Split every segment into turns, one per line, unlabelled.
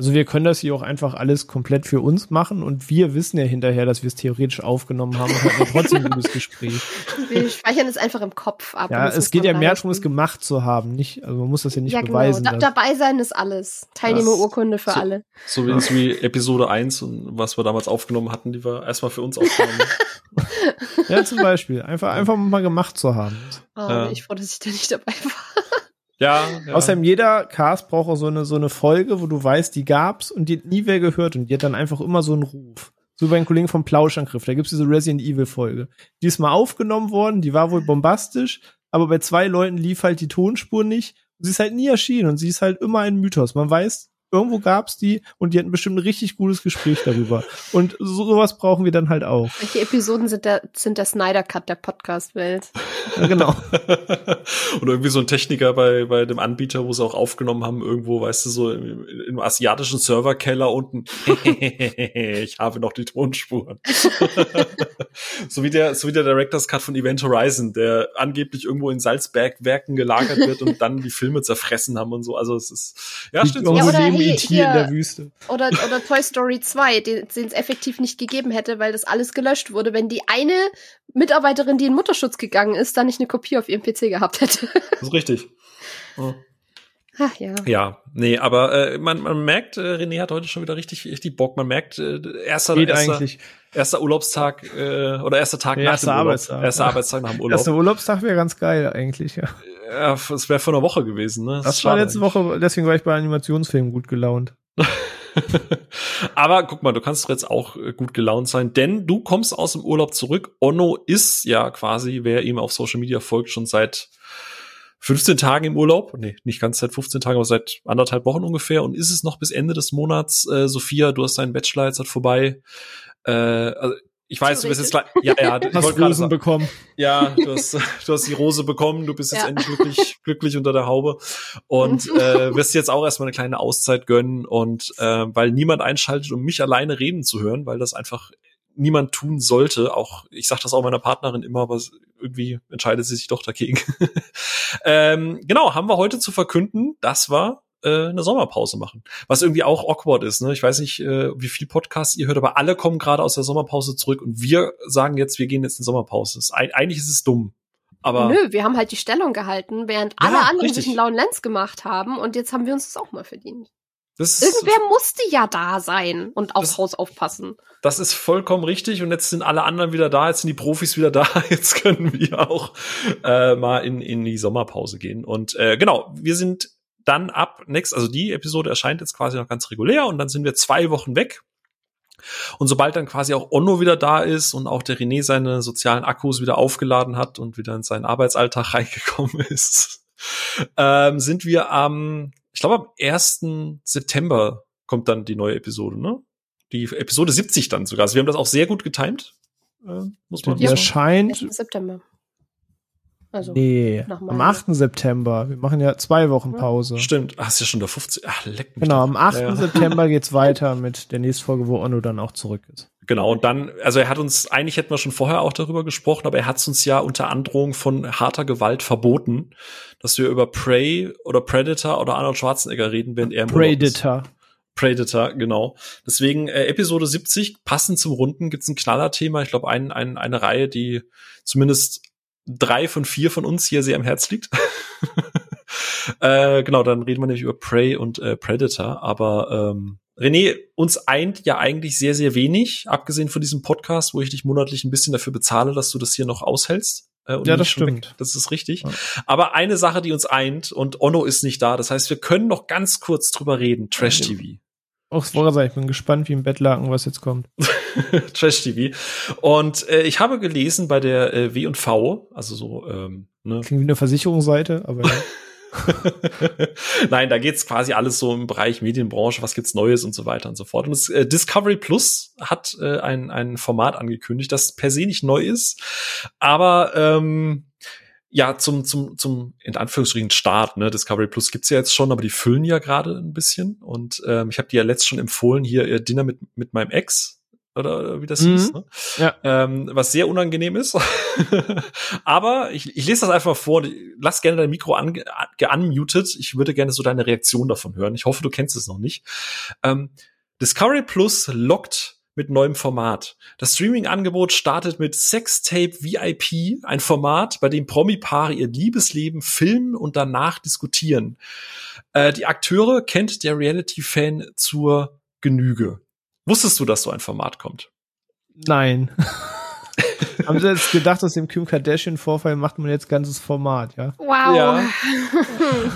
Also wir können das hier auch einfach alles komplett für uns machen und wir wissen ja hinterher, dass wir es theoretisch aufgenommen haben und hatten trotzdem ein gutes Gespräch.
Wir speichern es einfach im Kopf ab.
Ja, es geht ja mehr darum, es gemacht zu haben. Nicht, also man muss das ja nicht ja, genau. beweisen.
Da, dabei sein ist alles. Teilnehmerurkunde für
so,
alle.
So wie, wie Episode 1 und was wir damals aufgenommen hatten, die wir erstmal für uns aufgenommen
Ja, zum Beispiel. Einfach, einfach mal gemacht zu haben.
Oh, ja. ich froh, dass ich da nicht dabei war.
Ja.
Außerdem jeder Cast braucht auch so eine, so eine Folge, wo du weißt, die gab's und die hat nie wer gehört und die hat dann einfach immer so einen Ruf. So bei den Kollegen vom Plauschangriff, da gibt's diese Resident Evil Folge. Die ist mal aufgenommen worden, die war wohl bombastisch, aber bei zwei Leuten lief halt die Tonspur nicht. Sie ist halt nie erschienen und sie ist halt immer ein Mythos. Man weiß, irgendwo gab's die und die hatten bestimmt ein richtig gutes Gespräch darüber. Und so, sowas brauchen wir dann halt auch.
Welche Episoden sind der, sind der Snyder Cut der Podcast-Welt?
Ja, genau.
Oder irgendwie so ein Techniker bei, bei dem Anbieter, wo sie auch aufgenommen haben, irgendwo, weißt du, so im, im asiatischen Serverkeller unten. ich habe noch die Tonspuren. so wie der, so wie der Director's Cut von Event Horizon, der angeblich irgendwo in Salzbergwerken gelagert wird und dann die Filme zerfressen haben und so. Also es ist, ja, stimmt.
Ja, oder
hey, hier, in der Wüste.
Oder, oder Toy Story 2, den es effektiv nicht gegeben hätte, weil das alles gelöscht wurde, wenn die eine Mitarbeiterin, die in Mutterschutz gegangen ist, da nicht eine Kopie auf ihrem PC gehabt hätte.
Das ist richtig.
Oh. Ach ja.
Ja, nee, aber äh, man, man merkt, äh, René hat heute schon wieder richtig, richtig Bock. Man merkt, äh, erster,
Geht
erster,
eigentlich.
erster Urlaubstag äh, oder erster Tag
ja,
nach dem
Arbeitstag.
Urlaub. Erster Arbeitstag nach dem Urlaub.
Erster Urlaubstag wäre ganz geil eigentlich, ja.
Ja, es wäre vor einer Woche gewesen, ne?
Das, das war letzte eigentlich. Woche, deswegen war ich bei Animationsfilmen gut gelaunt.
Aber guck mal, du kannst doch jetzt auch äh, gut gelaunt sein, denn du kommst aus dem Urlaub zurück. Onno ist ja quasi, wer ihm auf Social Media folgt, schon seit 15 Tagen im Urlaub. Nee, nicht ganz seit 15 Tagen, aber seit anderthalb Wochen ungefähr. Und ist es noch bis Ende des Monats, äh, Sophia, du hast deinen Bachelor jetzt halt vorbei. Äh, also ich weiß, du bist jetzt ja, ja,
du hast Rosen bekommen.
Ja, du hast, du hast die Rose bekommen, du bist jetzt ja. endlich glücklich, glücklich unter der Haube und äh, wirst jetzt auch erstmal eine kleine Auszeit gönnen und äh, weil niemand einschaltet, um mich alleine reden zu hören, weil das einfach niemand tun sollte. Auch ich sage das auch meiner Partnerin immer, aber irgendwie entscheidet sie sich doch dagegen. ähm, genau, haben wir heute zu verkünden. Das war äh, eine Sommerpause machen. Was irgendwie auch awkward ist. Ne? Ich weiß nicht, äh, wie viel Podcasts ihr hört, aber alle kommen gerade aus der Sommerpause zurück und wir sagen jetzt, wir gehen jetzt in Sommerpause. Ist, eigentlich ist es dumm. Aber
Nö, wir haben halt die Stellung gehalten, während ja, alle anderen richtig. sich einen lauen Lenz gemacht haben und jetzt haben wir uns das auch mal verdient. Das Irgendwer musste ja da sein und aufs das, Haus aufpassen.
Das ist vollkommen richtig. Und jetzt sind alle anderen wieder da, jetzt sind die Profis wieder da. Jetzt können wir auch äh, mal in, in die Sommerpause gehen. Und äh, genau, wir sind dann ab next, also die Episode erscheint jetzt quasi noch ganz regulär und dann sind wir zwei Wochen weg. Und sobald dann quasi auch Onno wieder da ist und auch der René seine sozialen Akkus wieder aufgeladen hat und wieder in seinen Arbeitsalltag reingekommen ist, ähm, sind wir am, ich glaube am 1. September kommt dann die neue Episode, ne? Die Episode 70 dann sogar. Also wir haben das auch sehr gut getimt.
Äh, muss man die erscheint
September.
Also nee, am 8. September. Wir machen ja zwei Wochen Pause.
Stimmt. Ach, ist ja schon der 15. Ach, leck mich.
Genau, am 8. Ja. September geht's weiter mit der nächsten Folge, wo Onno dann auch zurück ist.
Genau, und dann, also er hat uns, eigentlich hätten wir schon vorher auch darüber gesprochen, aber er hat es uns ja unter Androhung von harter Gewalt verboten, dass wir über Prey oder Predator oder Arnold Schwarzenegger reden, wenn er im
Predator.
Predator, genau. Deswegen äh, Episode 70, passend zum Runden, gibt's ein Knallerthema. Ich glaube, ein, ein, eine Reihe, die zumindest drei von vier von uns hier sehr am Herz liegt. äh, genau, dann reden wir nämlich über Prey und äh, Predator. Aber ähm, René, uns eint ja eigentlich sehr, sehr wenig, abgesehen von diesem Podcast, wo ich dich monatlich ein bisschen dafür bezahle, dass du das hier noch aushältst.
Äh, ja, das stimmt.
Weg. Das ist richtig. Ja. Aber eine Sache, die uns eint, und Onno ist nicht da. Das heißt, wir können noch ganz kurz drüber reden. Trash TV.
Auch vorher ich bin gespannt, wie im Bettlaken was jetzt kommt.
Trash TV. Und äh, ich habe gelesen bei der äh, W und V, also so ähm,
ne? klingt wie eine Versicherungsseite, aber ja.
Nein, da geht's quasi alles so im Bereich Medienbranche, was gibt's Neues und so weiter und so fort. Und das, äh, Discovery Plus hat äh, ein, ein Format angekündigt, das per se nicht neu ist, aber ähm, ja, zum, zum, zum, in Anführungsstrichen Start, ne, Discovery Plus gibt's ja jetzt schon, aber die füllen ja gerade ein bisschen. Und ähm, ich habe dir ja letzt schon empfohlen, hier äh, Dinner mit, mit meinem Ex. oder wie das
Mhm.
hieß, ne?
Ja.
ähm, was sehr unangenehm ist. Aber ich, ich lese das einfach vor. und Lass gerne dein Mikro an, geunmutet. Ich würde gerne so deine Reaktion davon hören. Ich hoffe, du kennst es noch nicht. Ähm, Discovery Plus lockt mit neuem Format. Das Streaming-Angebot startet mit Sextape VIP, ein Format, bei dem Promi-Paare ihr Liebesleben filmen und danach diskutieren. Äh, die Akteure kennt der Reality-Fan zur Genüge. Wusstest du, dass so ein Format kommt?
Nein. Haben sie jetzt gedacht, aus dem Kim Kardashian-Vorfall macht man jetzt ganzes Format, ja?
Wow.
Ja.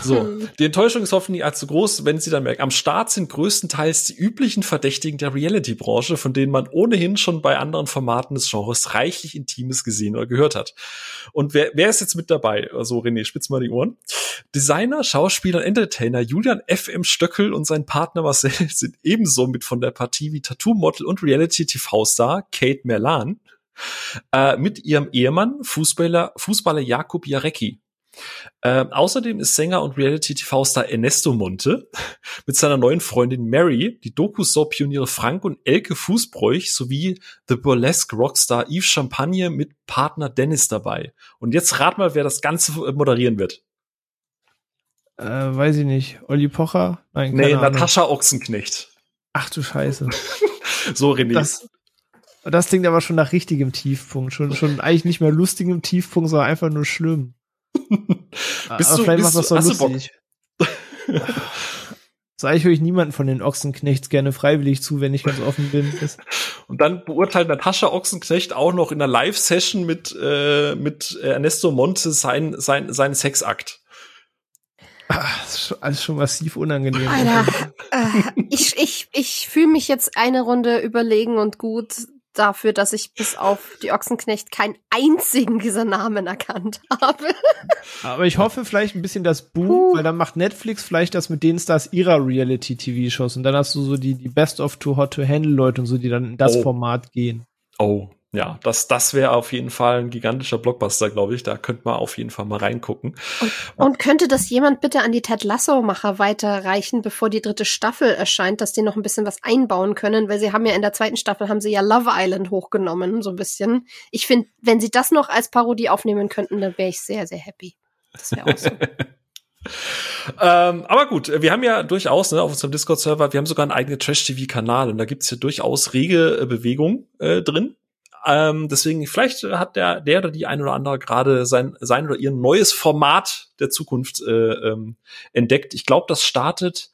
So, die Enttäuschung ist hoffentlich allzu groß, wenn sie dann merken, am Start sind größtenteils die üblichen Verdächtigen der Reality-Branche, von denen man ohnehin schon bei anderen Formaten des Genres reichlich Intimes gesehen oder gehört hat. Und wer, wer ist jetzt mit dabei? Also René, spitz mal die Ohren. Designer, Schauspieler und Entertainer Julian F.M. Stöckel und sein Partner Marcel sind ebenso mit von der Partie wie Tattoo-Model und Reality-TV-Star Kate Merlan äh, mit ihrem Ehemann, Fußballer, Fußballer Jakub Jarecki. Ähm, außerdem ist Sänger und Reality-TV-Star Ernesto Monte mit seiner neuen Freundin Mary, die Doku-Soap-Pioniere Frank und Elke Fußbräuch sowie The Burlesque Rockstar Yves Champagne mit Partner Dennis dabei. Und jetzt rat mal, wer das Ganze äh, moderieren wird.
Äh, weiß ich nicht. Olli Pocher? Nein,
Nee. Natascha Ochsenknecht.
Ach du Scheiße.
So, René.
Das, das klingt aber schon nach richtigem Tiefpunkt. Schon, schon eigentlich nicht mehr lustigem Tiefpunkt, sondern einfach nur schlimm.
Bist
aber
du-
vielleicht
bist
macht das
du-
so
hast du Bock?
lustig. So eigentlich höre ich niemanden von den Ochsenknechts gerne freiwillig zu, wenn ich ganz offen bin.
Und dann beurteilt Natascha Ochsenknecht auch noch in einer Live-Session mit, äh, mit Ernesto Monte sein, sein, seinen Sexakt.
ah, das ist schon, alles schon massiv unangenehm.
Alter, äh, ich, ich, ich fühle mich jetzt eine Runde überlegen und gut dafür, dass ich bis auf die Ochsenknecht keinen einzigen dieser Namen erkannt habe.
Aber ich hoffe vielleicht ein bisschen das Boom,
Puh.
weil dann macht Netflix vielleicht das mit den Stars ihrer Reality-TV-Shows und dann hast du so die, die Best of Too Hot to Handle Leute und so, die dann in das
Oh.
Format gehen.
Oh, ja, das, das wäre auf jeden Fall ein gigantischer Blockbuster, glaube ich. Da könnte man auf jeden Fall mal reingucken.
Und könnte das jemand bitte an die Ted Lasso-Macher weiterreichen, bevor die dritte Staffel erscheint, dass die noch ein bisschen was einbauen können, weil sie haben ja in der zweiten Staffel haben sie ja Love Island hochgenommen, so ein bisschen. Ich finde, wenn sie das noch als Parodie aufnehmen könnten, dann wäre ich sehr, sehr happy. Das wäre awesome.
Ähm, aber gut, wir haben ja durchaus ne, auf unserem Discord-Server, wir haben sogar einen eigenen Trash-TV-Kanal und da gibt's ja durchaus rege äh, Bewegung äh, drin. Ähm, deswegen, vielleicht hat der, der oder die ein oder andere gerade sein, sein oder ihr neues Format der Zukunft äh, ähm, entdeckt. Ich glaube, das startet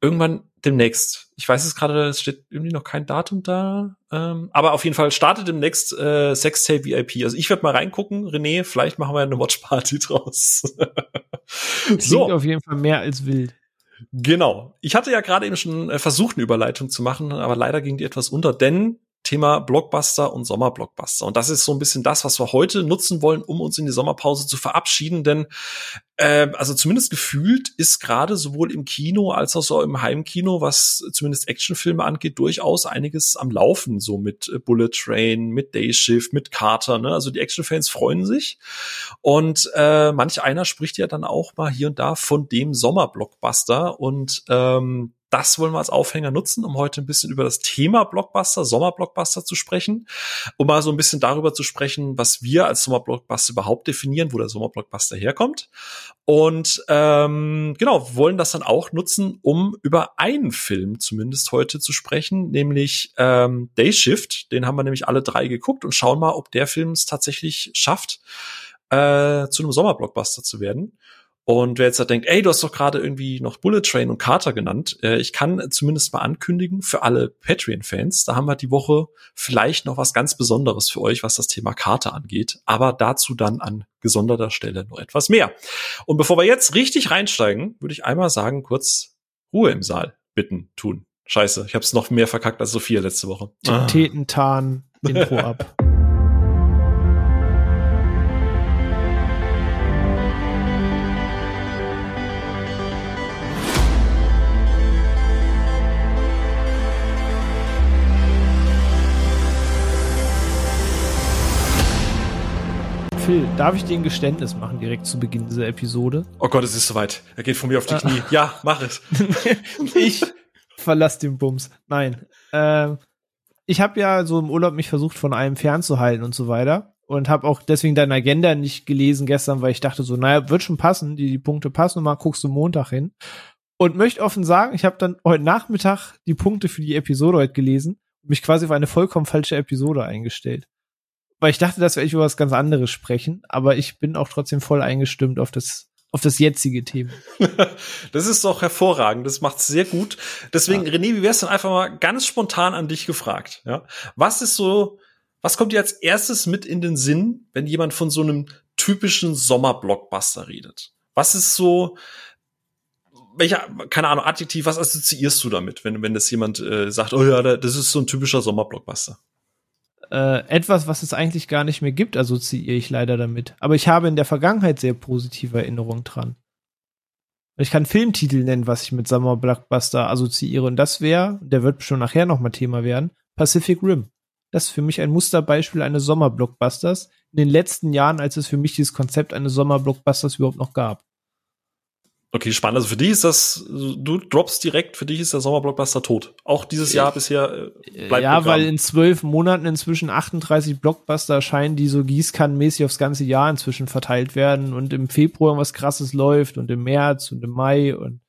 irgendwann demnächst. Ich weiß es gerade, es steht irgendwie noch kein Datum da. Ähm, aber auf jeden Fall startet demnächst äh, Sextape VIP. Also ich werde mal reingucken, René, vielleicht machen wir eine Watchparty draus.
Klingt auf jeden Fall mehr als wild.
Genau. Ich hatte ja gerade eben schon äh, versucht, eine Überleitung zu machen, aber leider ging die etwas unter, denn Thema Blockbuster und Sommerblockbuster. Und das ist so ein bisschen das, was wir heute nutzen wollen, um uns in die Sommerpause zu verabschieden. Denn also zumindest gefühlt ist gerade sowohl im Kino als auch so im Heimkino, was zumindest Actionfilme angeht, durchaus einiges am Laufen. So mit äh, Bullet Train, mit Day Shift, mit Carter. Ne? Also die Actionfans freuen sich. Und äh, manch einer spricht ja dann auch mal hier und da von dem Sommerblockbuster. Und ähm, das wollen wir als Aufhänger nutzen, um heute ein bisschen über das Thema Blockbuster, Sommerblockbuster zu sprechen, um mal so ein bisschen darüber zu sprechen, was wir als Sommerblockbuster überhaupt definieren, wo der Sommerblockbuster herkommt. Und ähm, genau, wollen das dann auch nutzen, um über einen Film zumindest heute zu sprechen, nämlich ähm, Day Shift. Den haben wir nämlich alle drei geguckt und schauen mal, ob der Film es tatsächlich schafft, äh, zu einem Sommerblockbuster zu werden. Und wer jetzt da denkt, ey, du hast doch gerade irgendwie noch Bullet Train und Carter genannt, äh, ich kann zumindest mal ankündigen für alle Patreon-Fans, da haben wir die Woche vielleicht noch was ganz Besonderes für euch, was das Thema Carter angeht. Aber dazu dann an gesonderter Stelle noch etwas mehr. Und bevor wir jetzt richtig reinsteigen, würde ich einmal sagen, kurz Ruhe im Saal bitten tun. Scheiße, ich habe es noch mehr verkackt als Sophia letzte Woche. Ah.
Tetentan Intro ab. Phil, darf ich dir ein Geständnis machen direkt zu Beginn dieser Episode?
Oh Gott, es ist soweit. Er geht von mir auf die Knie. Ja, mach es.
ich verlass den Bums. Nein. Ähm, ich habe ja so im Urlaub mich versucht, von allem fernzuhalten und so weiter. Und habe auch deswegen deine Agenda nicht gelesen gestern, weil ich dachte so, naja, wird schon passen, die, die Punkte passen und mal guckst du Montag hin. Und möchte offen sagen, ich habe dann heute Nachmittag die Punkte für die Episode heute gelesen und mich quasi auf eine vollkommen falsche Episode eingestellt. Weil ich dachte, dass wir echt über was ganz anderes sprechen, aber ich bin auch trotzdem voll eingestimmt auf das auf das jetzige Thema.
das ist doch hervorragend, das macht's sehr gut. Deswegen, ja. René, wie wär's denn einfach mal ganz spontan an dich gefragt? Ja? Was ist so, was kommt dir als erstes mit in den Sinn, wenn jemand von so einem typischen Sommerblockbuster redet? Was ist so, welcher, keine Ahnung, Adjektiv, was assoziierst du damit, wenn, wenn das jemand äh, sagt, oh ja, das ist so ein typischer Sommerblockbuster?
Äh, etwas, was es eigentlich gar nicht mehr gibt, assoziiere ich leider damit. Aber ich habe in der Vergangenheit sehr positive Erinnerungen dran. Ich kann Filmtitel nennen, was ich mit Summer Blockbuster assoziiere. Und das wäre, der wird schon nachher nochmal Thema werden, Pacific Rim. Das ist für mich ein Musterbeispiel eines Sommerblockbusters in den letzten Jahren, als es für mich dieses Konzept eines Sommerblockbusters überhaupt noch gab.
Okay, spannend. Also für dich ist das, du droppst direkt, für dich ist der Sommerblockbuster tot. Auch dieses Jahr bisher
äh, bleibt Ja, Programm. weil in zwölf Monaten inzwischen 38 Blockbuster erscheinen, die so gießkannenmäßig aufs ganze Jahr inzwischen verteilt werden und im Februar was krasses läuft und im März und im Mai und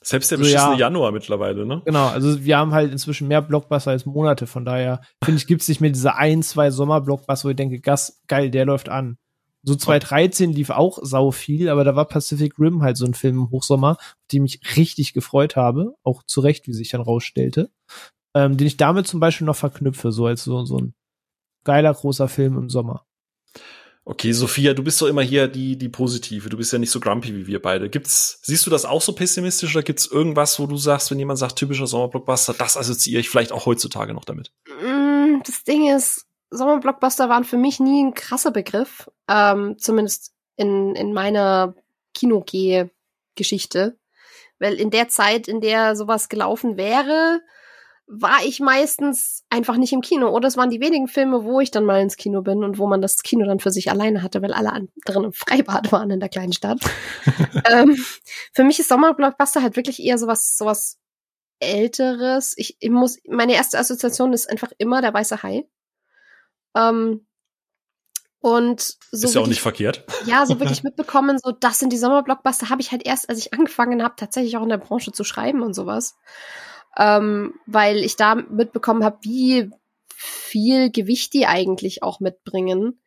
selbst der beschissene ja. Januar mittlerweile, ne?
Genau, also wir haben halt inzwischen mehr Blockbuster als Monate, von daher finde ich, gibt's nicht mehr diese ein, zwei Sommerblockbuster, wo ich denke, Gas, geil, der läuft an. So 2013 lief auch sau viel, aber da war Pacific Rim halt so ein Film im Hochsommer, auf den mich richtig gefreut habe, auch zu Recht, wie sich dann rausstellte, ähm, den ich damit zum Beispiel noch verknüpfe, so als so, so ein geiler großer Film im Sommer.
Okay, Sophia, du bist doch immer hier die, die Positive. Du bist ja nicht so grumpy wie wir beide. Gibt's, siehst du das auch so pessimistisch oder gibt's irgendwas, wo du sagst, wenn jemand sagt, typischer Sommerblockbuster, das assoziiere ich vielleicht auch heutzutage noch damit?
Mm, das Ding ist, Sommerblockbuster waren für mich nie ein krasser Begriff, ähm, zumindest in, in meiner Kinogeh-Geschichte. Weil in der Zeit, in der sowas gelaufen wäre, war ich meistens einfach nicht im Kino. Oder es waren die wenigen Filme, wo ich dann mal ins Kino bin und wo man das Kino dann für sich alleine hatte, weil alle anderen im Freibad waren in der kleinen Stadt. ähm, für mich ist Sommerblockbuster halt wirklich eher sowas, sowas Älteres. Ich, ich muss, meine erste Assoziation ist einfach immer der weiße Hai. Ähm, und so
ist ja auch nicht verkehrt.
Ja, so wirklich mitbekommen, so das sind die Sommerblockbuster, habe ich halt erst, als ich angefangen habe, tatsächlich auch in der Branche zu schreiben und sowas. Ähm, weil ich da mitbekommen habe, wie viel Gewicht die eigentlich auch mitbringen.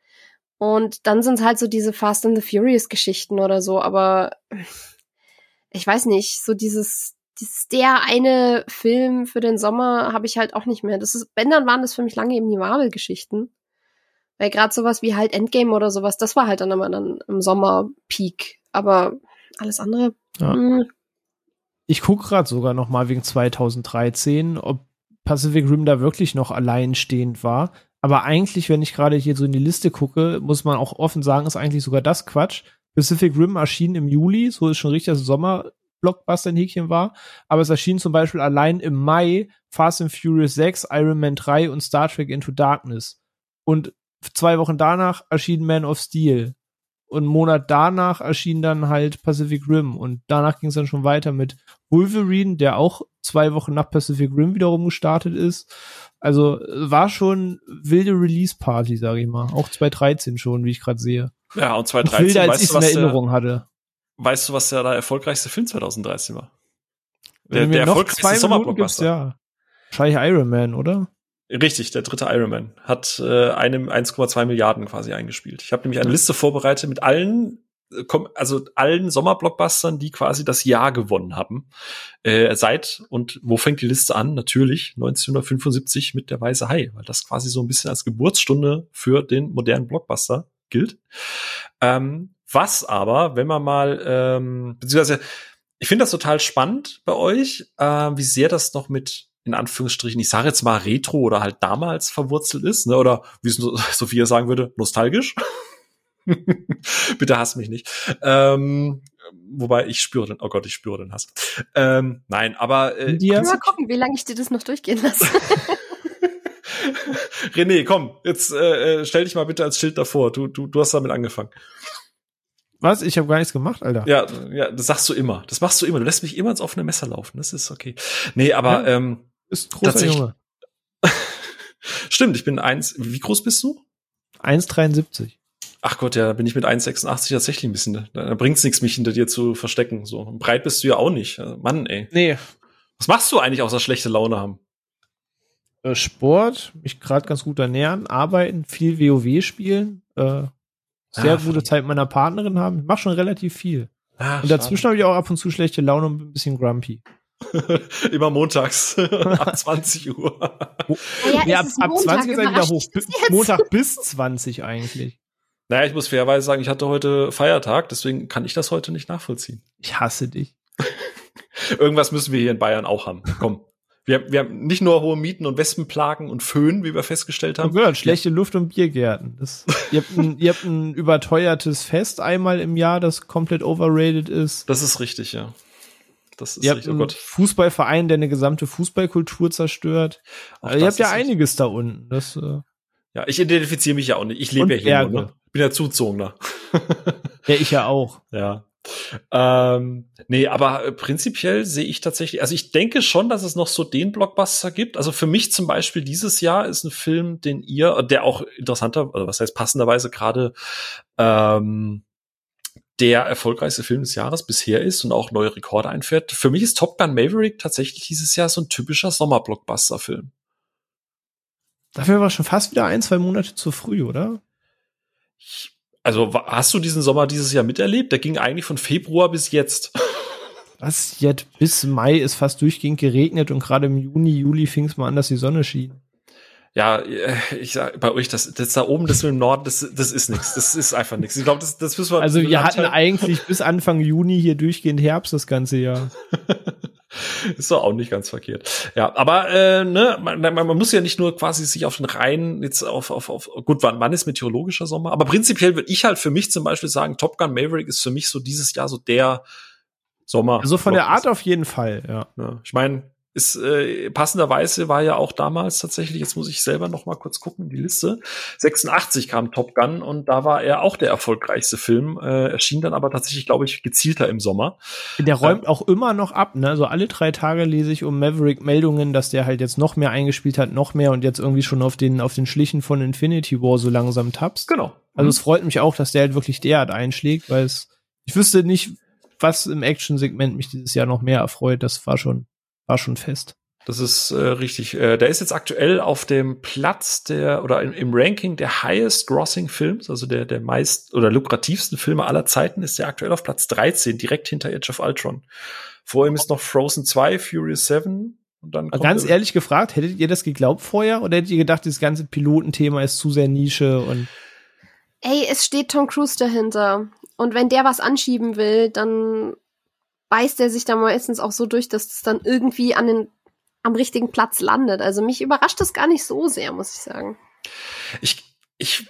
Und dann sind es halt so diese Fast and the Furious Geschichten oder so, aber ich weiß nicht, so dieses, dieses der eine Film für den Sommer habe ich halt auch nicht mehr. Das ist, wenn dann waren das für mich lange eben die Marvel-Geschichten. Weil gerade sowas wie halt Endgame oder sowas, das war halt dann immer dann im Sommer Peak. Aber alles andere. Ja. Hm.
Ich gucke gerade sogar noch mal wegen 2013, ob Pacific Rim da wirklich noch alleinstehend war. Aber eigentlich, wenn ich gerade hier so in die Liste gucke, muss man auch offen sagen, ist eigentlich sogar das Quatsch. Pacific Rim erschien im Juli, so ist schon richtig, dass Sommer Blockbuster ein Häkchen war. Aber es erschien zum Beispiel allein im Mai Fast and Furious 6, Iron Man 3 und Star Trek Into Darkness. Und zwei Wochen danach erschien Man of Steel. Und einen Monat danach erschien dann halt Pacific Rim. Und danach ging es dann schon weiter mit Wolverine, der auch zwei Wochen nach Pacific Rim wiederum gestartet ist. Also war schon wilde Release-Party, sage ich mal. Auch 2013 schon, wie ich gerade sehe.
Ja, und 2013,
wilder, als ich es in Erinnerung der, hatte.
Weißt du, was der, der erfolgreichste Film 2013 war?
Der, der erfolgreichste Sommerblockbuster. Ja. Wahrscheinlich Iron Man, oder?
Richtig, der dritte Iron Man hat äh, einem 1,2 Milliarden quasi eingespielt. Ich habe nämlich eine Liste vorbereitet mit allen äh, also allen Sommerblockbustern, die quasi das Jahr gewonnen haben. Äh, seit, und wo fängt die Liste an? Natürlich 1975 mit der Weiße Hai, weil das quasi so ein bisschen als Geburtsstunde für den modernen Blockbuster gilt. Ähm, was aber, wenn man mal, ähm, beziehungsweise, ich finde das total spannend bei euch, äh, wie sehr das noch mit in Anführungsstrichen, ich sage jetzt mal Retro oder halt damals verwurzelt ist, ne? oder wie es Sophia sagen würde, nostalgisch. Bitte hass mich nicht. Ähm, wobei ich spüre den, oh Gott, ich spüre den Hass. Ähm, nein, aber
äh, dir? mal gucken, wie lange ich dir das noch durchgehen lasse.
René, komm, jetzt äh, äh, stell dich mal bitte als Schild davor. Du, du, du hast damit angefangen.
Was? Ich habe gar nichts gemacht, Alter.
Ja, ja, das sagst du immer. Das machst du immer. Du lässt mich immer ins offene Messer laufen. Das ist okay. Nee, aber ja, ähm,
ist großer Junge.
Stimmt, ich bin eins. Wie groß bist du?
1,73.
Ach Gott, ja, da bin ich mit 1,86 tatsächlich ein bisschen. Da, da bringt's nichts, mich hinter dir zu verstecken. So breit bist du ja auch nicht. Also, Mann, ey.
Nee.
Was machst du eigentlich außer schlechte Laune haben?
Äh, Sport, mich gerade ganz gut ernähren, arbeiten, viel WoW spielen, äh, sehr
Ah,
gute Zeit mit meiner Partnerin haben. Ich mach schon relativ viel.
Ah,
Und dazwischen habe ich auch ab und zu schlechte Laune und bin ein bisschen grumpy.
immer montags ab 20 Uhr.
Naja,
Ja, ab,
ist
ab
Montag,
20 ist er wieder hoch. Montag bis 20 eigentlich.
Naja, ich muss fairerweise sagen, ich hatte heute Feiertag, deswegen kann ich das heute nicht nachvollziehen.
Ich hasse dich.
Irgendwas müssen wir hier in Bayern auch haben. Komm. Wir, wir haben nicht nur hohe Mieten und Wespenplagen und Föhn, wie wir festgestellt
Hab
haben.
gehört, schlechte Luft und Biergärten. Das, ihr, habt ein, ihr habt ein überteuertes Fest einmal im Jahr, das komplett overrated ist.
Das ist richtig, ja. Das ist
Ihr habt
richtig, oh
einen. Fußballverein, der eine gesamte Fußballkultur zerstört. Also ihr habt ja einiges da unten. Das, äh,
Ja, ich identifiziere mich ja auch nicht. Ich lebe ja hier
Berge.
nur, ne? Ich bin ja Zuzogener.
ja, ich ja auch.
Ja. Ähm, nee, aber äh, prinzipiell sehe ich tatsächlich, also ich denke schon, dass es noch so den Blockbuster gibt. Also für mich zum Beispiel dieses Jahr ist ein Film, den ihr, der auch interessanter, oder was heißt passenderweise gerade ähm, der erfolgreichste Film des Jahres bisher ist und auch neue Rekorde einfährt. Für mich ist Top Gun Maverick tatsächlich dieses Jahr so ein typischer Sommerblockbuster-Film.
Dafür war schon fast wieder ein, zwei Monate zu früh, oder?
Ich- Also hast du diesen Sommer dieses Jahr miterlebt? Der ging eigentlich von Februar bis jetzt.
Was jetzt bis Mai ist fast durchgehend geregnet und gerade im Juni, Juli fing es mal an, dass die Sonne schien.
Ja, äh, ich sag bei euch, das, das da oben, das mit dem Norden, das, das ist nichts. Das ist einfach nichts. Ich glaube, das, das müssen wir.
Also wir hatten
Anteil-
eigentlich bis Anfang Juni hier durchgehend Herbst das ganze Jahr.
ist doch auch nicht ganz verkehrt. Ja, aber äh, ne, man, man, man muss ja nicht nur quasi sich auf den Rhein jetzt auf auf auf gut, wann, wann ist meteorologischer Sommer? Aber prinzipiell würde ich halt für mich zum Beispiel sagen, Top Gun Maverick ist für mich so dieses Jahr so der Sommer.
Also von der Art auf jeden Fall, ja.
Ja, ich meine, ist äh, passenderweise war ja auch damals tatsächlich, jetzt muss ich selber noch mal kurz gucken, die Liste. 86 kam Top Gun und da war er auch der erfolgreichste Film, äh, erschien dann aber tatsächlich, glaube ich, gezielter im Sommer.
Der räumt auch immer noch ab, ne? Also alle drei Tage lese ich um Maverick Meldungen, dass der halt jetzt noch mehr eingespielt hat, noch mehr und jetzt irgendwie schon auf den, auf den Schlichen von Infinity War so langsam tapst.
Genau.
Also es freut mich auch, dass der halt wirklich derart einschlägt, weil es, ich wüsste nicht, was im Action-Segment mich dieses Jahr noch mehr erfreut. Das war schon, war schon fest.
Das ist äh, richtig. Äh, der ist jetzt aktuell auf dem Platz der oder im, im Ranking der highest grossing Films, also der der meist oder lukrativsten Filme aller Zeiten, ist der aktuell auf Platz 13, direkt hinter Edge of Ultron. Vor ihm ist noch Frozen 2, Furious 7 und dann kommt
Ganz ehrlich gefragt, hättet ihr das geglaubt vorher oder hättet ihr gedacht, dieses ganze Pilotenthema ist zu sehr Nische und
Ey, es steht Tom Cruise dahinter. Und wenn der was anschieben will, dann beißt er sich da meistens auch so durch, dass es dann irgendwie an den, am richtigen Platz landet. Also mich überrascht das gar nicht so sehr, muss ich sagen.
Ich, ich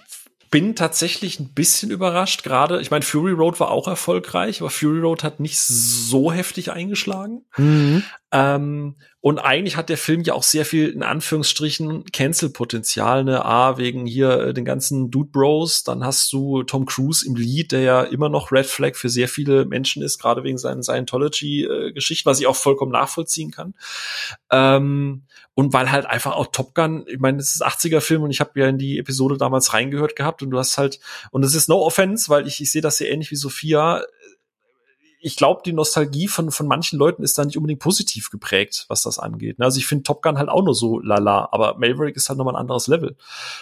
bin tatsächlich ein bisschen überrascht. Gerade, ich meine, Fury Road war auch erfolgreich, aber Fury Road hat nicht so heftig eingeschlagen.
Mhm.
Ähm, und eigentlich hat der Film ja auch sehr viel, in Anführungsstrichen, Cancel-Potenzial, ne? A, wegen hier äh, den ganzen Dude Bros. Dann hast du Tom Cruise im Lied, der ja immer noch Red Flag für sehr viele Menschen ist, gerade wegen seinen Scientology-Geschichten, was ich auch vollkommen nachvollziehen kann. Ähm, und weil halt einfach auch Top Gun, ich meine, das ist 80er-Film und ich habe ja in die Episode damals reingehört gehabt und du hast halt, und es ist no offense, weil ich, ich sehe das sehr ähnlich wie Sophia, ich glaube, die Nostalgie von, von manchen Leuten ist da nicht unbedingt positiv geprägt, was das angeht. ne? Also ich finde Top Gun halt auch nur so lala, aber Maverick ist halt nochmal ein anderes Level.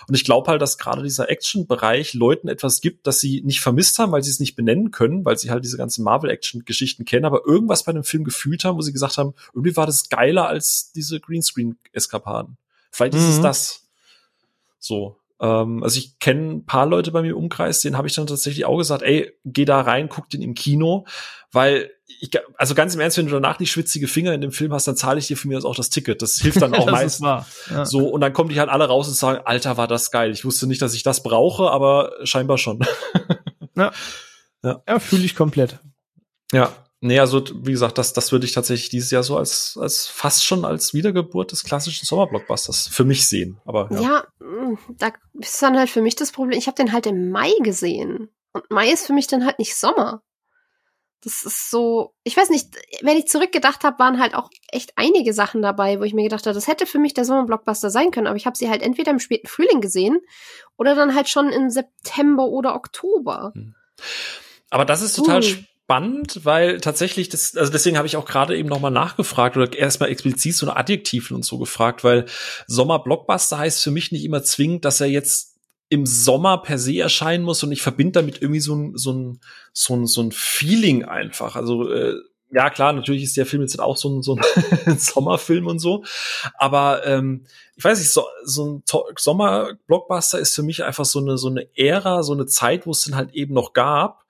Und ich glaube halt, dass gerade dieser Action-Bereich Leuten etwas gibt, das sie nicht vermisst haben, weil sie es nicht benennen können, weil sie halt diese ganzen Marvel-Action-Geschichten kennen, aber irgendwas bei dem Film gefühlt haben, wo sie gesagt haben, irgendwie war das geiler als diese Greenscreen-Eskapaden. Vielleicht ist es
Mhm.
das. So. Ähm, also ich kenne ein paar Leute bei mir im Umkreis, denen habe ich dann tatsächlich auch gesagt, ey, geh da rein, guck den im Kino, weil ich, also ganz im Ernst, wenn du danach nicht schwitzige Finger in dem Film hast, dann zahle ich dir für mir auch das Ticket. Das hilft dann auch meistens.
Ja.
So, und dann kommen die halt alle raus und sagen, Alter, war das geil. Ich wusste nicht, dass ich das brauche, aber scheinbar schon.
ja, fühle ich komplett.
Ja. Nee, also wie gesagt, das, das würde ich tatsächlich dieses Jahr so als, als fast schon als Wiedergeburt des klassischen Sommerblockbusters für mich sehen. Aber ja.
Ja, mh, da ist dann halt für mich das Problem. Ich habe den halt im Mai gesehen. Und Mai ist für mich dann halt nicht Sommer. Das ist so, ich weiß nicht, wenn ich zurückgedacht habe, waren halt auch echt einige Sachen dabei, wo ich mir gedacht habe, das hätte für mich der Sommerblockbuster sein können, aber ich habe sie halt entweder im späten Frühling gesehen oder dann halt schon im September oder Oktober. Hm.
Aber das ist total uh. Spannend, weil tatsächlich das, also deswegen habe ich auch gerade eben nochmal nachgefragt oder erstmal explizit so eine Adjektiven und so gefragt, weil Sommerblockbuster heißt für mich nicht immer zwingend, dass er jetzt im Sommer per se erscheinen muss und ich verbinde damit irgendwie so ein, so ein, so ein, so ein Feeling einfach. Also, äh, ja, klar, natürlich ist der Film jetzt auch so ein, so ein Sommerfilm und so. Aber ähm, ich weiß nicht, so, so ein Sommer-Blockbuster ist für mich einfach so eine, so eine Ära, so eine Zeit, wo es den halt eben noch gab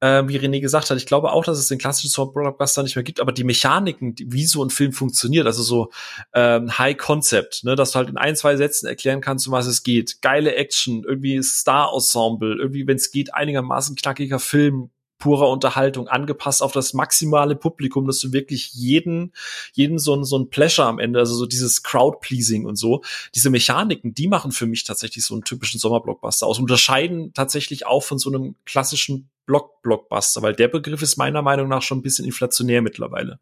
äh, wie René gesagt hat, ich glaube auch, dass es den klassischen Blockbuster nicht mehr gibt, aber die Mechaniken, wie so ein Film funktioniert, also so ähm, High Concept, ne, dass du halt in ein, zwei Sätzen erklären kannst, um was es geht. Geile Action, irgendwie Star-Ensemble, irgendwie, wenn es geht, einigermaßen knackiger Film, purer Unterhaltung, angepasst auf das maximale Publikum, dass du wirklich jeden, jeden so ein, so ein Pleasure am Ende, also so dieses Crowd-Pleasing und so. Diese Mechaniken, die machen für mich tatsächlich so einen typischen Sommerblockbuster aus, unterscheiden tatsächlich auch von so einem klassischen Block-Blockbuster, weil der Begriff ist meiner Meinung nach schon ein bisschen inflationär mittlerweile.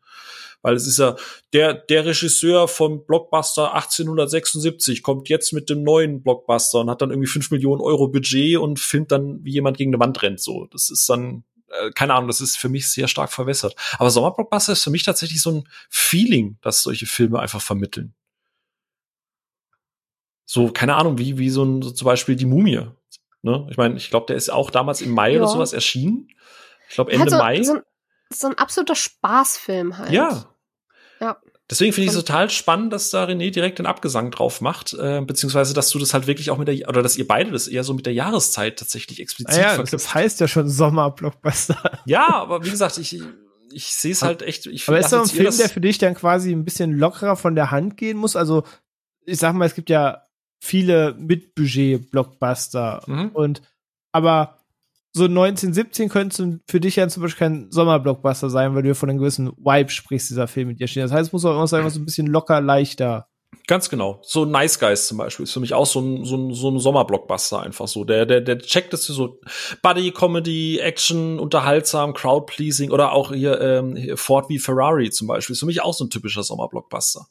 Weil es ist ja, der, der Regisseur vom Blockbuster 1876 kommt jetzt mit dem neuen Blockbuster und hat dann irgendwie fünf Millionen Euro Budget und filmt dann, wie jemand gegen eine Wand rennt, so. Das ist dann, äh, keine Ahnung, das ist für mich sehr stark verwässert. Aber Sommerblockbuster ist für mich tatsächlich so ein Feeling, dass solche Filme einfach vermitteln. So, keine Ahnung, wie, wie so ein, so zum Beispiel die Mumie. Ne? Ich meine, ich glaube, der ist auch damals im Mai ja. oder sowas erschienen. Ich glaube Ende
also,
Mai.
So ein, so ein absoluter Spaßfilm halt.
Ja. Ja. Deswegen finde ich es total spannend, dass da René direkt den Abgesang drauf macht, äh, beziehungsweise dass du das halt wirklich auch mit der, oder dass ihr beide das eher so mit der Jahreszeit tatsächlich explizit
ah ja, verknüpft. Das heißt ja schon Sommerblockbuster.
Ja, aber wie gesagt, ich, ich sehe es halt echt. Ich
aber ist das ein Film, der für dich dann quasi ein bisschen lockerer von der Hand gehen muss? Also, ich sag mal, es gibt ja viele Mit-Budget-Blockbuster. Mhm. Und aber so 1917 könnte für dich ja zum Beispiel kein Sommerblockbuster sein, weil du ja von einem gewissen Vibe sprichst, dieser Film mit dir stehen. Das heißt, es muss auch immer sein, was so ein bisschen locker, leichter.
Ganz genau. So Nice Guys zum Beispiel ist für mich auch so ein, so ein, so ein Sommerblockbuster einfach so. Der, der, der checkt es so Buddy, Comedy, Action, unterhaltsam, Crowd-pleasing oder auch hier, ähm, hier Ford wie Ferrari zum Beispiel. Ist für mich auch so ein typischer Sommerblockbuster.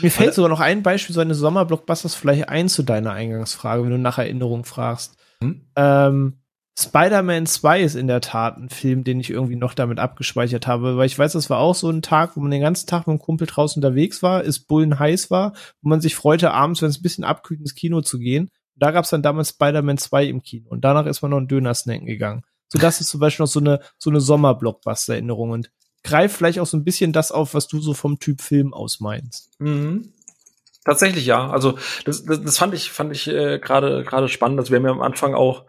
Mir fällt Weil, sogar noch ein Beispiel so eines Sommerblockbusters vielleicht ein zu deiner Eingangsfrage, wenn du nach Erinnerung fragst. Hm? Ähm, Spider-Man 2 ist in der Tat ein Film, den ich irgendwie noch damit abgespeichert habe, weil ich weiß, das war auch so ein Tag, wo man den ganzen Tag mit dem Kumpel draußen unterwegs war, es bullen heiß war, wo man sich freute, abends, wenn es ein bisschen abkühlt, ins Kino zu gehen. da gab es dann damals Spider-Man 2 im Kino und danach ist man noch einen Döner snacken gegangen. So, das ist zum Beispiel noch so eine, so eine Sommerblockbuster-Erinnerung und greift vielleicht auch so ein bisschen das auf, was du so vom Typ Film aus meinst.
Mhm. Tatsächlich ja. Also das, das, das fand ich fand ich äh, gerade gerade spannend. Also wir haben ja am Anfang auch,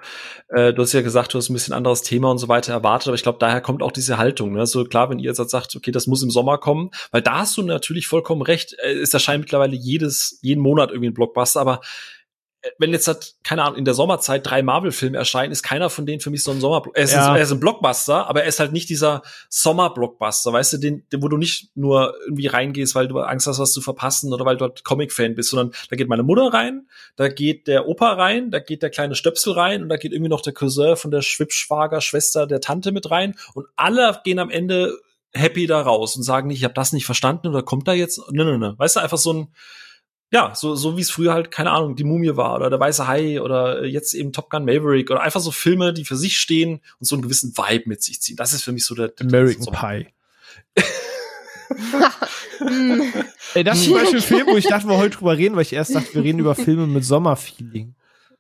äh, du hast ja gesagt, du hast ein bisschen anderes Thema und so weiter erwartet, aber ich glaube, daher kommt auch diese Haltung. Ne? Also klar, wenn ihr jetzt sagt, okay, das muss im Sommer kommen, weil da hast du natürlich vollkommen recht. Äh, es erscheint mittlerweile jedes jeden Monat irgendwie ein Blockbuster, aber wenn jetzt halt, keine Ahnung, in der Sommerzeit drei Marvel-Filme erscheinen, ist keiner von denen für mich so ein Sommer. Er ist, ja. ein, er ist ein Blockbuster, aber er ist halt nicht dieser Sommer-Blockbuster, weißt du, den, den, wo du nicht nur irgendwie reingehst, weil du Angst hast, was zu verpassen oder weil du halt Comic-Fan bist, sondern da geht meine Mutter rein, da geht der Opa rein, da geht der kleine Stöpsel rein und da geht irgendwie noch der Cousin von der Schwibschwager, Schwester der Tante mit rein und alle gehen am Ende happy da raus und sagen nicht, ich habe das nicht verstanden oder kommt da jetzt, ne, ne, ne. Weißt du, einfach so ein ja, so, so wie es früher halt, keine Ahnung, die Mumie war oder der Weiße Hai oder jetzt eben Top Gun Maverick oder einfach so Filme, die für sich stehen und so einen gewissen Vibe mit sich ziehen. Das ist für mich so der, der
American Pie. Ey, das ist zum Beispiel ein Film, wo ich dachte, wir heute drüber reden, weil ich erst dachte, wir reden über Filme mit Sommerfeeling.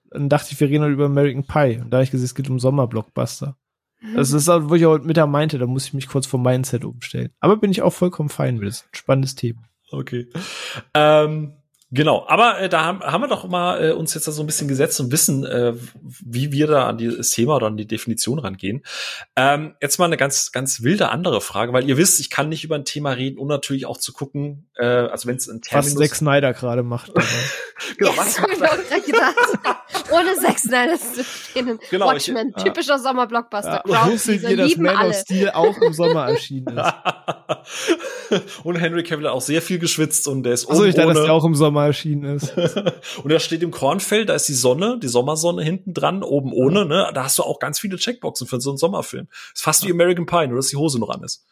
Dann dachte ich, wir reden halt über American Pie. Und da habe ich gesehen, es geht um Sommerblockbuster. Das ist auch, wo ich auch mit der meinte, da muss ich mich kurz vom Mindset umstellen. Aber bin ich auch vollkommen fein mit. Das ist ein spannendes Thema.
Okay. Ähm, Genau, aber äh, da haben, haben wir doch mal äh, uns jetzt da so ein bisschen gesetzt und wissen, äh, wie wir da an das Thema oder an die Definition rangehen. Ähm, jetzt mal eine ganz, ganz wilde andere Frage, weil ihr wisst, ich kann nicht über ein Thema reden und natürlich auch zu gucken, äh, also wenn es ein
Terminus... Was Zack Snyder gerade macht.
genau, was macht er? Ohne Zack Snyder zu stehen. Genau, Watchmen, ich, typischer ja. Sommerblockbuster.
Ja, wusstet ihr, dass Man alle. of Steel auch im Sommer erschienen ist?
und Henry Cavill hat auch sehr viel geschwitzt und der ist
Also ich dachte,
ohne
dass der auch im Sommer erschienen ist.
und er steht im Kornfeld, da ist die Sonne, die Sommersonne hinten dran, oben ohne, ne? Da hast du auch ganz viele Checkboxen für so einen Sommerfilm. Ist fast wie American Pie, nur dass die Hose noch an ist.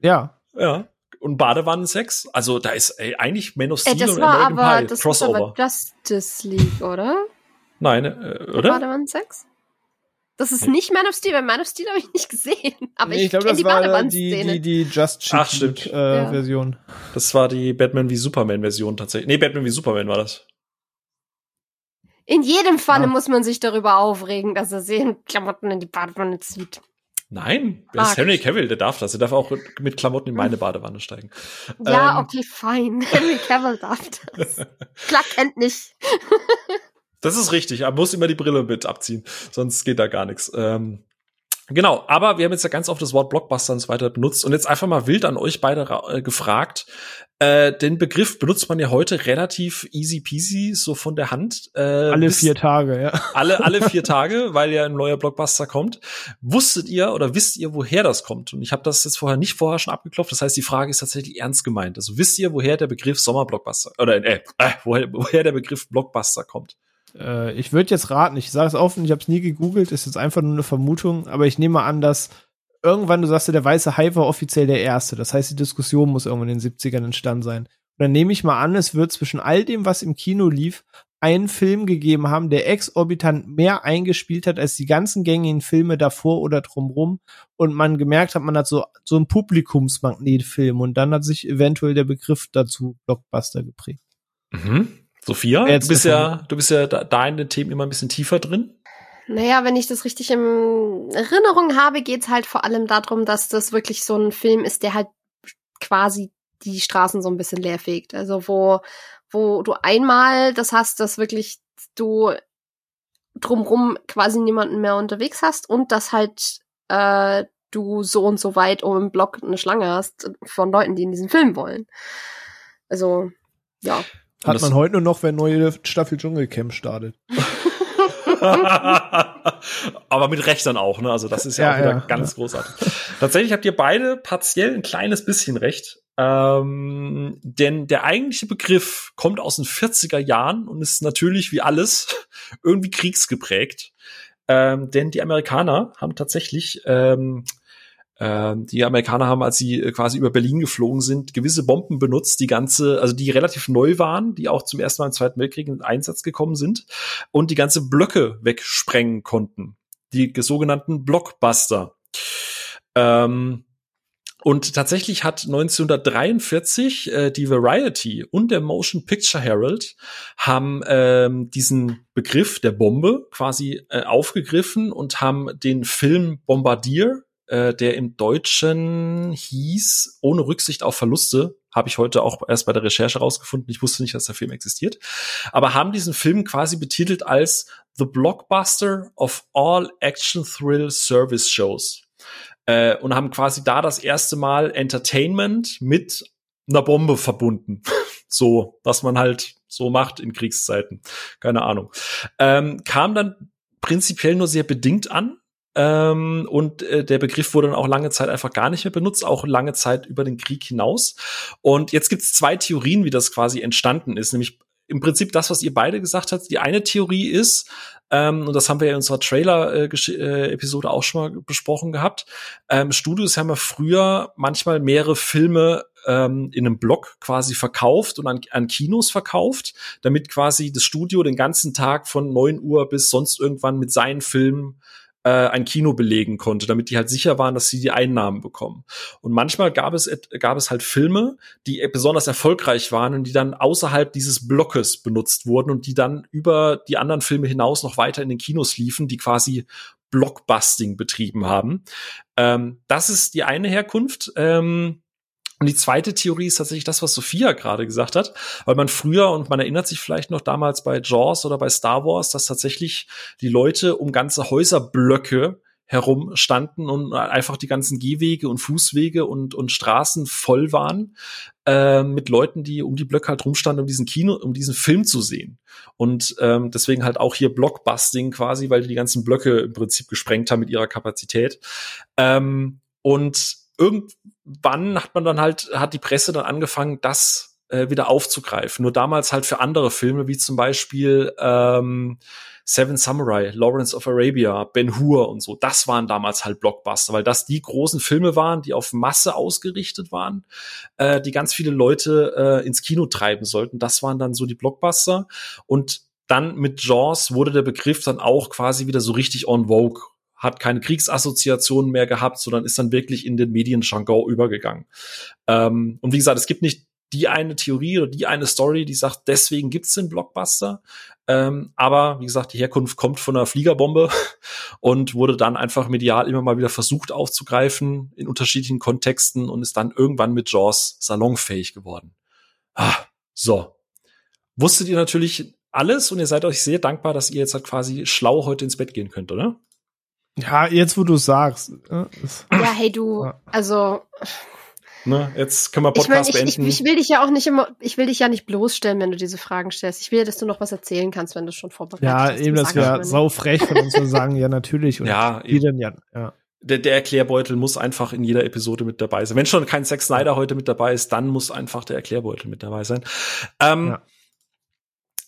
Ja.
Ja. Und Badewannensex, also da ist ey, eigentlich Man of Steel
das
und
war
American
aber,
Pie
das ist
Crossover.
aber Justice League, oder?
Nein, äh,
Der
oder?
Badewanne-Sex? Das ist nicht Man of Steel, weil Man of Steel habe ich nicht gesehen. Aber
Nee,
ich,
ich glaube,
kenne
das
die
war die, die, die Just Cheat
Ach, stimmt.
Sheet, äh,
Ja.
Version.
Das war die Batman wie Superman Version tatsächlich. Nee, Batman wie Superman war das.
In jedem Falle
Ja.
muss man sich darüber aufregen, dass er sehen Klamotten in die Badewanne zieht.
Nein, wer ist Henry. Cavill, der darf das. Der darf auch mit Klamotten in meine Badewanne steigen.
Ja,
Ähm.
okay, fein. Henry Cavill darf das. Clark Kent nicht.
Das ist richtig. Er muss immer die Brille mit abziehen, sonst geht da gar nichts. Ähm, genau, aber wir haben jetzt ja ganz oft das Wort Blockbuster und so weiter benutzt und jetzt einfach mal wild an euch beide äh, gefragt. Äh, den Begriff benutzt man ja heute relativ easy peasy, so von der Hand. Äh,
Alle vier Tage, ja.
alle, alle vier Tage, weil ja ein neuer Blockbuster kommt. Wusstet ihr oder wisst ihr, woher das kommt? Und ich habe das jetzt vorher nicht vorher schon abgeklopft. Das heißt, die Frage ist tatsächlich ernst gemeint. Also wisst ihr, woher der Begriff Sommerblockbuster oder äh, äh, woher, woher der Begriff Blockbuster kommt?
Äh, ich würde jetzt raten, ich sage es offen, ich habe es nie gegoogelt, ist jetzt einfach nur eine Vermutung, aber ich nehme an, dass irgendwann, du sagst ja, der weiße Hai war offiziell der erste. Das heißt, die Diskussion muss irgendwann in den 70ern entstanden sein. Und dann nehme ich mal an, es wird zwischen all dem, was im Kino lief, einen Film gegeben haben, der exorbitant mehr eingespielt hat als die ganzen gängigen Filme davor oder drumrum und man gemerkt hat, man hat so, so einen Publikumsmagnetfilm und dann hat sich eventuell der Begriff dazu Blockbuster geprägt.
Mhm. Sophia,
Jetzt
du bist
ist
ja, du bist ja da, da in den Themen immer ein bisschen tiefer drin.
Naja, wenn ich das richtig in Erinnerung habe, geht's halt vor allem darum, dass das wirklich so ein Film ist, der halt quasi die Straßen so ein bisschen leerfegt. Also wo, wo du einmal das hast, dass wirklich du drumrum quasi niemanden mehr unterwegs hast und dass halt äh, du so und so weit um den Block eine Schlange hast von Leuten, die in diesen Film wollen. Also, ja.
Und
Hat man heute nur noch, wenn neue Staffel Dschungelcamp startet.
Aber mit Recht dann auch, ne? Also das ist ja,
Ja,
auch wieder
ja,
ganz großartig. Tatsächlich habt ihr beide partiell ein kleines bisschen recht. Ähm, denn der eigentliche Begriff kommt aus den 40er Jahren und ist natürlich wie alles irgendwie kriegsgeprägt. Ähm, denn die Amerikaner haben tatsächlich ähm, die Amerikaner haben, als sie äh, quasi über Berlin geflogen sind, gewisse Bomben benutzt, die ganze, also die relativ neu waren, die auch zum ersten Mal im Zweiten Weltkrieg in Einsatz gekommen sind und die ganze Blöcke wegsprengen konnten. Die sogenannten Blockbuster. Ähm, und tatsächlich hat 1943 äh, die Variety und der Motion Picture Herald haben ähm, diesen Begriff der Bombe quasi äh, aufgegriffen und haben den Film Bombardier, äh, der im Deutschen hieß, ohne Rücksicht auf Verluste, habe ich heute auch erst bei der Recherche rausgefunden. Ich wusste nicht, dass der Film existiert. Aber haben diesen Film quasi betitelt als The Blockbuster of All Action Thrill Service Shows. Äh, und haben quasi da das erste Mal Entertainment mit einer Bombe verbunden. so, was man halt so macht in Kriegszeiten. Keine Ahnung. Ähm, kam dann prinzipiell nur sehr bedingt an. Ähm, und äh, der Begriff wurde dann auch lange Zeit einfach gar nicht mehr benutzt, auch lange Zeit über den Krieg hinaus. Und jetzt gibt es zwei Theorien, wie das quasi entstanden ist, nämlich im Prinzip das, was ihr beide gesagt habt. Die eine Theorie ist, ähm, und das haben wir ja in unserer Trailer-Episode auch schon mal besprochen gehabt, ähm, Studios haben ja früher manchmal mehrere Filme ähm, in einem Block quasi verkauft und an, an Kinos verkauft, damit quasi das Studio den ganzen Tag von 9 Uhr bis sonst irgendwann mit seinen Filmen äh, ein Kino belegen konnte, damit die halt sicher waren, dass sie die Einnahmen bekommen. Und manchmal gab es, gab es halt Filme, die besonders erfolgreich waren und die dann außerhalb dieses Blockes benutzt wurden und die dann über die anderen Filme hinaus noch weiter in den Kinos liefen, die quasi Blockbusting betrieben haben. Ähm, das ist die eine Herkunft. Ähm, und die zweite Theorie ist tatsächlich das, was Sophia gerade gesagt hat, weil man früher, und man erinnert sich vielleicht noch damals bei Jaws oder bei Star Wars, dass tatsächlich die Leute um ganze Häuserblöcke herum standen und einfach die ganzen Gehwege und Fußwege und, und Straßen voll waren äh, mit Leuten, die um die Blöcke halt rumstanden, um diesen Kino, um diesen Film zu sehen. Und ähm, deswegen halt auch hier Blockbusting quasi, weil die die ganzen Blöcke im Prinzip gesprengt haben mit ihrer Kapazität. Ähm, und irgend irgendwann hat man dann halt, hat die Presse dann angefangen, das äh, wieder aufzugreifen. Nur damals halt für andere Filme, wie zum Beispiel ähm, Seven Samurai, Lawrence of Arabia, Ben Hur und so. Das waren damals halt Blockbuster, weil das die großen Filme waren, die auf Masse ausgerichtet waren, äh, die ganz viele Leute äh, ins Kino treiben sollten. Das waren dann so die Blockbuster. Und dann mit Jaws wurde der Begriff dann auch quasi wieder so richtig on vogue hat keine Kriegsassoziationen mehr gehabt, sondern ist dann wirklich in den Medienjargon übergegangen. Ähm, und wie gesagt, es gibt nicht die eine Theorie oder die eine Story, die sagt, deswegen gibt's den Blockbuster. Ähm, aber wie gesagt, die Herkunft kommt von einer Fliegerbombe und wurde dann einfach medial immer mal wieder versucht aufzugreifen in unterschiedlichen Kontexten und ist dann irgendwann mit Jaws salonfähig geworden. Ah, so. Wusstet ihr natürlich alles und ihr seid euch sehr dankbar, dass ihr jetzt halt quasi schlau heute ins Bett gehen könnt, oder?
Ja, jetzt wo du sagst.
Ja, hey du, also
Ne, jetzt können wir Podcast
ich mein, ich,
beenden.
Ich, ich, will dich ja auch nicht immer, ich will dich ja nicht bloßstellen, wenn du diese Fragen stellst. Ich will, dass du noch was erzählen kannst, wenn du schon vorbereitet
ja,
hast.
Ja, eben, das wäre sau frech von uns zu sagen, ja, natürlich. Und
ja,
die dann ja, ja.
Der, der Erklärbeutel muss einfach in jeder Episode mit dabei sein. Wenn schon kein Zack Snyder heute mit dabei ist, dann muss einfach der Erklärbeutel mit dabei sein. Ähm, ja.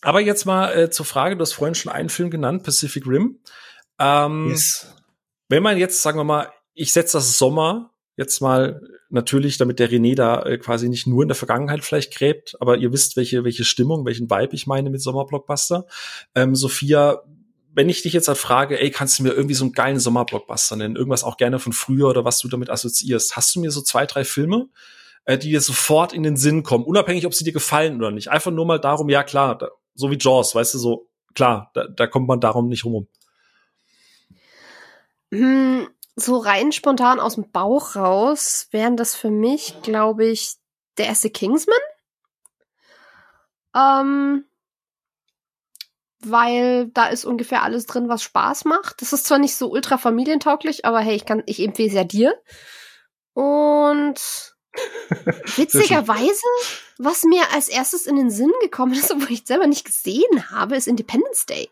Aber jetzt mal äh, zur Frage, du hast vorhin schon einen Film genannt, Pacific Rim. Ähm, yes. Wenn man jetzt, sagen wir mal, ich setze das Sommer jetzt mal natürlich, damit der René da äh, quasi nicht nur in der Vergangenheit vielleicht gräbt, aber ihr wisst, welche, welche Stimmung, welchen Vibe ich meine mit Sommerblockbuster. Ähm, Sophia, wenn ich dich jetzt halt frage, ey, kannst du mir irgendwie so einen geilen Sommerblockbuster nennen? Irgendwas auch gerne von früher oder was du damit assoziierst? Hast du mir so zwei, drei Filme, äh, die dir sofort in den Sinn kommen, unabhängig, ob sie dir gefallen oder nicht? Einfach nur mal darum, ja klar, so wie Jaws, weißt du, so, klar, da, da kommt man darum nicht rum.
Hm, so rein spontan aus dem Bauch raus wären das für mich, glaube ich, der erste Kingsman. Ähm, weil da ist ungefähr alles drin, was Spaß macht. Das ist zwar nicht so ultra familientauglich, aber hey, ich kann, ich empfehle es ja dir. Und witzigerweise, was mir als erstes in den Sinn gekommen ist, obwohl ich selber nicht gesehen habe, ist Independence Day.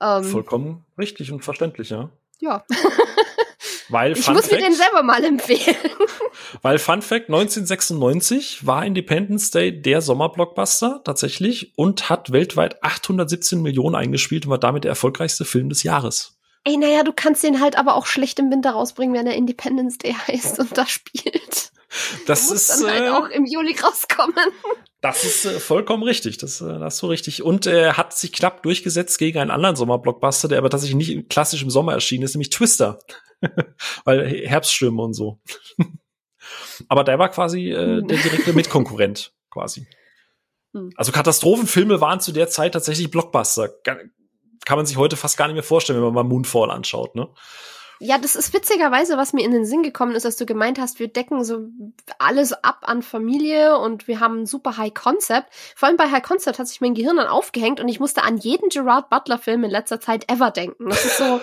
Ähm, Vollkommen richtig und verständlich, ja.
Ja.
Weil,
ich muss Fact, mir den selber mal empfehlen.
Weil Fun Fact 1996 war Independence Day der Sommerblockbuster tatsächlich und hat weltweit 817 Millionen eingespielt und war damit der erfolgreichste Film des Jahres.
Ey, naja, du kannst den halt aber auch schlecht im Winter rausbringen, wenn er Independence Day heißt und da spielt.
Das ist
dann halt äh, auch im Juli rauskommen.
Das ist äh, vollkommen richtig. Das, äh, das ist so richtig. Und er äh, hat sich knapp durchgesetzt gegen einen anderen Sommerblockbuster, der aber tatsächlich nicht klassisch im Sommer erschienen ist, nämlich Twister. Weil Herbststürme und so. aber der war quasi äh, der direkte Mitkonkurrent, quasi. Hm. Also Katastrophenfilme waren zu der Zeit tatsächlich Blockbuster. Kann man sich heute fast gar nicht mehr vorstellen, wenn man mal Moonfall anschaut, ne?
Ja, das ist witzigerweise, was mir in den Sinn gekommen ist, dass du gemeint hast, wir decken so alles ab an Familie und wir haben ein super High Concept. Vor allem bei High Concept hat sich mein Gehirn dann aufgehängt und ich musste an jeden Gerard Butler Film in letzter Zeit ever denken. Das ist so,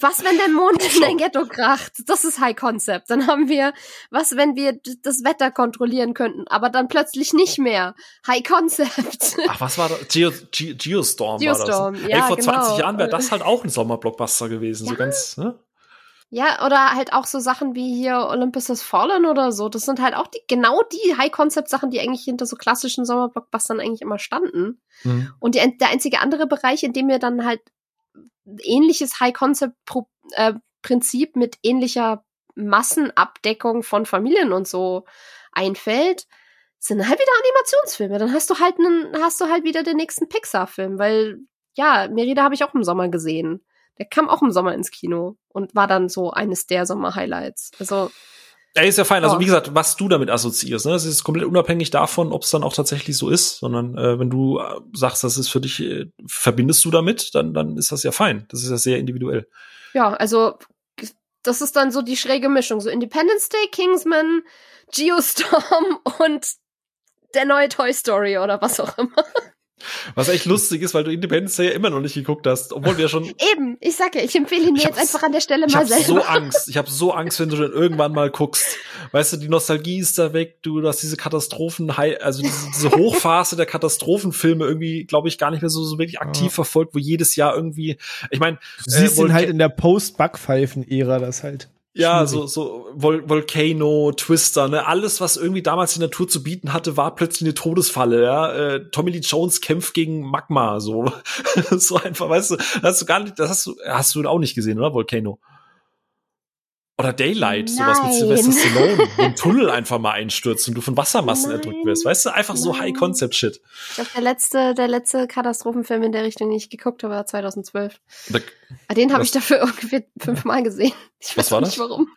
was wenn der Mond in ein Ghetto kracht? Das ist High Concept. Dann haben wir, was wenn wir das Wetter kontrollieren könnten, aber dann plötzlich nicht mehr? High Concept.
Ach, was war das? Geo, Ge Geostorm, Geostorm war das. Ja, Ey, vor genau. 20 Jahren wäre das halt auch ein Sommerblockbuster gewesen, ja. so ganz, ne?
Ja, oder halt auch so Sachen wie hier Olympus Has Fallen oder so. Das sind halt auch die, genau die High-Concept-Sachen, die eigentlich hinter so klassischen Sommerblockbustern eigentlich immer standen. Mhm. Und die, der einzige andere Bereich, in dem mir dann halt ähnliches High-Concept-Prinzip äh, mit ähnlicher Massenabdeckung von Familien und so einfällt, sind halt wieder Animationsfilme. Dann hast du halt einen, hast du halt wieder den nächsten Pixar-Film, weil ja, Merida habe ich auch im Sommer gesehen. Der kam auch im Sommer ins Kino und war dann so eines der Sommer-Highlights. Also
ja, ist ja fein. Also wie gesagt, was du damit assoziierst, ne? Das ist komplett unabhängig davon, ob es dann auch tatsächlich so ist, sondern äh, wenn du äh, sagst, das ist für dich, äh, verbindest du damit, dann dann ist das ja fein. Das ist ja sehr individuell.
Ja, also das ist dann so die schräge Mischung, so Independence Day, Kingsman, Geostorm und der neue Toy Story oder was auch immer.
Was echt lustig ist, weil du Independence Day ja immer noch nicht geguckt hast, obwohl wir schon.
Eben, ich sag ja, ich empfehle ihn mir jetzt einfach an der Stelle mal selber.
Ich habe so Angst. Ich habe so Angst, wenn du dann irgendwann mal guckst. Weißt du, die Nostalgie ist da weg. Du hast diese Katastrophen, also diese, diese Hochphase der Katastrophenfilme irgendwie, glaube ich, gar nicht mehr so, so wirklich aktiv ja. verfolgt, wo jedes Jahr irgendwie. Ich meine,
du siehst äh, ihn halt in der Post-Backpfeifen-Ära, das halt
Ja, so, so Vol Volcano, Twister, ne, alles, was irgendwie damals die Natur zu bieten hatte, war plötzlich eine Todesfalle, ja. Äh, Tommy Lee Jones kämpft gegen Magma, so. so einfach, weißt du, hast du gar nicht, das hast du, hast du auch nicht gesehen, oder? Volcano. Oder Daylight,
Nein.
sowas mit Sylvester Stallone, wo ein Tunnel einfach mal einstürzt und du von Wassermassen
Nein.
erdrückt wirst. Weißt du, einfach so
Nein.
High-Concept-Shit.
Ich glaube, der letzte, der letzte Katastrophenfilm in der Richtung, den ich geguckt habe, war 2012.
Da-
Aber den habe ich dafür ungefähr fünfmal gesehen. Ich
Was
weiß
war
nicht
das?
warum.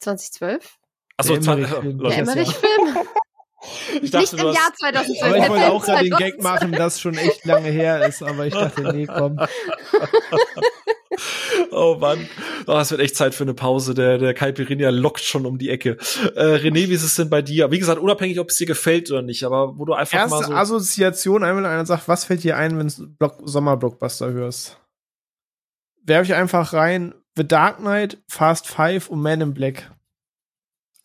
2012?
Achso,
Der Emmerich-Film.
Leute,
Der Emmerich-Film?
ich dachte,
Nicht im Jahr 2012.
Aber ich wollte
Film
auch gerade den
2012.
Gag machen, das schon echt lange her ist, aber ich dachte, nee, komm.
Oh Mann, oh, es wird echt Zeit für eine Pause. Der, der Caipirinha lockt schon um die Ecke. Äh, René, wie ist es denn bei dir? Wie gesagt, unabhängig, ob es dir gefällt oder nicht, aber wo du einfach mal
Erste
so.
Assoziation, einmal einer sagt, was fällt dir ein, wenn du Block Sommerblockbuster hörst? Werfe ich einfach rein The Dark Knight, Fast Five und Man in Black.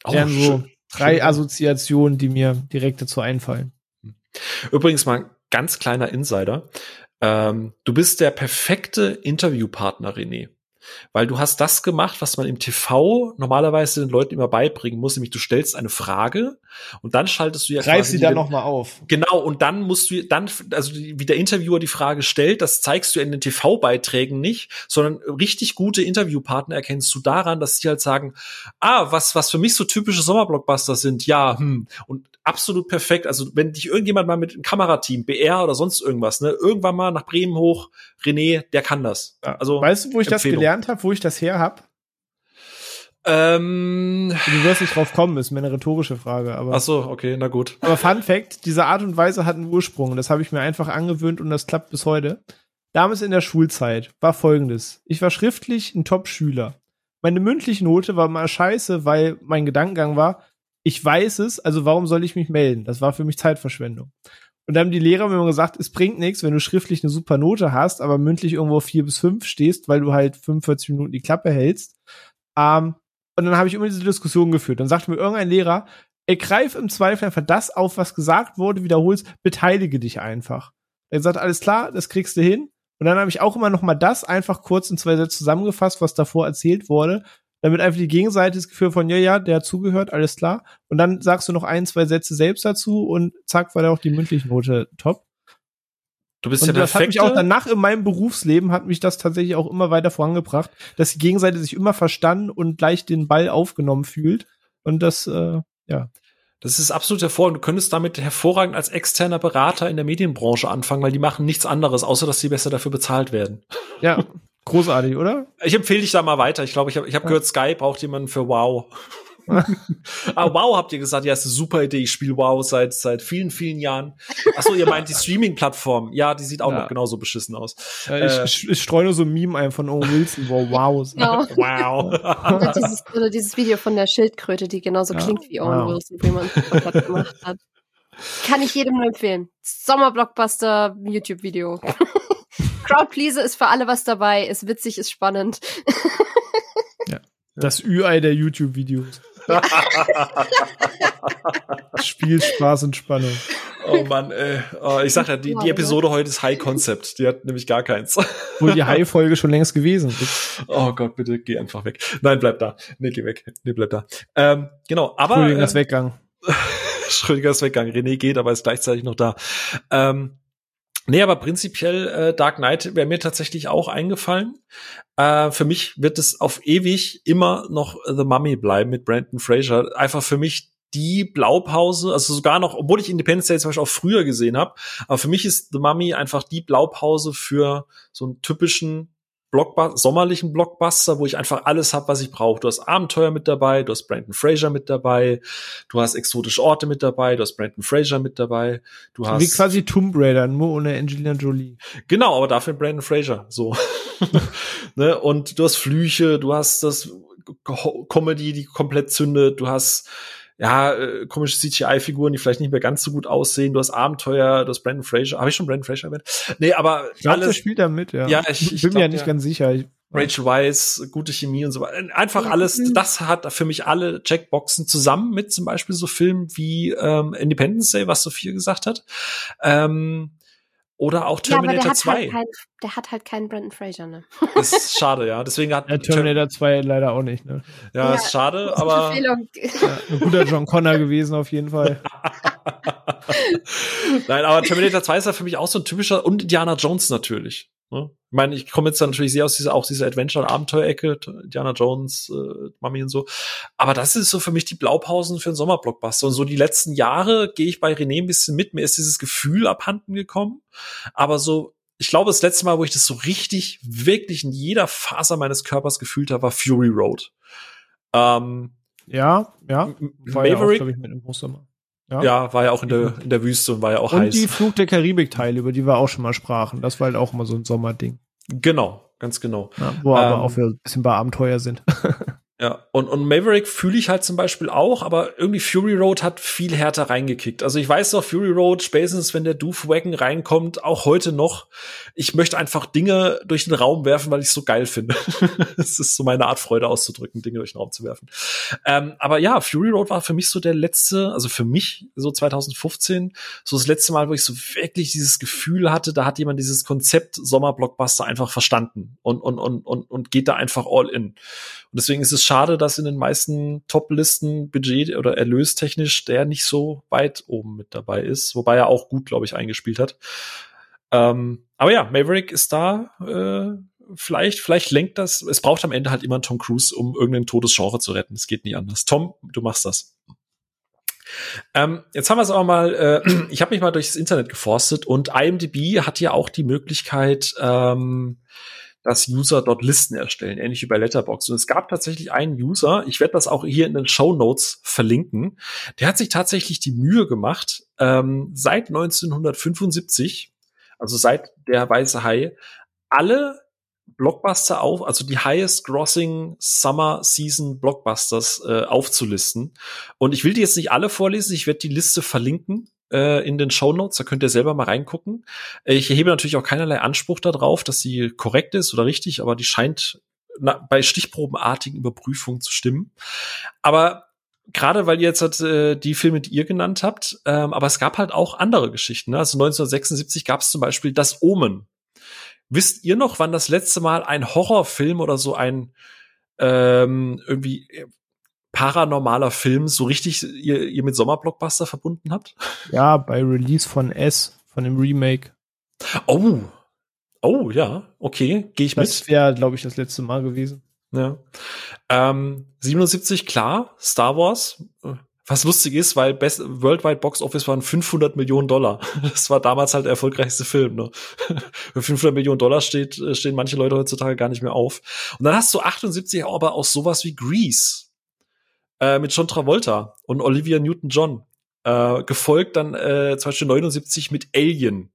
oh,
Wären so
schön.
drei
Schön.
Assoziationen, die mir direkt dazu einfallen.
Übrigens mal ein ganz kleiner Insider. Ähm, du bist der perfekte Interviewpartner, René. Weil du hast das gemacht, was man im TV normalerweise den Leuten immer beibringen muss, nämlich du stellst eine Frage und dann schaltest du ja
Greif sie dann nochmal auf.
Genau, und dann musst du, dann, also wie der Interviewer die Frage stellt, das zeigst du in den TV-Beiträgen nicht, sondern richtig gute Interviewpartner erkennst du daran, dass sie halt sagen, ah, was, was für mich so typische Sommerblockbuster sind, ja, hm, und absolut perfekt. Also wenn dich irgendjemand mal mit einem Kamerateam, BR oder sonst irgendwas, ne, irgendwann mal nach Bremen hoch, René, der kann das. Also,
weißt du, wo ich das
Empfehlung.
Gelernt habe, wo ich das her hab?
ähm,
Du wirst nicht drauf kommen, ist mir eine rhetorische Frage, aber.
ach so, okay, na gut.
Aber Fun Fact, diese Art und Weise hat einen Ursprung. Das habe ich mir einfach angewöhnt und das klappt bis heute. Damals in der Schulzeit war folgendes. Ich war schriftlich ein Top-Schüler. Meine mündliche Note war mal scheiße, weil mein Gedankengang war, ich weiß es, also warum soll ich mich melden? Das war für mich Zeitverschwendung. Und dann haben die Lehrer mir immer gesagt, es bringt nichts, wenn du schriftlich eine super Note hast, aber mündlich irgendwo vier bis fünf stehst, weil du halt 45 Minuten die Klappe hältst. Ähm, und dann habe ich immer diese Diskussion geführt. Dann sagte mir irgendein Lehrer, ey, greif im Zweifel einfach das auf, was gesagt wurde, wiederholst, beteilige dich einfach. Er sagt, alles klar, das kriegst du hin. Und dann habe ich auch immer noch mal das einfach kurz in zwei Sätze zusammengefasst, was davor erzählt wurde, damit einfach die Gegenseite das Gefühl von, ja, ja, der hat zugehört, alles klar. Und dann sagst du noch ein, zwei Sätze selbst dazu und zack, war da auch die mündliche Note top.
Du bist
Und
ja der
das hat mich auch danach in meinem Berufsleben hat mich das tatsächlich auch immer weiter vorangebracht, dass die Gegenseite sich immer verstanden und gleich den Ball aufgenommen fühlt. Und das, äh, ja.
Das ist absolut hervorragend. Du könntest damit hervorragend als externer Berater in der Medienbranche anfangen, weil die machen nichts anderes, außer dass sie besser dafür bezahlt werden.
Ja, großartig, oder?
Ich empfehle dich da mal weiter. Ich glaube, ich habe ich hab gehört, Sky braucht jemanden für Wow. ah, Wow habt ihr gesagt, ja, ist eine super Idee. Ich spiele Wow seit seit vielen, vielen Jahren. Achso, ihr meint die Streaming-Plattform. Ja, die sieht auch
Ja.
noch genauso beschissen aus.
Äh, ich, ich, ich streue nur so ein Meme ein von Owen Wilson, wo wow.
Genau.
Wow.
Oder dieses, oder dieses Video von der Schildkröte, die genauso
Ja.
klingt wie Owen
Wow.
Wilson, wie man es gemacht hat. Kann ich jedem nur empfehlen. Sommerblockbuster YouTube-Video. Crowdpleaser ist für alle was dabei, ist witzig, ist spannend.
Das Ü-Ei der YouTube-Videos. Spiel, Spaß und Spannung.
oh Mann, ey. Oh, ich sag ja, die, die Episode heute ist High Concept. Die hat nämlich gar keins.
Obwohl die High-Folge schon längst gewesen ist.
Oh Gott, bitte geh einfach weg. Nein, bleib da. Nee, geh weg. Nee, bleib da. Ähm, genau, aber
Entschuldigung,
äh,
Weggang.
Schrödinger ist weggegangen. René geht, aber ist gleichzeitig noch da. Ähm, nee, aber prinzipiell äh, Dark Knight wäre mir tatsächlich auch eingefallen. Äh, für mich wird es auf ewig immer noch The Mummy bleiben mit Brandon Fraser. Einfach für mich die Blaupause, also sogar noch, obwohl ich Independence Day zum Beispiel auch früher gesehen habe, aber für mich ist The Mummy einfach die Blaupause für so einen typischen Blockbuster, sommerlichen Blockbuster, wo ich einfach alles habe, was ich brauche. Du hast Abenteuer mit dabei, du hast Brandon Fraser mit dabei, du hast exotische Orte mit dabei, du hast Brandon Fraser mit dabei, du hast
Wie quasi Tomb Raider, nur ohne Angelina Jolie.
Genau, aber dafür Brandon Fraser. So. ne? Und du hast Flüche, du hast das Co- Comedy, die komplett zündet, du hast ja, äh, komische CGI-Figuren, die vielleicht nicht mehr ganz so gut aussehen. Du hast Abenteuer, du hast Brandon Fraser. Habe ich schon Brandon Fraser erwähnt? Nee, aber
Ich glaube, der
alles,
spielt da mit, ja.
Ja, ich- ich
bin mir ja
glaub,
nicht
ja.
ganz sicher. Ich,
Rachel Weisz, gute Chemie und so weiter. Einfach alles, das hat für mich alle Checkboxen zusammen mit zum Beispiel so Filmen wie ähm, Independence Day, was Sophia gesagt hat. Ähm, oder auch Terminator
ja, aber der
2.
Hat halt kein, der hat halt keinen Brandon Fraser, ne?
Das ist schade, ja. Deswegen hat
ja, Terminator 2 leider auch nicht, ne?
Ja, ja ist schade, aber
ja, ein guter John Connor gewesen auf jeden Fall.
Nein, aber Terminator 2 ist ja für mich auch so ein typischer und Indiana Jones natürlich. Ne? Ich meine, ich komme jetzt natürlich sehr aus dieser auch dieser Adventure- und Abenteuerecke, Indiana Jones, äh, Mami und so. Aber das ist so für mich die Blaupausen für einen Sommerblockbuster. Und so die letzten Jahre gehe ich bei René ein bisschen mit. Mir ist dieses Gefühl abhanden gekommen. Aber so, ich glaube, das letzte Mal, wo ich das so richtig, wirklich in jeder Faser meines Körpers gefühlt habe, war Fury Road. Ähm,
ja, ja.
Maverick,
auch, ich, mit Hochsommer.
Ja. ja, war ja auch in der, in der Wüste und war ja auch
und
heiß.
Und die Flug der Karibik-Teile, über die wir auch schon mal sprachen. Das war halt auch immer so ein Sommerding.
Genau, ganz genau.
Ja, wo ähm, aber auch wir ein bisschen bei Abenteuer sind.
Ja, und, und Maverick fühle ich halt zum Beispiel auch, aber irgendwie Fury Road hat viel härter reingekickt. Also ich weiß doch, Fury Road, spätestens wenn der Doof Wagon reinkommt, auch heute noch, ich möchte einfach Dinge durch den Raum werfen, weil ich es so geil finde. Es ist so meine Art, Freude auszudrücken, Dinge durch den Raum zu werfen. Ähm, aber ja, Fury Road war für mich so der letzte, also für mich so 2015, so das letzte Mal, wo ich so wirklich dieses Gefühl hatte, da hat jemand dieses Konzept Sommerblockbuster einfach verstanden und, und, und, und, und geht da einfach all in. Und deswegen ist es schade, dass in den meisten Top-Listen Budget oder erlöstechnisch der nicht so weit oben mit dabei ist, wobei er auch gut, glaube ich, eingespielt hat. Ähm, aber ja, Maverick ist da. Äh, vielleicht, vielleicht lenkt das. Es braucht am Ende halt immer einen Tom Cruise, um irgendein totes Genre zu retten. Es geht nie anders. Tom, du machst das. Ähm, jetzt haben wir es aber mal, äh, ich habe mich mal durchs Internet geforstet und IMDb hat ja auch die Möglichkeit, ähm, dass User dort Listen erstellen, ähnlich wie bei Letterboxd. Und es gab tatsächlich einen User, ich werde das auch hier in den Show Notes verlinken, der hat sich tatsächlich die Mühe gemacht, ähm, seit 1975, also seit der Weiße Hai, alle Blockbuster auf, also die highest grossing Summer Season Blockbusters äh, aufzulisten. Und ich will die jetzt nicht alle vorlesen, ich werde die Liste verlinken äh, in den Show Notes, da könnt ihr selber mal reingucken. Ich erhebe natürlich auch keinerlei Anspruch darauf, dass sie korrekt ist oder richtig, aber die scheint na, bei stichprobenartigen Überprüfungen zu stimmen. Aber gerade weil ihr jetzt halt, äh, die Filme, die ihr genannt habt, ähm, aber es gab halt auch andere Geschichten. Ne? Also 1976 gab es zum Beispiel Das Omen. Wisst ihr noch, wann das letzte Mal ein Horrorfilm oder so ein ähm, irgendwie paranormaler Film so richtig ihr, ihr mit Sommerblockbuster verbunden habt?
Ja, bei Release von S, von dem Remake.
Oh. Oh, ja, okay, gehe ich
das
mit.
Das wäre, glaube ich, das letzte Mal gewesen.
Ja. Ähm, 77, klar, Star Wars. Was lustig ist, weil Best Worldwide Box Office waren 500 Millionen Dollar. Das war damals halt der erfolgreichste Film. Ne? Für 500 Millionen Dollar steht, stehen manche Leute heutzutage gar nicht mehr auf. Und dann hast du 78 aber auch sowas wie Grease äh, mit John Travolta und Olivia Newton-John. Äh, gefolgt dann äh, zum Beispiel 79 mit Alien.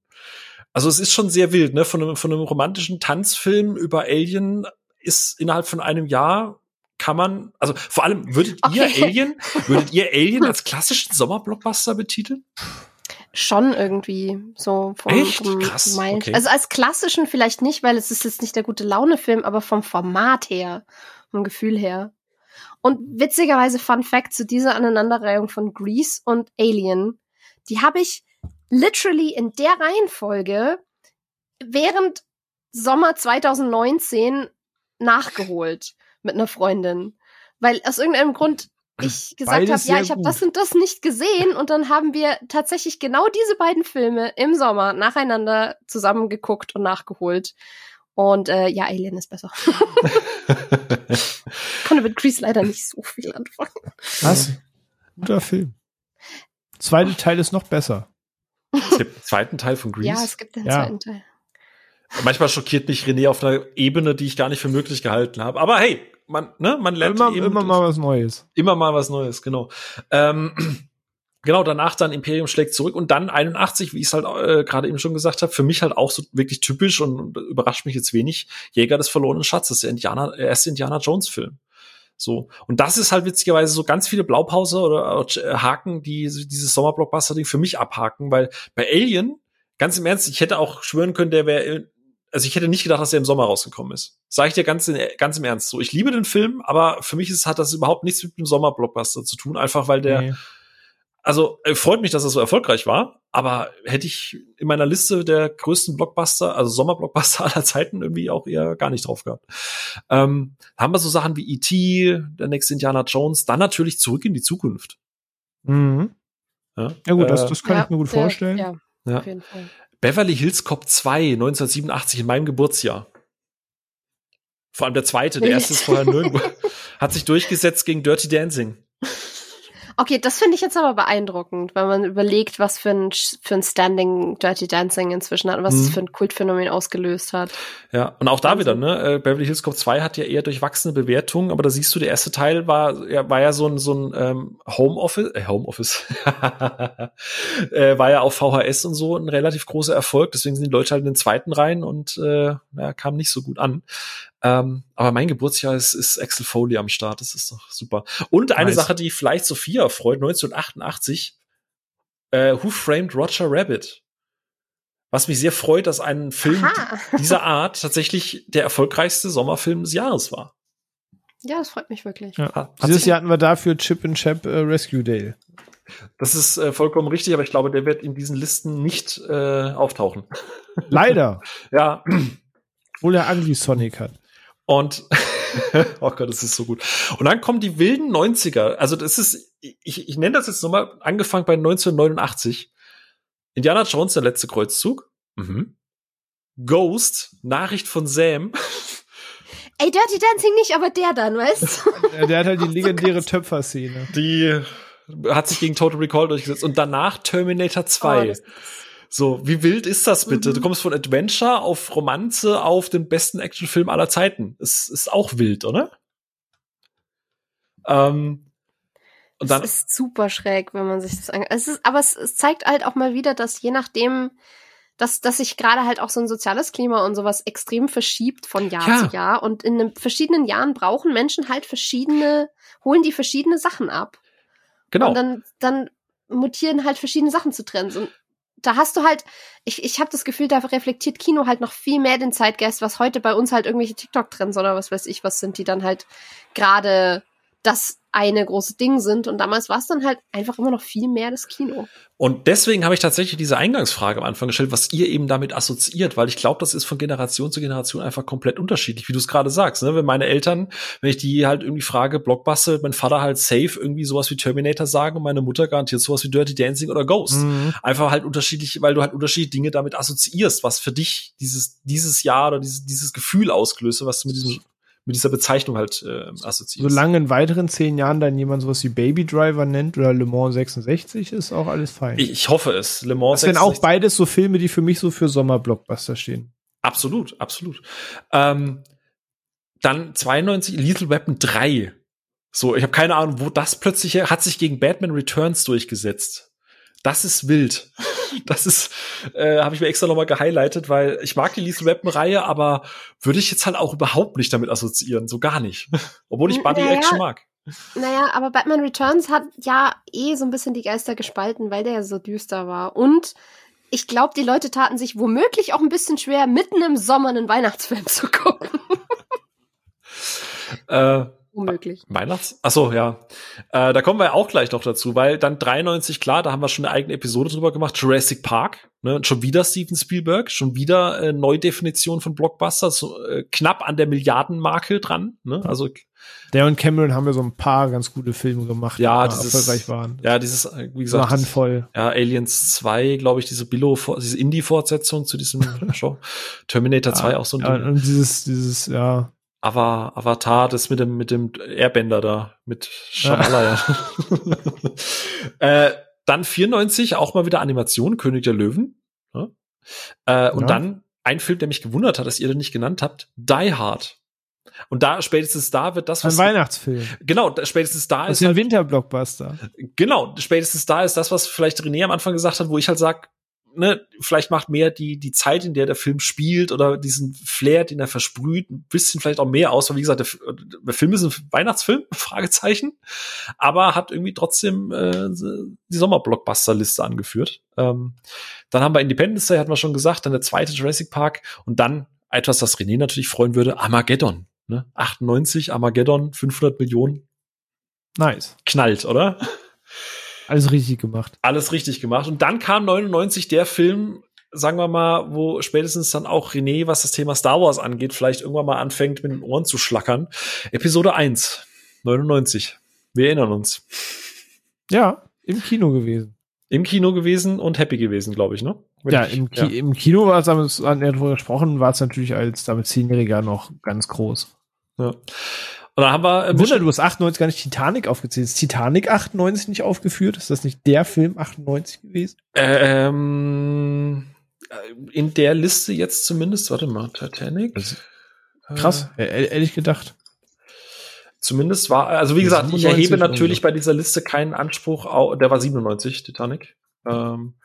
Also es ist schon sehr wild, ne? Von einem, von einem romantischen Tanzfilm über Alien ist innerhalb von einem Jahr kann man, also vor allem würdet okay. ihr Alien, würdet ihr Alien als klassischen Sommerblockbuster betiteln?
Schon irgendwie so vom,
Echt?
vom
Krass. Okay.
Also als klassischen vielleicht nicht, weil es ist jetzt nicht der gute Laune-Film, aber vom Format her, vom Gefühl her. Und witzigerweise Fun Fact zu dieser Aneinanderreihung von Grease und Alien, die habe ich literally in der Reihenfolge während Sommer 2019 nachgeholt mit einer Freundin, weil aus irgendeinem Grund ich gesagt habe, ja, ich habe das und das nicht gesehen und dann haben wir tatsächlich genau diese beiden Filme im Sommer nacheinander zusammengeguckt und nachgeholt. Und äh, ja, Alien ist besser. Konnte mit Grease leider nicht so viel anfangen.
Was? Guter Film. Zweite Teil ist noch besser.
Es gibt einen zweiten Teil von Grease.
Ja, es gibt den
Ja.
zweiten Teil.
Manchmal schockiert mich René auf einer Ebene, die ich gar nicht für möglich gehalten habe. Aber hey, man, ne, man lernt
Immer,
eben
immer mal was Neues.
immer mal was Neues, genau. Ähm, genau, danach dann Imperium schlägt zurück und dann 81, wie ich es halt äh, gerade eben schon gesagt habe, für mich halt auch so wirklich typisch und, überrascht mich jetzt wenig, Jäger des verlorenen Schatzes, der Indianer, der erste Indiana Jones Film. So. Und das ist halt witzigerweise so ganz viele Blaupause oder äh, Haken, die dieses Sommerblockbuster-Ding für mich abhaken, weil bei Alien, ganz im Ernst, ich hätte auch schwören können, der wäre, also ich hätte nicht gedacht, dass der im Sommer rausgekommen ist. Sag ich dir ganz, ganz im Ernst. So, ich liebe den Film, aber für mich ist, hat das überhaupt nichts mit dem Sommerblockbuster zu tun, einfach weil der,
Nee.
Also äh, freut mich, dass es so erfolgreich war, aber hätte ich in meiner Liste der größten Blockbuster, also Sommerblockbuster aller Zeiten irgendwie auch eher gar nicht drauf gehabt. Ähm, haben wir so Sachen wie E.T., der nächste Indiana Jones, dann natürlich zurück in die Zukunft.
Mhm.
Ja,
Ja gut, das,
Äh,
das kann
Ja,
ich mir gut
der-
vorstellen.
Ja,
ja.
auf jeden Fall.
Beverly Hills Cop 2, 1987, in meinem Geburtsjahr. Vor allem der zweite, der erste ist vorher nirgendwo. Hat sich durchgesetzt gegen Dirty Dancing.
Okay, das finde ich jetzt aber beeindruckend, wenn man überlegt, was für ein, für ein Standing Dirty Dancing inzwischen hat und was
Mhm.
es für ein Kultphänomen ausgelöst hat.
Ja, und auch da
Wahnsinn.
wieder, ne? äh, Beverly Hills Cop 2 hat ja eher durchwachsene Bewertungen, aber da siehst du, der erste Teil war, ja, war ja so ein, so ein ähm, Homeoffice, äh, Homeoffice, äh, war ja auf VHS und so ein relativ großer Erfolg, deswegen sind die Leute halt in den zweiten rein und äh, ja, kam nicht so gut an. Ähm, aber mein Geburtsjahr ist, ist Axel Foley am Start, das ist doch super. Und eine
Nice.
Sache, die vielleicht Sophia freut, 1988, äh, Who Framed Roger Rabbit? Was mich sehr freut, dass ein Film
Aha.
dieser Art tatsächlich der erfolgreichste Sommerfilm des Jahres war.
Ja, das freut mich wirklich.
Ja.
Hat- hat
Dieses Jahr hatten wir dafür Chip and Chap äh, Rescue Day.
Das ist äh, vollkommen richtig, aber ich glaube, der wird in diesen Listen nicht äh, auftauchen.
Leider.
Ja,
Obwohl er Ugly Sonic hat.
Und oh Gott, das ist so gut. Und dann kommen die wilden 90er. Also das ist, ich, ich nenne das jetzt nochmal, angefangen bei 1989. Indiana Jones, der letzte Kreuzzug. Mhm. Ghost, Nachricht von Sam.
Ey, Dirty Dancing nicht, aber der dann, weißt du?
Der hat halt die legendäre Töpfer-Szene.
Die hat sich gegen Total Recall durchgesetzt. Und danach Terminator 2.
Oh,
So, wie wild ist das bitte?
Mhm.
Du kommst von Adventure auf Romanze auf den besten Actionfilm aller Zeiten. Es ist auch wild, oder? Ähm, und dann,
Es ist super schräg, wenn man sich das anguckt. Es ist, aber es, es zeigt halt auch mal wieder, dass je nachdem, dass, dass sich gerade halt auch so ein soziales Klima und sowas extrem verschiebt von Jahr
Ja.
zu Jahr. Und in den verschiedenen Jahren brauchen Menschen halt verschiedene, holen die verschiedene Sachen ab.
genau.
Und dann, dann mutieren halt verschiedene Sachen zu Trends. Und da hast du halt, ich, ich habe das Gefühl, da reflektiert Kino halt noch viel mehr den Zeitgeist, was heute bei uns halt irgendwelche TikTok-Trends oder was weiß ich was sind, die dann halt gerade das eine große Ding sind. Und damals war es dann halt einfach immer noch viel mehr das Kino.
Und deswegen habe ich tatsächlich diese Eingangsfrage am Anfang gestellt, was ihr eben damit assoziiert, weil ich glaube, das ist von Generation zu Generation einfach komplett unterschiedlich, wie du es gerade sagst. Ne? Wenn meine Eltern, wenn ich die halt irgendwie frage, Blockbuster, wird mein Vater halt safe irgendwie sowas wie Terminator sagen und meine Mutter garantiert sowas wie Dirty Dancing oder Ghost.
Mhm.
Einfach halt unterschiedlich, weil du halt unterschiedliche Dinge damit assoziierst, was für dich dieses, dieses Jahr oder dieses, dieses Gefühl ausgelöst, hat, was du mit diesem mit dieser Bezeichnung halt äh, assoziierst.
Solange in weiteren zehn Jahren dann jemand sowas wie Baby Driver nennt oder Le Mans 66, ist auch alles fein.
ich, ich hoffe es. Le Mans
das sind auch
66
beides so Filme, die für mich so für Sommerblockbuster stehen.
Absolut, absolut. Ähm, dann 92 Lethal Weapon 3. So, ich habe keine Ahnung, wo das plötzlich hat sich gegen Batman Returns durchgesetzt. Das ist wild. Das ist, äh, habe ich mir extra nochmal gehighlightet, weil ich mag die Lethal Weapon Reihe, aber würde ich jetzt halt auch überhaupt nicht damit assoziieren, so gar nicht. Obwohl ich Buddy
Naja.
Action mag.
Naja, aber Batman Returns hat ja eh so ein bisschen die Geister gespalten, weil der ja so düster war. Und ich glaube, die Leute taten sich womöglich auch ein bisschen schwer, mitten im Sommer einen Weihnachtsfilm zu gucken.
Äh,
Womöglich.
Weihnachts? Ach so, ja. Äh, da kommen wir auch gleich noch dazu, weil dann 93, klar, da haben wir schon eine eigene Episode drüber gemacht. Jurassic Park, ne? Und Schon wieder Steven Spielberg, schon wieder äh, Neudefinition von Blockbuster, so, äh, knapp an der Milliardenmarke dran. Ne? Also
Der und Cameron haben ja so ein paar ganz gute Filme gemacht,
Ja,
die
dieses-
erfolgreich waren.
ja, dieses, äh, wie
So eine
gesagt,
Handvoll.
ja, Aliens 2, glaube ich, diese Billo, diese Indie-Fortsetzung zu diesem Show. Terminator 2 auch so ein
ja,
Ding.
und dieses, dieses, ja,
Ava, Avatar, das mit dem, mit dem Airbender da, mit Shyamalan. äh, dann 94, auch mal wieder Animation, König der Löwen. Ja. Äh, und
Ja.
dann ein Film, der mich gewundert hat, dass ihr den nicht genannt habt, Die Hard. Und da, spätestens da wird das,
ein
was,
Weihnachtsfilm.
genau, spätestens da
Das
ist
ist ein
halt,
Winterblockbuster.
genau, spätestens da ist das, was vielleicht René am Anfang gesagt hat, wo ich halt sag, ne, vielleicht macht mehr die, die Zeit, in der der Film spielt oder diesen Flair, den er versprüht, ein bisschen vielleicht auch mehr aus, weil wie gesagt, der, der Film ist ein Weihnachtsfilm, Fragezeichen, aber hat irgendwie trotzdem äh, die Sommerblockbuster-Liste angeführt. Ähm, dann haben wir Independence Day, hatten wir schon gesagt, dann der zweite Jurassic Park und dann etwas, das René natürlich freuen würde, Armageddon. Ne? 98, Armageddon, 500 Millionen,
Nice.
knallt, oder?
Alles richtig gemacht.
Alles richtig gemacht. Und dann kam 99 der Film, sagen wir mal, wo spätestens dann auch René, was das Thema Star Wars angeht, vielleicht irgendwann mal anfängt, mit den Ohren zu schlackern. Episode 1, 99. Wir erinnern uns.
Ja, im Kino gewesen.
Im Kino gewesen und happy gewesen, glaube ich, ne?
Wenn ja, ich, im, Ki ja. im Kino war es damals, an darüber gesprochen, war es natürlich als damit Zehnjähriger noch ganz groß.
Ja. Und dann haben wir.
Äh, Wunder, du hast 98 gar nicht Titanic aufgezählt. Ist Titanic 98 nicht aufgeführt? Ist das nicht der Film 98 gewesen?
Ähm, in der Liste jetzt zumindest, warte mal, Titanic. Also,
krass, äh, ehrlich gedacht.
Zumindest war, also wie gesagt, ich erhebe natürlich bei dieser Liste keinen Anspruch, der war 97, Titanic. Ähm,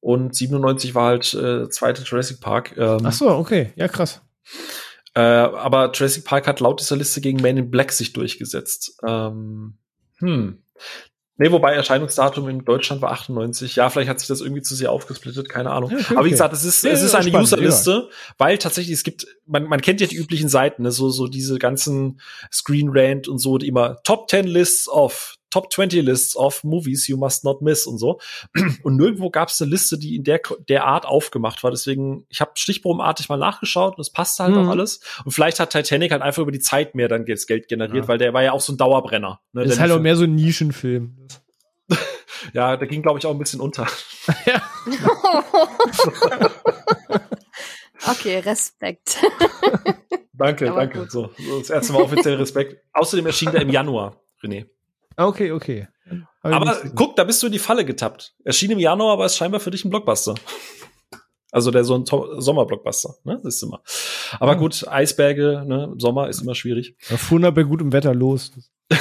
und 97 war halt äh, zweite Jurassic Park.
Ähm, Ach so, okay, ja krass.
Äh, aber Jurassic Park hat laut dieser Liste gegen Man in Black sich durchgesetzt. Ähm, hm. Nee, wobei Erscheinungsdatum in Deutschland war 98. Ja, vielleicht hat sich das irgendwie zu sehr aufgesplittet, keine Ahnung. Okay, Aber wie gesagt, es ist, ja, es ist eine Userliste, ja. weil tatsächlich es gibt, man, man kennt ja die üblichen Seiten, ne, so, so diese ganzen Screen Rant und so, die immer Top 10 Lists of, Top 20 Lists of Movies you must not miss und so. Und nirgendwo gab es eine Liste, die in der, der Art aufgemacht war. Deswegen, ich habe stichprobenartig mal nachgeschaut und es passte halt mhm. auch alles. Und vielleicht hat Titanic halt einfach über die Zeit mehr dann Geld generiert, ja. weil der war ja auch so ein Dauerbrenner.
Ne, das ist halt auch mehr so ein Nischenfilm.
ja, der ging, glaube ich, auch ein bisschen unter. ja.
okay, Respekt.
danke, Aber danke. So, das erste Mal offiziell Respekt. Außerdem erschien der im Januar, René.
Okay, okay.
Aber guck, da bist du in die Falle getappt. Erschien im Januar, aber ist scheinbar für dich ein Blockbuster. Also der so ein Sommerblockbuster, ne? Das ist immer. Aber ja. gut, Eisberge, ne? Sommer ist immer schwierig.
Da fuhren er bei gutem Wetter los.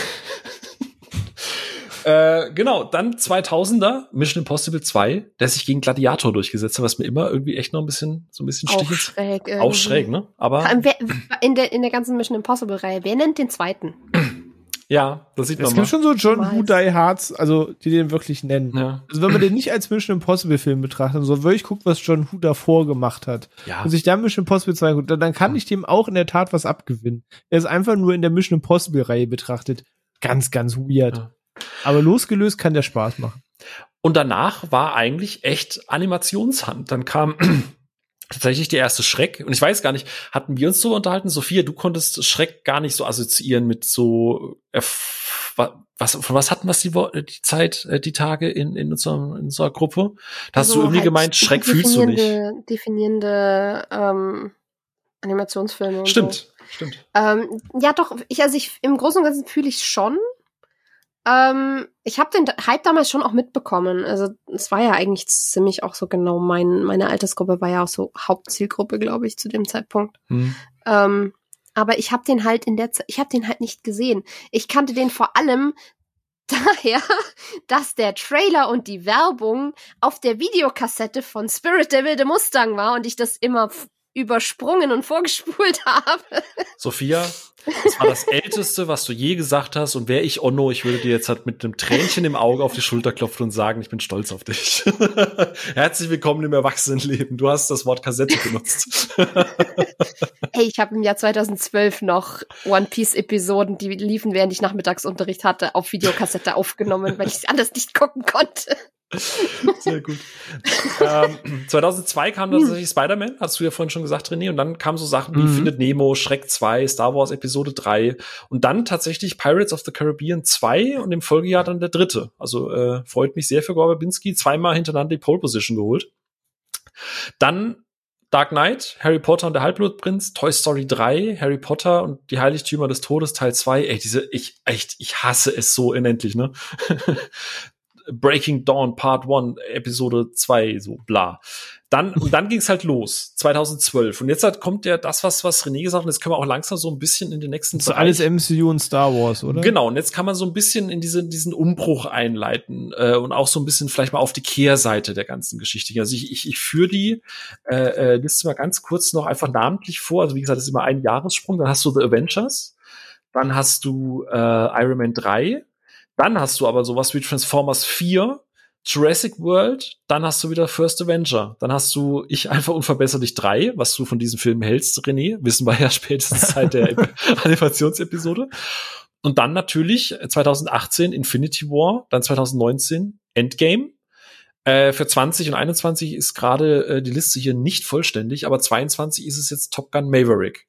äh, genau, dann 2000er Mission Impossible 2, der sich gegen Gladiator durchgesetzt hat, was mir immer irgendwie echt noch ein bisschen so ein bisschen
stich ist. Schräg
irgendwie. Auch schräg, ne? Aber
in der in der ganzen Mission Impossible Reihe, wer nennt den zweiten?
Ja, das sieht man
es mal. Es gibt schon so John Who Die Hearts, also die den wirklich nennen.
Ja.
Also wenn man den nicht als Mission Impossible Film betrachtet, so wirklich guckt, was John Who davor gemacht hat.
Ja.
Und sich dann Mission Impossible 2 guckt, dann kann ich dem auch in der Tat was abgewinnen. Er ist einfach nur in der Mission Impossible Reihe betrachtet. Ganz, ganz weird. Ja. Aber losgelöst kann der Spaß machen.
Und danach war eigentlich echt Animationshand. Dann kam tatsächlich der erste Schreck. Und ich weiß gar nicht, hatten wir uns so unterhalten? Sophia, du konntest Schreck gar nicht so assoziieren mit so, äh, was, von was hatten wir die, die Zeit, äh, die Tage in, in, unserem, in unserer Gruppe? Da hast also du irgendwie halt gemeint, Schreck fühlst du nicht.
Definierende ähm, Animationsfilme.
stimmt,
so.
stimmt.
Ähm, ja, doch, ich, also ich, im Großen und Ganzen fühle ich schon. Ähm, ich habe den Hype damals schon auch mitbekommen. Also es war ja eigentlich ziemlich auch so genau mein, meine Altersgruppe war ja auch so Hauptzielgruppe, glaube ich, zu dem Zeitpunkt. Hm. Ähm, aber ich habe den halt in der Zeit, ich habe den halt nicht gesehen. Ich kannte den vor allem daher, dass der Trailer und die Werbung auf der Videokassette von Spirit der wilde Mustang war und ich das immer übersprungen und vorgespult habe.
Sophia, das war das Älteste, was du je gesagt hast. Und wäre ich Onno, ich würde dir jetzt halt mit einem Tränchen im Auge auf die Schulter klopfen und sagen, ich bin stolz auf dich. Herzlich willkommen im Erwachsenenleben. Du hast das Wort Kassette benutzt.
hey, ich habe im Jahr 2012 noch One Piece Episoden, die liefen, während ich Nachmittagsunterricht hatte, auf Videokassette aufgenommen, weil ich es anders nicht gucken konnte.
Sehr gut. ähm, 2002 kam tatsächlich Spider-Man, hast du ja vorhin schon gesagt, René, und dann kamen so Sachen wie mhm. Findet Nemo, Shrek 2, Star Wars Episode 3 und dann tatsächlich Pirates of the Caribbean 2 und im Folgejahr dann der dritte. Also äh, freut mich sehr für Gorba Binski, zweimal hintereinander die Pole Position geholt. Dann Dark Knight, Harry Potter und der Halbblutprinz, Toy Story 3, Harry Potter und die Heiligtümer des Todes Teil 2. Ey, diese, ich, echt, ich hasse es so unendlich, ne? Breaking Dawn Part 1, Episode 2, so bla. Dann, und dann ging es halt los, 2012. Und jetzt halt kommt ja das, was, was René gesagt hat, jetzt können wir auch langsam so ein bisschen in den nächsten
so alles MCU und Star Wars, oder?
Genau, und jetzt kann man so ein bisschen in diese, diesen Umbruch einleiten äh, und auch so ein bisschen vielleicht mal auf die Kehrseite der ganzen Geschichte. Also ich, ich, ich führe die äh, äh, Liste mal ganz kurz noch einfach namentlich vor. Also wie gesagt, das ist immer ein Jahressprung. Dann hast du The Avengers, dann hast du äh, Iron Man 3, dann hast du aber sowas wie Transformers 4, Jurassic World, dann hast du wieder First Avenger. Dann hast du Ich einfach unverbesserlich 3, was du von diesem Film hältst, René. Wissen wir ja spätestens seit der Animationsepisode. und dann natürlich 2018 Infinity War, dann 2019 Endgame. Äh, für 20 und 21 ist gerade äh, die Liste hier nicht vollständig, aber 22 ist es jetzt Top Gun Maverick.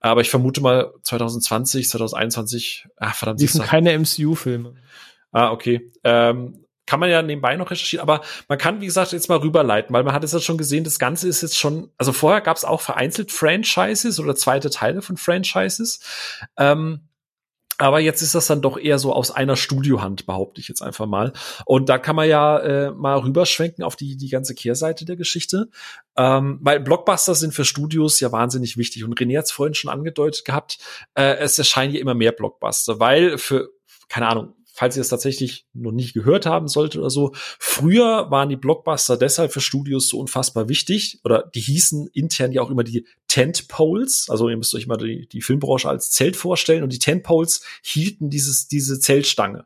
Aber ich vermute mal 2020, 2021, ach verdammt.
Die sind keine MCU-Filme.
Ah, okay. Ähm, kann man ja nebenbei noch recherchieren, aber man kann, wie gesagt, jetzt mal rüberleiten, weil man hat es ja schon gesehen, das Ganze ist jetzt schon, also vorher gab es auch vereinzelt Franchises oder zweite Teile von Franchises. Ähm, aber jetzt ist das dann doch eher so aus einer Studiohand, behaupte ich jetzt einfach mal. Und da kann man ja äh, mal rüberschwenken auf die, die ganze Kehrseite der Geschichte. Ähm, weil Blockbuster sind für Studios ja wahnsinnig wichtig. Und René hat es vorhin schon angedeutet gehabt, äh, es erscheinen ja immer mehr Blockbuster, weil für, keine Ahnung, falls ihr es tatsächlich noch nicht gehört haben solltet oder so. Früher waren die Blockbuster deshalb für Studios so unfassbar wichtig oder die hießen intern ja auch immer die Tentpoles. Also ihr müsst euch mal die, die Filmbranche als Zelt vorstellen und die Tentpoles hielten dieses, diese Zeltstange.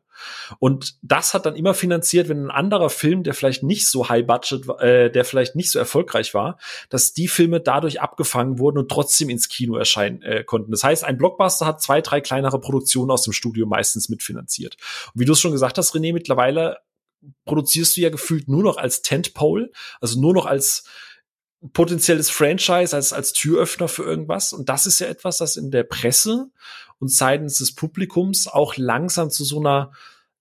Und das hat dann immer finanziert, wenn ein anderer Film, der vielleicht nicht so high budget, äh, der vielleicht nicht so erfolgreich war, dass die Filme dadurch abgefangen wurden und trotzdem ins Kino erscheinen äh, konnten. Das heißt, ein Blockbuster hat zwei, drei kleinere Produktionen aus dem Studio meistens mitfinanziert. Und wie du es schon gesagt hast, René, mittlerweile produzierst du ja gefühlt nur noch als Tentpole, also nur noch als potenzielles Franchise, als, als Türöffner für irgendwas. Und das ist ja etwas, das in der Presse und seitens des Publikums auch langsam zu so einer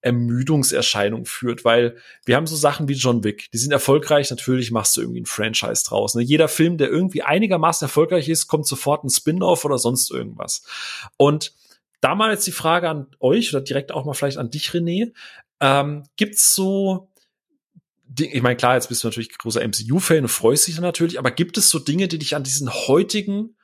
Ermüdungserscheinung führt, weil wir haben so Sachen wie John Wick, die sind erfolgreich, natürlich machst du irgendwie ein Franchise draus. Ne? Jeder Film, der irgendwie einigermaßen erfolgreich ist, kommt sofort ein Spin-off oder sonst irgendwas. Und da mal jetzt die Frage an euch oder direkt auch mal vielleicht an dich, René. Ähm, gibt's so, ich meine, klar, jetzt bist du natürlich großer MCU-Fan und freust dich natürlich, aber gibt es so Dinge, die dich an diesen heutigen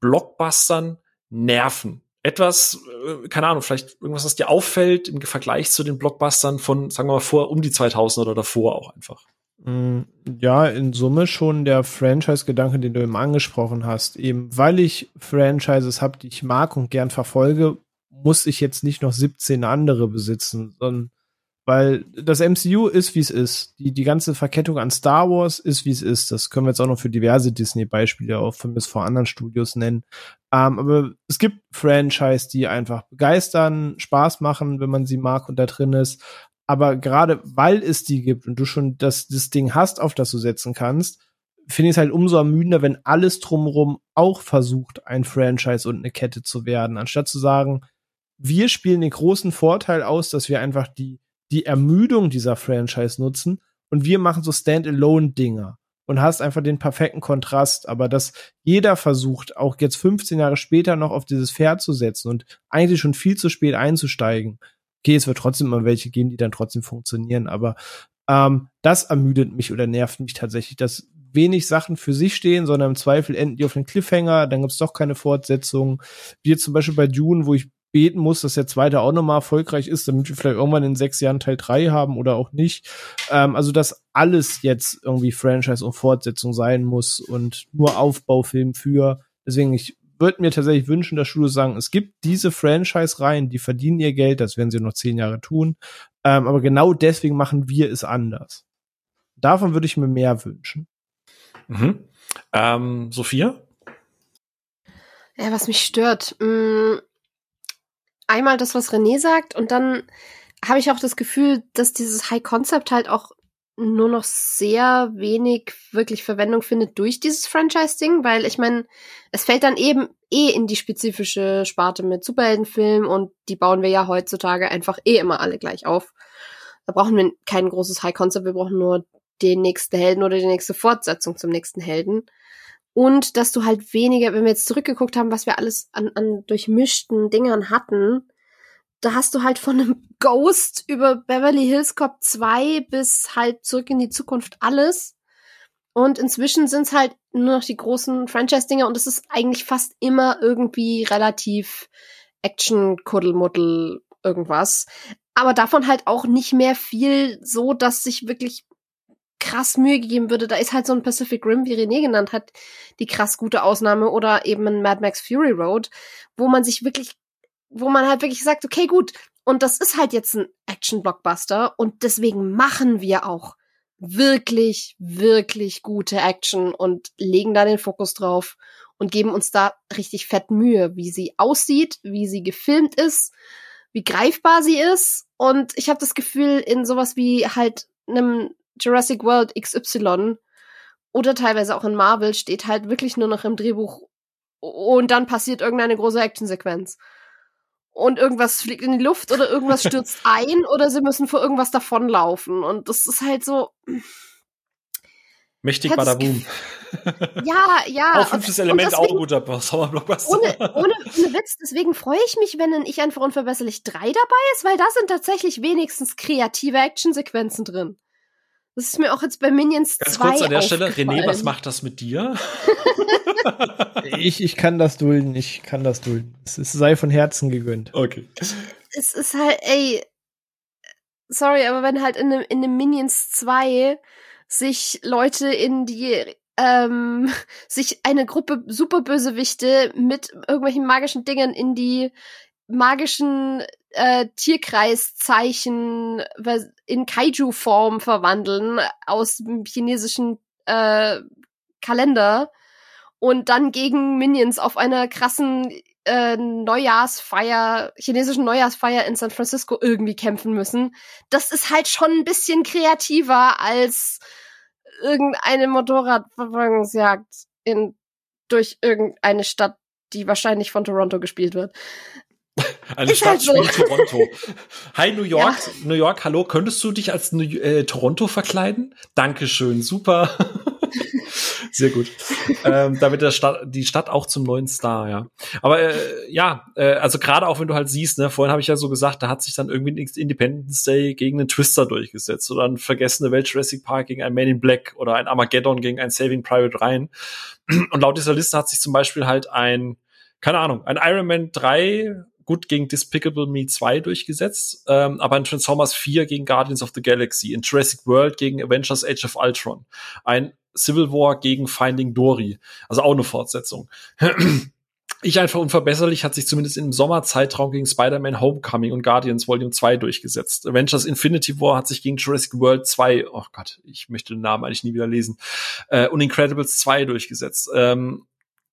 Blockbustern nerven? etwas, äh, keine Ahnung, vielleicht irgendwas, was dir auffällt im Vergleich zu den Blockbustern von, sagen wir mal, vor um die 2000 oder davor auch einfach?
Mm, ja, in Summe schon der Franchise-Gedanke, den du eben angesprochen hast. Eben weil ich Franchises habe, die ich mag und gern verfolge, muss ich jetzt nicht noch 17 andere besitzen, sondern weil das MCU ist, wie es ist. Die, die ganze Verkettung an Star Wars ist, wie es ist. Das können wir jetzt auch noch für diverse Disney-Beispiele auch von bis vor anderen Studios nennen. Ähm, aber es gibt Franchise, die einfach begeistern, Spaß machen, wenn man sie mag und da drin ist. Aber gerade weil es die gibt und du schon das, das Ding hast, auf das du setzen kannst, finde ich es halt umso ermüdender, wenn alles drumherum auch versucht, ein Franchise und eine Kette zu werden, anstatt zu sagen, wir spielen den großen Vorteil aus, dass wir einfach die die Ermüdung dieser Franchise nutzen und wir machen so Standalone-Dinger und hast einfach den perfekten Kontrast, aber dass jeder versucht, auch jetzt 15 Jahre später noch auf dieses Pferd zu setzen und eigentlich schon viel zu spät einzusteigen. Okay, es wird trotzdem immer welche geben, die dann trotzdem funktionieren, aber ähm, das ermüdet mich oder nervt mich tatsächlich, dass wenig Sachen für sich stehen, sondern im Zweifel enden die auf den Cliffhanger, dann gibt's doch keine Fortsetzung. Wie jetzt zum Beispiel bei Dune, wo ich beten muss, dass der zweite auch nochmal erfolgreich ist, damit wir vielleicht irgendwann in sechs Jahren Teil drei haben oder auch nicht. Ähm, also, dass alles jetzt irgendwie Franchise und Fortsetzung sein muss und nur Aufbaufilm für. Deswegen, ich würde mir tatsächlich wünschen, dass Studios sagen, es gibt diese Franchise-Reihen, die verdienen ihr Geld, das werden sie noch zehn Jahre tun. Ähm, aber genau deswegen machen wir es anders. Davon würde ich mir mehr wünschen.
Mhm. Ähm, Sophia?
Ja, was mich stört. Mh, mm, einmal das, was René sagt, und dann habe ich auch das Gefühl, dass dieses High Concept halt auch nur noch sehr wenig wirklich Verwendung findet durch dieses Franchise-Ding, weil ich meine, es fällt dann eben eh in die spezifische Sparte mit Superheldenfilmen und die bauen wir ja heutzutage einfach eh immer alle gleich auf. Da brauchen wir kein großes High Concept, wir brauchen nur den nächsten Helden oder die nächste Fortsetzung zum nächsten Helden und dass du halt weniger, wenn wir jetzt zurückgeguckt haben, was wir alles an, an durchmischten Dingern hatten, da hast du halt von einem Ghost über Beverly Hills Cop 2 bis halt zurück in die Zukunft alles. Und inzwischen sind es halt nur noch die großen Franchise-Dinger und es ist eigentlich fast immer irgendwie relativ Action-Kuddelmuddel irgendwas. Aber davon halt auch nicht mehr viel so, dass sich wirklich krass Mühe gegeben würde. Da ist halt so ein Pacific Rim, wie René genannt hat, die krass gute Ausnahme oder eben ein Mad Max Fury Road, wo man sich wirklich, wo man halt wirklich sagt, okay, gut, und das ist halt jetzt ein Action-Blockbuster und deswegen machen wir auch wirklich, wirklich gute Action und legen da den Fokus drauf und geben uns da richtig fett Mühe, wie sie aussieht, wie sie gefilmt ist, wie greifbar sie ist. Und ich habe das Gefühl, in sowas wie halt einem Jurassic World XY oder teilweise auch in Marvel steht halt wirklich nur noch im Drehbuch und dann passiert irgendeine große Actionsequenz. Und irgendwas fliegt in die Luft oder irgendwas stürzt ein oder sie müssen vor irgendwas davonlaufen. Und das ist halt so.
Mächtig Badaboom.
Ja, ja.
Auch fünftes Element, deswegen, auch ein guter Sommerblockbuster.
Ohne, ohne, ohne Witz, deswegen freue ich mich, wenn in Ich einfach unverbesserlich 3 dabei ist, weil da sind tatsächlich wenigstens kreative Actionsequenzen drin. Das ist mir auch jetzt bei Minions
Ganz 2 kurz an der Stelle, René, was macht das mit dir?
ich, ich kann das dulden, ich kann das dulden. Es, es sei von Herzen gegönnt.
Okay.
Es ist halt, ey, sorry, aber wenn halt in einem, in einem Minions 2 sich Leute in die ähm, sich eine Gruppe Superbösewichte mit irgendwelchen magischen Dingen in die magischen äh, Tierkreiszeichen in Kaiju-Form verwandeln aus dem chinesischen äh, Kalender und dann gegen Minions auf einer krassen äh, Neujahrsfeier, chinesischen Neujahrsfeier in San Francisco irgendwie kämpfen müssen. Das ist halt schon ein bisschen kreativer als irgendeine Motorradverfolgungsjagd in, durch irgendeine Stadt, die wahrscheinlich von Toronto gespielt wird.
Eine ist Stadt halt so. Toronto. Hi New York, ja. New York, hallo, könntest du dich als New äh, Toronto verkleiden? Dankeschön, super. Sehr gut. ähm, damit der Stadt, die Stadt auch zum neuen Star, ja. Aber äh, ja, äh, also gerade auch wenn du halt siehst, ne, vorhin habe ich ja so gesagt, da hat sich dann irgendwie Independence Day gegen einen Twister durchgesetzt oder ein vergessene Welt Jurassic Park gegen ein Man in Black oder ein Armageddon gegen ein Saving Private Ryan. Und laut dieser Liste hat sich zum Beispiel halt ein, keine Ahnung, ein Iron Man 3 gut gegen Despicable Me 2 durchgesetzt, ähm, aber in Transformers 4 gegen Guardians of the Galaxy, in Jurassic World gegen Avengers Age of Ultron, ein Civil War gegen Finding Dory, also auch eine Fortsetzung. Ich einfach unverbesserlich hat sich zumindest im Sommerzeitraum gegen Spider-Man Homecoming und Guardians Volume 2 durchgesetzt. Avengers Infinity War hat sich gegen Jurassic World 2, oh Gott, ich möchte den Namen eigentlich nie wieder lesen, äh, und Incredibles 2 durchgesetzt. Ähm,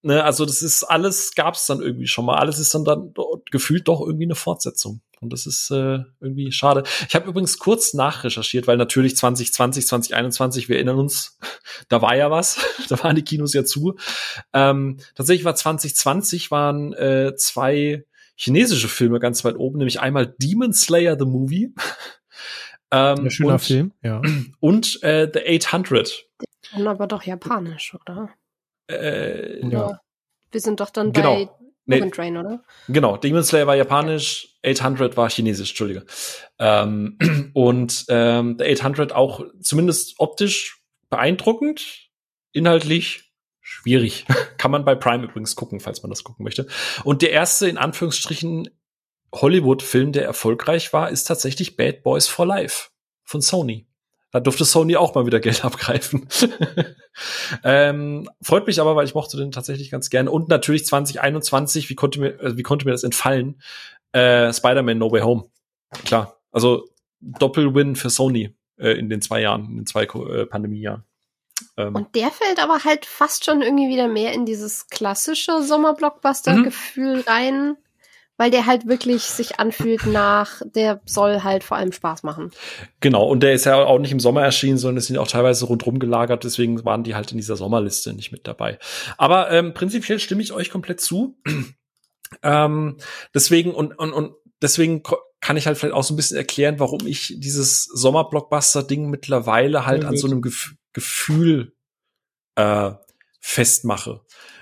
Ne, also das ist alles, gab es dann irgendwie schon mal. Alles ist dann dann gefühlt doch irgendwie eine Fortsetzung. Und das ist äh, irgendwie schade. Ich habe übrigens kurz nachrecherchiert, weil natürlich 2020, 2021, wir erinnern uns, da war ja was, da waren die Kinos ja zu. Ähm, tatsächlich war 2020 waren äh, zwei chinesische Filme ganz weit oben, nämlich einmal Demon Slayer the Movie.
ähm, Ein schöner und, Film, ja.
Und äh, The 800.
Aber doch japanisch, oder?
Äh,
ja. Wir sind doch dann genau. bei nee, Train, oder?
Genau, Demon Slayer war japanisch, 800 war chinesisch, Entschuldige. Ähm, und ähm, der 800 auch zumindest optisch beeindruckend, inhaltlich schwierig. Kann man bei Prime übrigens gucken, falls man das gucken möchte. Und der erste, in Anführungsstrichen, Hollywood-Film, der erfolgreich war, ist tatsächlich Bad Boys for Life von Sony. Da durfte Sony auch mal wieder Geld abgreifen. ähm, freut mich aber, weil ich mochte den tatsächlich ganz gerne. Und natürlich 2021, wie konnte mir, also wie konnte mir das entfallen? Äh, Spider-Man No Way Home. Klar. Also Doppelwin für Sony äh, in den zwei Jahren, in den zwei äh, Pandemiejahren.
Ähm. Und der fällt aber halt fast schon irgendwie wieder mehr in dieses klassische Sommerblockbuster-Gefühl mhm. rein weil der halt wirklich sich anfühlt nach, der soll halt vor allem Spaß machen.
Genau, und der ist ja auch nicht im Sommer erschienen, sondern es sind auch teilweise rundrum gelagert, deswegen waren die halt in dieser Sommerliste nicht mit dabei. Aber ähm, prinzipiell stimme ich euch komplett zu. ähm, deswegen und, und, und deswegen kann ich halt vielleicht auch so ein bisschen erklären, warum ich dieses Sommerblockbuster-Ding mittlerweile halt ja, an so einem Gef Gefühl äh, festmache.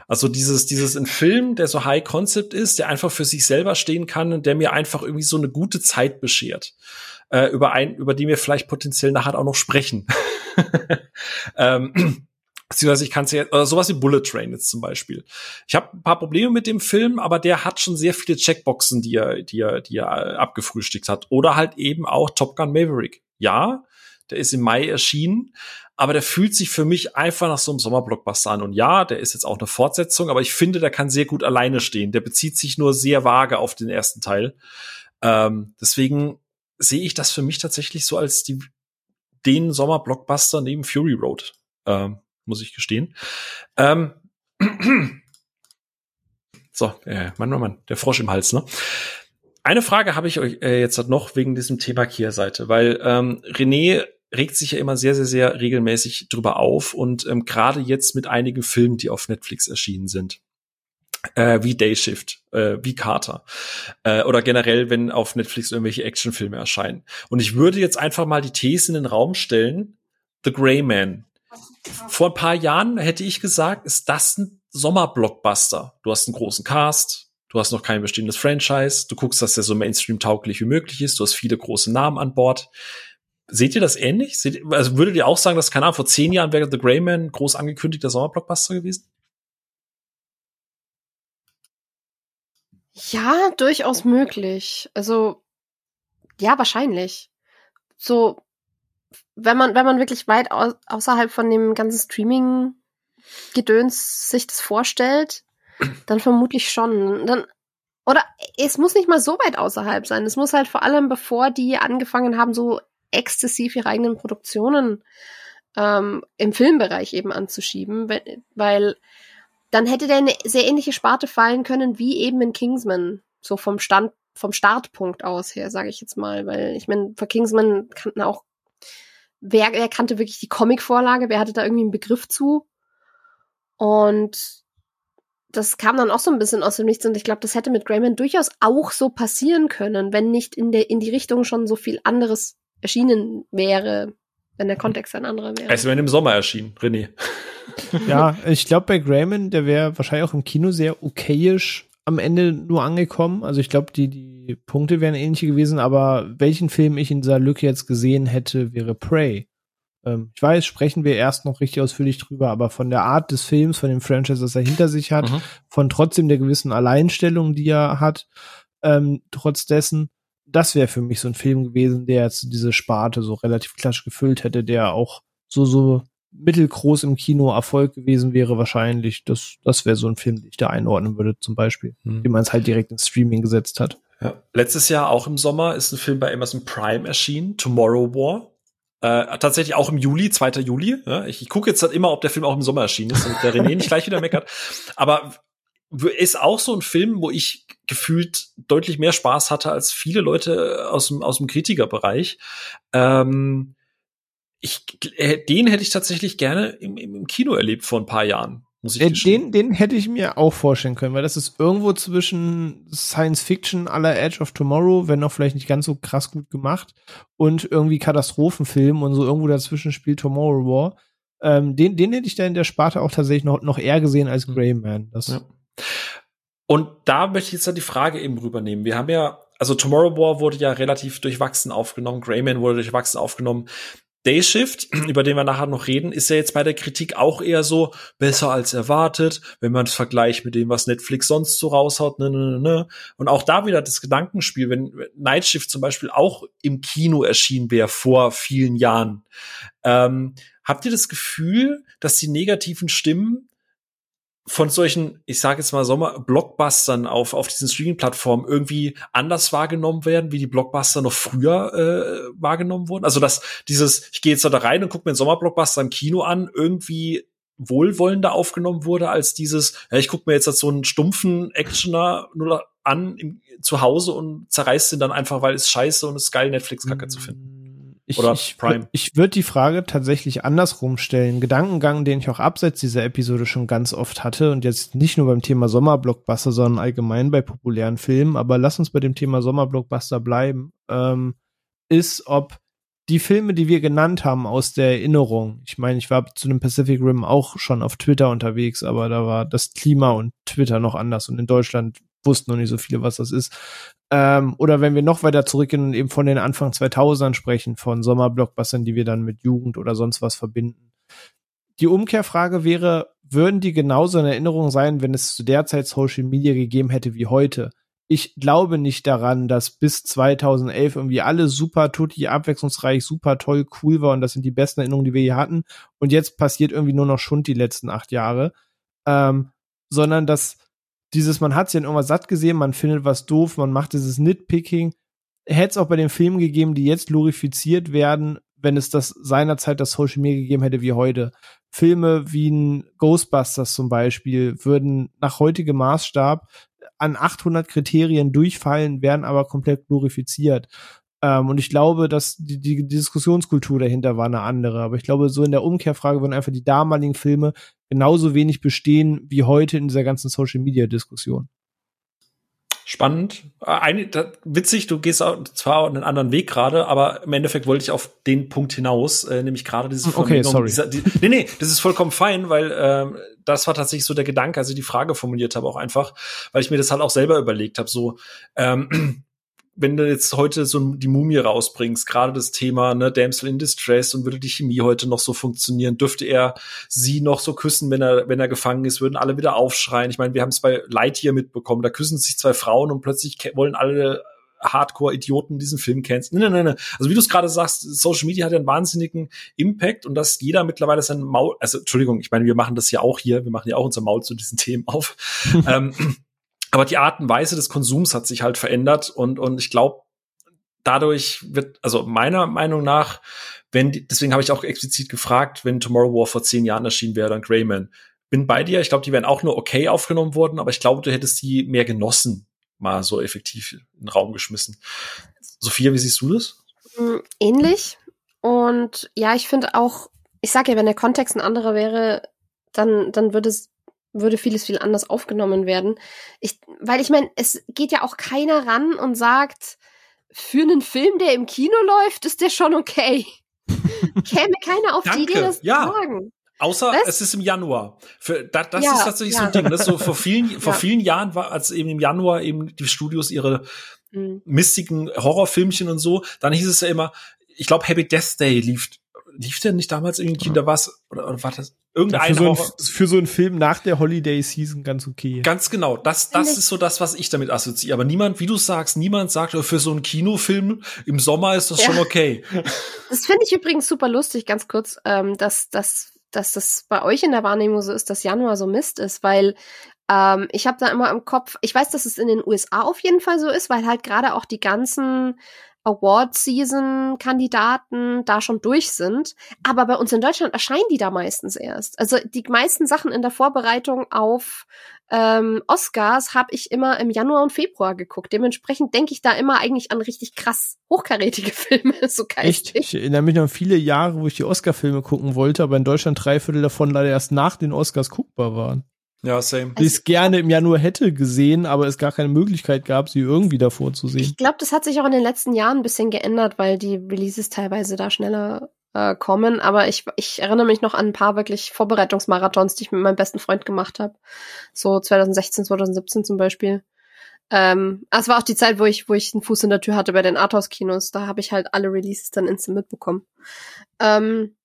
Also dieses, dieses ein Film, der so High Concept ist, der einfach für sich selber stehen kann und der mir einfach irgendwie so eine gute Zeit beschert. Äh, über ein, über die wir vielleicht potenziell nachher auch noch sprechen. ähm, Beziehungsweise ich kann es ja, oder sowas wie Bullet Train jetzt zum Beispiel. Ich habe ein paar Probleme mit dem Film, aber der hat schon sehr viele Checkboxen, die er, die er, die er abgefrühstückt hat. Oder halt eben auch Top Gun Maverick. Ja, der ist im Mai erschienen, aber der fühlt sich für mich einfach nach so einem Sommerblockbuster an. Und ja, der ist jetzt auch eine Fortsetzung, aber ich finde, der kann sehr gut alleine stehen. Der bezieht sich nur sehr vage auf den ersten Teil. Ähm, deswegen sehe ich das für mich tatsächlich so als die, den Sommerblockbuster neben Fury Road, ähm, muss ich gestehen. Ähm, So, äh, Mann, Mann, Mann, der Frosch im Hals, ne? Eine Frage habe ich euch äh, jetzt noch wegen diesem Thema Kehrseite, weil ähm, René regt sich ja immer sehr, sehr, sehr regelmäßig drüber auf und ähm, gerade jetzt mit einigen Filmen, die auf Netflix erschienen sind. Äh, wie Dayshift, äh, wie Carter äh, oder generell, wenn auf Netflix irgendwelche Actionfilme erscheinen. Und ich würde jetzt einfach mal die These in den Raum stellen: The Gray Man. Vor ein paar Jahren hätte ich gesagt, ist das ein Sommerblockbuster. Du hast einen großen Cast, du hast noch kein bestehendes Franchise, du guckst, dass der so Mainstream-tauglich wie möglich ist, du hast viele große Namen an Bord. Seht ihr das ähnlich? Seht, also würdet ihr auch sagen, dass, keine Ahnung, vor zehn Jahren wäre The Grey Man groß angekündigter Sommerblockbuster gewesen?
Ja, durchaus möglich. Also, ja, wahrscheinlich. So, wenn man, wenn man wirklich weit au außerhalb von dem ganzen Streaming-Gedöns sich das vorstellt, dann vermutlich schon. Dann, oder es muss nicht mal so weit außerhalb sein. Es muss halt vor allem, bevor die angefangen haben, so exzessiv ihre eigenen Produktionen ähm, im Filmbereich eben anzuschieben, weil dann hätte der eine sehr ähnliche Sparte fallen können wie eben in Kingsman, so vom Stand vom Startpunkt aus her, sage ich jetzt mal, weil ich meine, für Kingsman kannten auch wer, wer kannte wirklich die Comic-Vorlage, wer hatte da irgendwie einen Begriff zu? Und das kam dann auch so ein bisschen aus dem Nichts und ich glaube, das hätte mit Grayman durchaus auch so passieren können, wenn nicht in der in die Richtung schon so viel anderes erschienen wäre, wenn der Kontext ein anderer wäre.
Es wäre im Sommer erschienen, René.
ja, ich glaube bei Grayman, der wäre wahrscheinlich auch im Kino sehr okayisch am Ende nur angekommen. Also ich glaube, die, die Punkte wären ähnliche gewesen, aber welchen Film ich in dieser Lücke jetzt gesehen hätte, wäre Prey. Ähm, ich weiß, sprechen wir erst noch richtig ausführlich drüber, aber von der Art des Films, von dem Franchise, das er hinter sich hat, mhm. von trotzdem der gewissen Alleinstellung, die er hat, ähm, trotz dessen, das wäre für mich so ein Film gewesen, der jetzt diese Sparte so relativ klassisch gefüllt hätte, der auch so, so mittelgroß im Kino Erfolg gewesen wäre wahrscheinlich. Das, das wäre so ein Film, den ich da einordnen würde, zum Beispiel, hm. den man es halt direkt ins Streaming gesetzt hat.
Ja. Letztes Jahr auch im Sommer ist ein Film bei Amazon Prime erschienen, Tomorrow War. Äh, tatsächlich auch im Juli, 2. Juli. Ja, ich, ich gucke jetzt halt immer, ob der Film auch im Sommer erschienen ist, damit der René nicht gleich wieder meckert. Aber ist auch so ein Film, wo ich gefühlt deutlich mehr Spaß hatte als viele Leute aus dem, aus dem Kritikerbereich. Ähm, ich, äh, den hätte ich tatsächlich gerne im, im Kino erlebt vor ein paar Jahren. Muss ich
den, den, den hätte ich mir auch vorstellen können, weil das ist irgendwo zwischen Science Fiction aller Edge of Tomorrow, wenn auch vielleicht nicht ganz so krass gut gemacht, und irgendwie Katastrophenfilm und so irgendwo dazwischen spielt Tomorrow War. Ähm, den, den hätte ich da in der Sparte auch tatsächlich noch, noch eher gesehen als hm. Greyman. Das ja.
Und da möchte ich jetzt dann die Frage eben rübernehmen. Wir haben ja, also Tomorrow War wurde ja relativ durchwachsen aufgenommen, Greyman wurde durchwachsen aufgenommen. Dayshift, über den wir nachher noch reden, ist ja jetzt bei der Kritik auch eher so besser als erwartet, wenn man es vergleicht mit dem, was Netflix sonst so raushaut. Ne, ne, ne. ne. Und auch da wieder das Gedankenspiel, wenn Nightshift zum Beispiel auch im Kino erschienen wäre vor vielen Jahren. Ähm, habt ihr das Gefühl, dass die negativen Stimmen von solchen, ich sage jetzt mal Sommer-Blockbustern auf, auf diesen Streaming-Plattformen irgendwie anders wahrgenommen werden, wie die Blockbuster noch früher äh, wahrgenommen wurden. Also dass dieses, ich gehe jetzt da rein und gucke mir einen Sommerblockbuster im Kino an, irgendwie wohlwollender aufgenommen wurde als dieses, ja, ich gucke mir jetzt so einen stumpfen Actioner nur an im, zu Hause und zerreißt ihn dann einfach, weil es scheiße und es ist geil, Netflix-Kacke zu finden.
Ich, Oder ich, Prime. Ich würde die Frage tatsächlich andersrum stellen. Gedankengang, den ich auch abseits dieser Episode schon ganz oft hatte und jetzt nicht nur beim Thema Sommerblockbuster, sondern allgemein bei populären Filmen, aber lass uns bei dem Thema Sommerblockbuster bleiben, ähm, ist, ob die Filme, die wir genannt haben aus der Erinnerung, ich meine, ich war zu dem Pacific Rim auch schon auf Twitter unterwegs, aber da war das Klima und Twitter noch anders und in Deutschland wussten noch nicht so viele, was das ist. Ähm, oder wenn wir noch weiter zurückgehen und eben von den Anfang 2000ern sprechen, von Sommerblockbustern, die wir dann mit Jugend oder sonst was verbinden. Die Umkehrfrage wäre, würden die genauso in Erinnerung sein, wenn es zu der Zeit Social Media gegeben hätte wie heute? Ich glaube nicht daran, dass bis 2011 irgendwie alle super tutti, abwechslungsreich, super toll, cool war und das sind die besten Erinnerungen, die wir hier hatten. Und jetzt passiert irgendwie nur noch Schund die letzten acht Jahre. Ähm, sondern dass dieses, man hat sich in irgendwas satt gesehen, man findet was doof, man macht dieses Nitpicking. Hätte es auch bei den Filmen gegeben, die jetzt glorifiziert werden, wenn es das seinerzeit das Social Media gegeben hätte wie heute. Filme wie ein Ghostbusters zum Beispiel würden nach heutigem Maßstab an 800 Kriterien durchfallen, werden aber komplett glorifiziert. Ähm, und ich glaube, dass die, die Diskussionskultur dahinter war eine andere. Aber ich glaube, so in der Umkehrfrage würden einfach die damaligen Filme genauso wenig bestehen wie heute in dieser ganzen Social Media Diskussion.
Spannend. Äh, ein, da, witzig, du gehst auch, zwar einen anderen Weg gerade, aber im Endeffekt wollte ich auf den Punkt hinaus, äh, nämlich gerade diese
Okay, sorry.
Dieser, die, nee, nee, das ist vollkommen fein, weil ähm, das war tatsächlich so der Gedanke, als ich die Frage formuliert habe, auch einfach, weil ich mir das halt auch selber überlegt habe, so ähm, wenn du jetzt heute so die Mumie rausbringst, gerade das Thema ne, Damsel in Distress und würde die Chemie heute noch so funktionieren, dürfte er sie noch so küssen, wenn er wenn er gefangen ist, würden alle wieder aufschreien. Ich meine, wir haben es bei Lightyear mitbekommen, da küssen sich zwei Frauen und plötzlich wollen alle Hardcore-Idioten diesen Film kennst. Nein, nein, nein. Also wie du es gerade sagst, Social Media hat ja einen wahnsinnigen Impact und dass jeder mittlerweile sein Maul, also Entschuldigung, ich meine, wir machen das ja auch hier, wir machen ja auch unser Maul zu diesen Themen auf. ähm, aber die Art und Weise des Konsums hat sich halt verändert und, und ich glaube, dadurch wird, also meiner Meinung nach, wenn, die, deswegen habe ich auch explizit gefragt, wenn Tomorrow War vor zehn Jahren erschienen wäre, dann Greyman. Bin bei dir, ich glaube, die wären auch nur okay aufgenommen worden, aber ich glaube, du hättest die mehr genossen, mal so effektiv in den Raum geschmissen. Sophia, wie siehst du das?
Mm, ähnlich. Und ja, ich finde auch, ich sage ja, wenn der Kontext ein anderer wäre, dann, dann würde es würde vieles viel anders aufgenommen werden. Ich, weil ich meine, es geht ja auch keiner ran und sagt, für einen Film, der im Kino läuft, ist der schon okay. Käme keiner auf die Idee, das
ja.
zu sagen.
Außer
Was?
es ist im Januar. Für, da, das
Ja,
ist tatsächlich
ja.
so ein Ding. Das so vor vielen, vor
Ja.
vielen Jahren war, als eben im Januar eben die Studios ihre
Mhm.
mistigen Horrorfilmchen und so, dann hieß es ja immer, ich glaube Happy Death Day lief, lief der nicht damals irgendwie Kinder was oder, oder war das irgendein
für, so ein, für so einen Film nach der Holiday Season ganz okay.
Ganz genau, das, das ist so das, was ich damit assoziiere. Aber niemand, wie du sagst, niemand sagt, oh, für so einen Kinofilm im Sommer ist das
Ja.
schon okay.
Das finde ich übrigens super lustig, ganz kurz, ähm, dass, dass, dass das bei euch in der Wahrnehmung so ist, dass Januar so Mist ist, weil ähm, ich habe da immer im Kopf, ich weiß, dass es in den USA auf jeden Fall so ist, weil halt gerade auch die ganzen Award-Season-Kandidaten da schon durch sind. Aber bei uns in Deutschland erscheinen die da meistens erst. Also die meisten Sachen in der Vorbereitung auf ähm, Oscars habe ich immer im Januar und Februar geguckt. Dementsprechend denke ich da immer eigentlich an richtig krass hochkarätige Filme, so
Echt? Ich erinnere mich noch an viele Jahre, wo ich die Oscar-Filme gucken wollte, aber in Deutschland drei Viertel davon leider erst nach den Oscars guckbar waren.
Ja, same.
Die ich es gerne im Januar hätte gesehen, aber es gar keine Möglichkeit gab, sie irgendwie davor zu sehen.
Ich glaube, das hat sich auch in den letzten Jahren ein bisschen geändert, weil die Releases teilweise da schneller äh, kommen. Aber ich, ich erinnere mich noch an ein paar wirklich Vorbereitungsmarathons, die ich mit meinem besten Freund gemacht habe. So 2016, 2017 zum Beispiel. Ähm, es war auch die Zeit, wo ich, wo ich einen Fuß in der Tür hatte bei den Arthouse-Kinos. Da habe ich halt alle Releases dann instant mitbekommen. Ähm,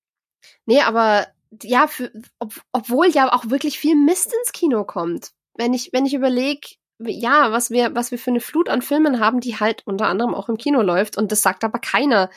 nee, aber ja, für, ob, obwohl ja auch wirklich viel Mist ins Kino kommt. Wenn ich, wenn ich überlege, ja, was wir, was wir für eine Flut an Filmen haben, die halt unter anderem auch im Kino läuft. Und das sagt aber keiner.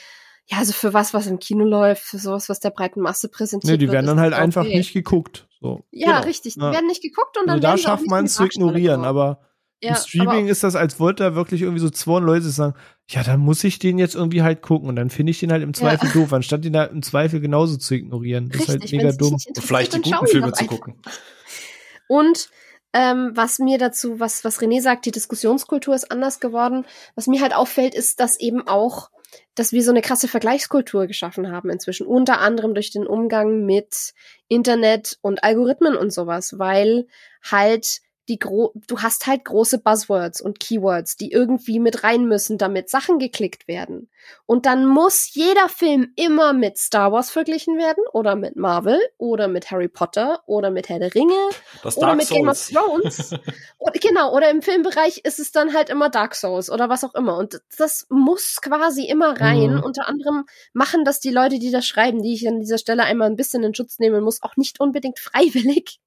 Ja, also für was, was im Kino läuft, für sowas, was der breiten Masse präsentiert
Nee, die werden dann halt
das
einfach
okay.
nicht geguckt. So.
Ja,
Genau.
richtig. Die
Ja.
werden nicht geguckt und dann
Also da
werden
schafft man es zu ignorieren, aber
Ja,
im Streaming
aber-
ist das, als wollte da wirklich irgendwie so 200 Leute sagen, ja, dann muss ich den jetzt irgendwie halt gucken und dann finde ich den halt im Zweifel doof, anstatt den da im Zweifel genauso zu ignorieren. Das ist halt
Richtig,
mega dumm.
vielleicht die guten Filme zu gucken.
Und ähm, was mir dazu, was, was René sagt, die Diskussionskultur ist anders geworden. Was mir halt auffällt, ist, dass eben auch, dass wir so eine krasse Vergleichskultur geschaffen haben inzwischen. Unter anderem durch den Umgang mit Internet und Algorithmen und sowas, weil halt die gro du hast halt große Buzzwords und Keywords, die irgendwie mit rein müssen, damit Sachen geklickt werden. Und dann muss jeder Film immer mit Star Wars verglichen werden oder mit Marvel oder mit Harry Potter oder mit Herr der Ringe oder mit Game of. Thrones. oder, genau, oder im Filmbereich ist es dann halt immer Dark Souls oder was auch immer. Und das muss quasi immer rein.
Mhm.
Unter anderem machen das die Leute, die das schreiben, die ich an dieser Stelle einmal ein bisschen in Schutz nehmen muss, auch nicht unbedingt freiwillig,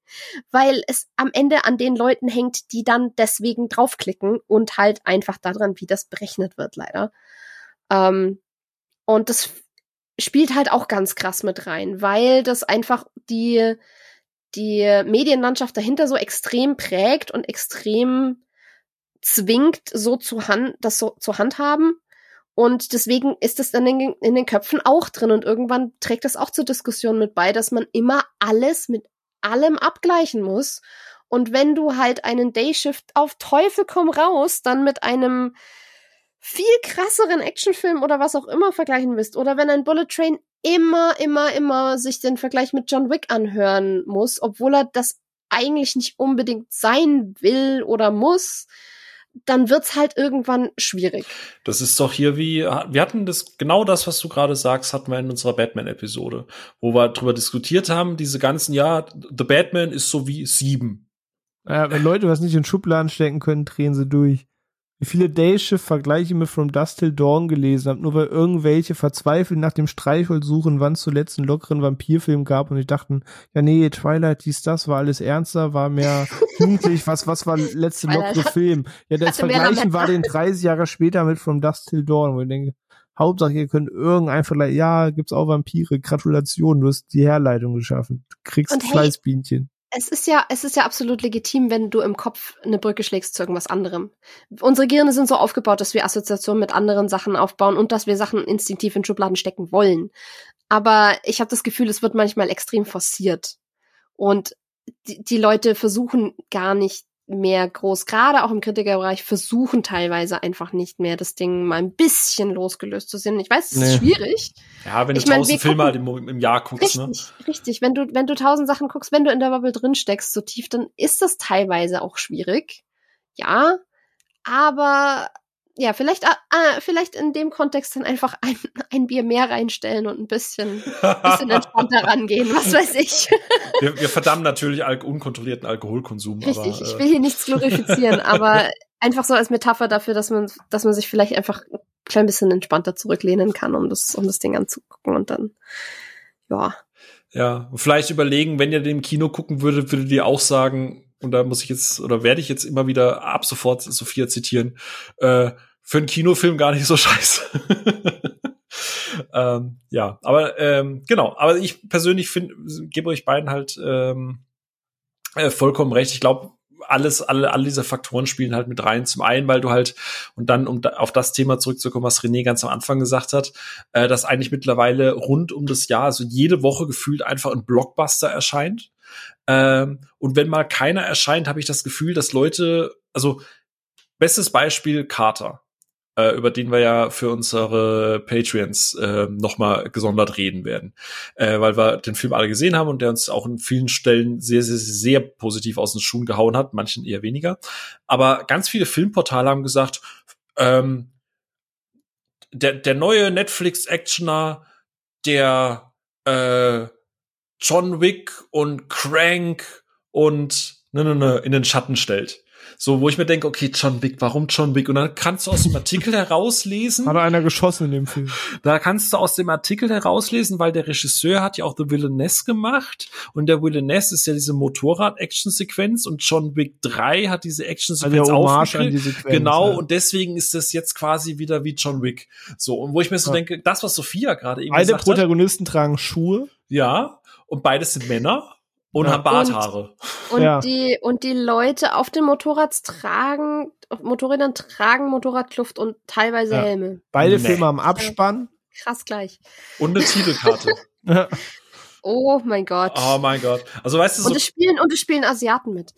weil es am Ende an den Leuten hängt, die dann deswegen draufklicken und halt einfach daran, wie das berechnet wird, leider. Ähm, und das spielt halt auch ganz krass mit rein, weil das einfach die, die Medienlandschaft dahinter so extrem prägt und extrem zwingt, so zu hand, das so zu handhaben. Und deswegen ist es dann in, in den Köpfen auch drin. Und irgendwann trägt das auch zur Diskussion mit bei, dass man immer alles mit allem abgleichen muss. Und wenn du halt einen Dayshift auf Teufel komm raus, dann mit einem viel krasseren Actionfilm oder was auch immer vergleichen willst, oder wenn ein Bullet Train immer, immer, immer sich den Vergleich mit John Wick anhören muss, obwohl er das eigentlich nicht unbedingt sein will oder muss, dann wird's halt irgendwann schwierig.
Das ist doch hier wie, wir hatten das, genau das, was du gerade sagst, hatten wir in unserer Batman-Episode, wo wir drüber diskutiert haben, diese ganzen, ja, The Batman ist so wie sieben.
Ja, wenn Leute was nicht in Schubladen stecken können, drehen sie durch. Wie viele Dayshift-Vergleiche mit From Dust Till Dawn gelesen habe, nur weil irgendwelche verzweifelt nach dem Streichholz suchen, wann es zuletzt einen lockeren Vampirfilm gab und ich dachten, ja nee, Twilight dies, das war alles ernster, war mehr jugendlich, was, was war letzte lockere Film? Ja, das Vergleichen war den 30 Jahre später mit From Dust Till Dawn, wo ich denke, Hauptsache, ihr könnt irgendein Vergleich, ja, gibt's auch Vampire, Gratulation, du hast die Herleitung geschaffen. Du kriegst und Fleißbienchen
es ist ja, es ist ja absolut legitim, wenn du im Kopf eine Brücke schlägst zu irgendwas anderem. Unsere Gehirne sind so aufgebaut, dass wir Assoziationen mit anderen Sachen aufbauen und dass wir Sachen instinktiv in Schubladen stecken wollen. Aber ich habe das Gefühl, es wird manchmal extrem forciert. Und die, die Leute versuchen gar nicht mehr groß, gerade auch im Kritikerbereich, versuchen teilweise einfach nicht mehr das Ding mal ein bisschen losgelöst zu sehen. Ich weiß, es nee. ist schwierig.
Ja, wenn du tausend Filme halt im, im, Jahr guckst,
ne? richtig, ne? Richtig, wenn du, wenn du tausend Sachen guckst, wenn du in der Bubble drin steckst, so tief, dann ist das teilweise auch schwierig. Ja, aber ja, vielleicht, äh, vielleicht in dem Kontext dann einfach ein, ein Bier mehr reinstellen und ein bisschen, bisschen entspannter rangehen, was weiß ich.
wir, wir verdammen natürlich Al unkontrollierten Alkoholkonsum.
Richtig, aber, äh. ich will hier nichts glorifizieren, aber einfach so als Metapher dafür, dass man, dass man sich vielleicht einfach ein klein bisschen entspannter zurücklehnen kann, um das, um das Ding anzugucken und dann, ja.
Ja, vielleicht überlegen, wenn ihr den im Kino gucken würdet, würdet ihr auch sagen, und da muss ich jetzt oder werde ich jetzt immer wieder ab sofort Sophia zitieren, äh, für einen Kinofilm gar nicht so scheiße. ähm, ja, aber ähm, genau, aber ich persönlich finde, gebe euch beiden halt ähm, äh, vollkommen recht. Ich glaube, alles, alle, alle diese Faktoren spielen halt mit rein. Zum einen, weil du halt, und dann, um da, auf das Thema zurückzukommen, was René ganz am Anfang gesagt hat, äh, dass eigentlich mittlerweile rund um das Jahr, also jede Woche gefühlt einfach ein Blockbuster erscheint. Ähm, und wenn mal keiner erscheint, habe ich das Gefühl, dass Leute, also bestes Beispiel Carter äh, über den wir ja für unsere Patreons äh, nochmal gesondert reden werden. Äh, weil wir den Film alle gesehen haben und der uns auch in vielen Stellen sehr, sehr, sehr positiv aus den Schuhen gehauen hat, manchen eher weniger. Aber ganz viele Filmportale haben gesagt, ähm, der, der neue Netflix-Actioner, der äh, John Wick und Crank und ne, ne, ne, in den Schatten stellt. So, wo ich mir denke, okay, John Wick, warum John Wick? Und dann kannst du aus dem Artikel herauslesen.
Hat einer geschossen in dem Film.
Da kannst du aus dem Artikel herauslesen, weil der Regisseur hat ja auch The Villainess gemacht. Und der Villainess ist ja diese Motorrad-Action-Sequenz und John Wick 3 hat diese Action-Sequenz
also aufgegriffen.
Genau, ja. und deswegen ist das jetzt quasi wieder wie John Wick. So, und wo ich mir so ja. denke, das, was Sophia gerade eben
Beide Protagonisten hat, tragen Schuhe.
Ja, und beides sind Männer. Und ja. haben Barthaare.
Und, und ja. die, und die Leute auf den Motorrads tragen, auf Motorrädern tragen Motorradkluft und teilweise ja. Helme.
Beide nee. Filme am Abspann.
Krass gleich.
Und eine Titelkarte.
ja. Oh mein Gott.
Oh mein Gott. Also weißt du
so. Und es spielen, und es spielen Asiaten mit.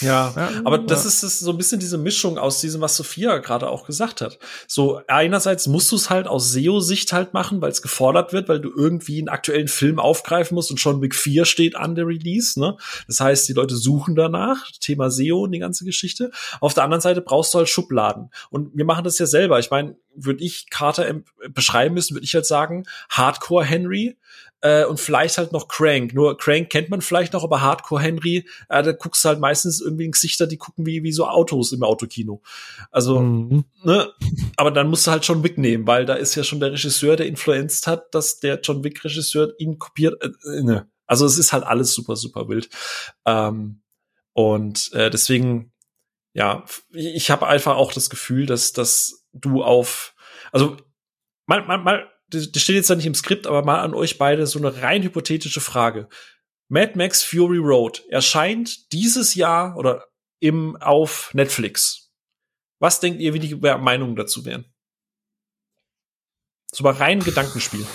Ja, ja aber das ist, ist so ein bisschen diese Mischung aus diesem, was Sophia gerade auch gesagt hat. So, einerseits musst du es halt aus SEO-Sicht halt machen, weil es gefordert wird, weil du irgendwie einen aktuellen Film aufgreifen musst und schon Big 4 steht an der Release, ne? Das heißt, die Leute suchen danach, Thema SEO und die ganze Geschichte. Auf der anderen Seite brauchst du halt Schubladen. Und wir machen das ja selber. Ich meine, würde ich Carter beschreiben müssen, würde ich halt sagen, Hardcore Henry, äh, und vielleicht halt noch Crank. Nur Crank kennt man vielleicht noch, aber Hardcore Henry, äh, da guckst du halt meistens irgendwie in Gesichter, die gucken wie, wie so Autos im Autokino. Also, mhm. ne, aber dann musst du halt John Wick nehmen, weil da ist ja schon der Regisseur, der influenzt hat, dass der John Wick-Regisseur ihn kopiert. Äh, äh, ne. Also es ist halt alles super, super wild. Ähm, und äh, deswegen, ja, ich habe einfach auch das Gefühl, dass, dass du auf, also mal, mal, mal das steht jetzt da nicht im Skript, aber mal an euch beide so eine rein hypothetische Frage. Mad Max Fury Road erscheint dieses Jahr oder im auf Netflix. Was denkt ihr, wie die Meinungen dazu wären? So mal rein Gedankenspiel.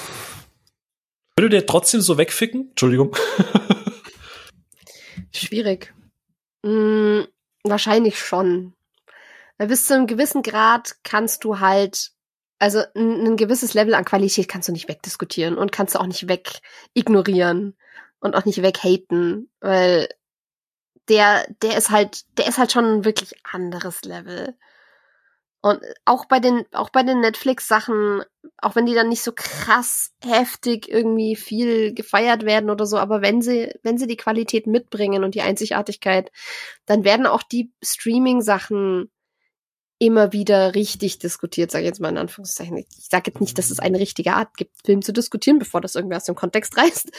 Würde der trotzdem so wegficken? Entschuldigung.
Schwierig. Mm, wahrscheinlich schon. Weil bis zu einem gewissen Grad kannst du halt, also ein, ein gewisses Level an Qualität kannst du nicht wegdiskutieren und kannst du auch nicht weg ignorieren und auch nicht weghaten, weil der, der ist halt, der ist halt schon ein wirklich anderes Level. Und auch bei den, auch bei den Netflix-Sachen, auch wenn die dann nicht so krass heftig irgendwie viel gefeiert werden oder so, aber wenn sie, wenn sie die Qualität mitbringen und die Einzigartigkeit, dann werden auch die Streaming-Sachen immer wieder richtig diskutiert, sage ich jetzt mal in Anführungszeichen. Ich sage jetzt nicht, dass es eine richtige Art gibt, Film zu diskutieren, bevor das irgendwie aus dem Kontext reißt.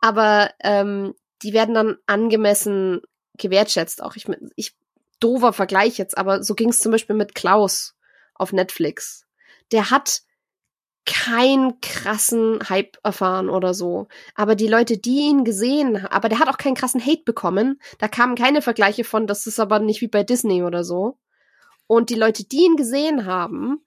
Aber ähm, die werden dann angemessen gewertschätzt. Auch ich, ich doofer Vergleich jetzt, aber so ging es zum Beispiel mit Klaus auf Netflix. Der hat keinen krassen Hype erfahren oder so. Aber die Leute, die ihn gesehen, aber der hat auch keinen krassen Hate bekommen. Da kamen keine Vergleiche von, das ist aber nicht wie bei Disney oder so. Und die Leute, die ihn gesehen haben,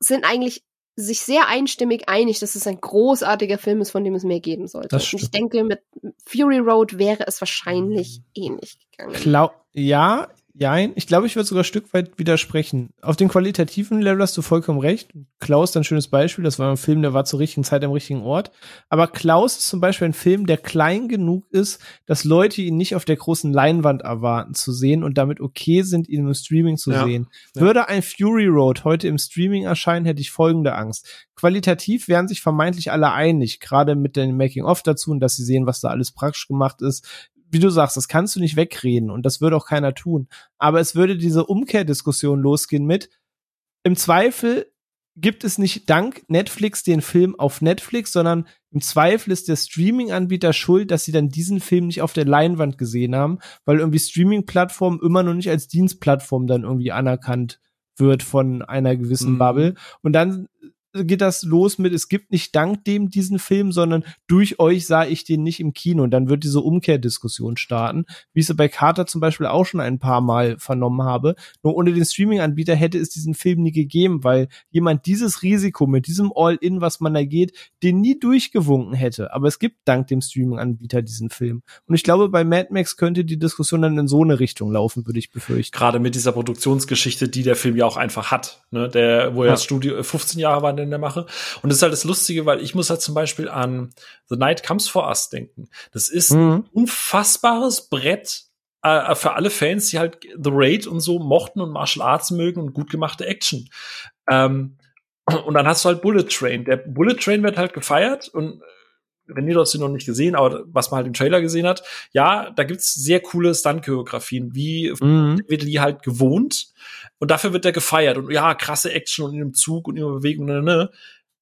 sind eigentlich sich sehr einstimmig einig, dass es ein großartiger Film ist, von dem es mehr geben sollte. Und ich denke, mit Fury Road wäre es wahrscheinlich ähnlich gegangen.
Klau ja, Jein, ich glaube, ich würde sogar ein Stück weit widersprechen. Auf dem qualitativen Level hast du vollkommen recht. Klaus ist ein schönes Beispiel. Das war ein Film, der war zur richtigen Zeit am richtigen Ort. Aber Klaus ist zum Beispiel ein Film, der klein genug ist, dass Leute ihn nicht auf der großen Leinwand erwarten zu sehen und damit okay sind, ihn im Streaming zu ja. sehen. Ja. Würde ein Fury Road heute im Streaming erscheinen, hätte ich folgende Angst. Qualitativ wären sich vermeintlich alle einig, gerade mit dem Making-of dazu und dass sie sehen, was da alles praktisch gemacht ist wie du sagst, das kannst du nicht wegreden und das würde auch keiner tun. Aber es würde diese Umkehrdiskussion losgehen mit, im Zweifel gibt es nicht dank Netflix den Film auf Netflix, sondern im Zweifel ist der Streaming-Anbieter schuld, dass sie dann diesen Film nicht auf der Leinwand gesehen haben, weil irgendwie Streaming-Plattform immer noch nicht als Dienstplattform dann irgendwie anerkannt wird von einer gewissen mhm. Bubble. Und dann geht das los mit, es gibt nicht dank dem diesen Film, sondern durch euch sah ich den nicht im Kino. Und dann wird diese Umkehrdiskussion starten, wie ich sie bei Carter zum Beispiel auch schon ein paar Mal vernommen habe. Nur ohne den Streaming-Anbieter hätte es diesen Film nie gegeben, weil jemand dieses Risiko mit diesem All-In, was man da geht, den nie durchgewunken hätte. Aber es gibt dank dem Streaming-Anbieter diesen Film. Und ich glaube, bei Mad Max könnte die Diskussion dann in so eine Richtung laufen, würde ich befürchten.
Gerade mit dieser Produktionsgeschichte, die der Film ja auch einfach hat, ne? der, wo ja. das Studio 15 Jahre war der Mache. Und das ist halt das Lustige, weil ich muss halt zum Beispiel an The Night Comes For Us denken. Das ist mhm. ein unfassbares Brett äh, für alle Fans, die halt The Raid und so mochten und Martial Arts mögen und gut gemachte Action. Ähm, und dann hast du halt Bullet Train. Der Bullet Train wird halt gefeiert und René, du hast ihn noch nicht gesehen, aber was man halt im Trailer gesehen hat, ja, da gibt's sehr coole Stunt-Choreografien, wie mhm. wird die halt gewohnt. Und dafür wird er gefeiert. Und ja, krasse Action und in dem Zug und in der Bewegung. Ne, ne.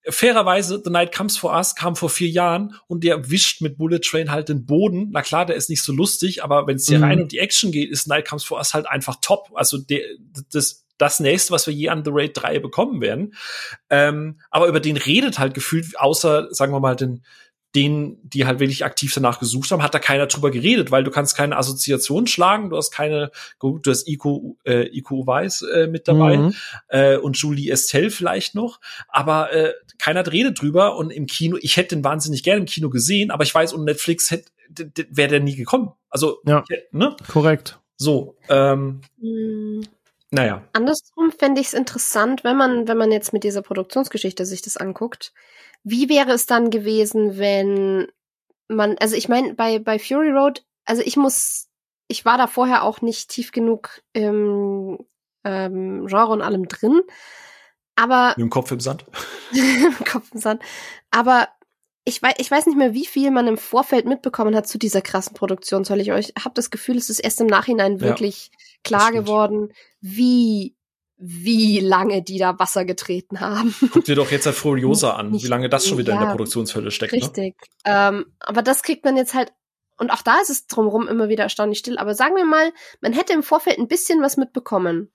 Fairerweise, The Night Comes For Us kam vor vier Jahren und der wischt mit Bullet Train halt den Boden. Na klar, der ist nicht so lustig, aber wenn es hier mhm. rein um die Action geht, ist Night Comes For Us halt einfach top. Also der, das, das nächste, was wir je an The Raid 3 bekommen werden. Ähm, aber über den redet halt gefühlt, außer, sagen wir mal, den, denen, die halt wirklich aktiv danach gesucht haben, hat da keiner drüber geredet, weil du kannst keine Assoziation schlagen, du hast keine, du hast Ico, äh, Ico Weiß äh, mit dabei mhm. äh, und Julie Estelle vielleicht noch, aber äh, keiner hat redet drüber und im Kino, ich hätte den wahnsinnig gerne im Kino gesehen, aber ich weiß, um Netflix hätte wäre der nie gekommen. Also,
ja, ne? korrekt.
So, ähm, mhm. Naja.
Andersrum fände ich es interessant, wenn man, wenn man jetzt mit dieser Produktionsgeschichte sich das anguckt, wie wäre es dann gewesen, wenn man, also ich meine, bei, bei Fury Road, also ich muss, ich war da vorher auch nicht tief genug im ähm, Genre und allem drin. Aber.
Mit dem Kopf im Sand.
im Kopf im Sand. Aber ich weiß, ich weiß nicht mehr, wie viel man im Vorfeld mitbekommen hat zu dieser krassen Produktion, soll ich euch, habe das Gefühl, es ist erst im Nachhinein wirklich ja, klar geworden, wie wie lange die da Wasser getreten haben.
Guck dir doch jetzt Furiosa an, wie lange das schon wieder ja, in der Produktionshölle steckt.
Ne? Richtig. Ne? Ähm, aber das kriegt man jetzt halt, und auch da ist es drumherum immer wieder erstaunlich still, aber sagen wir mal, man hätte im Vorfeld ein bisschen was mitbekommen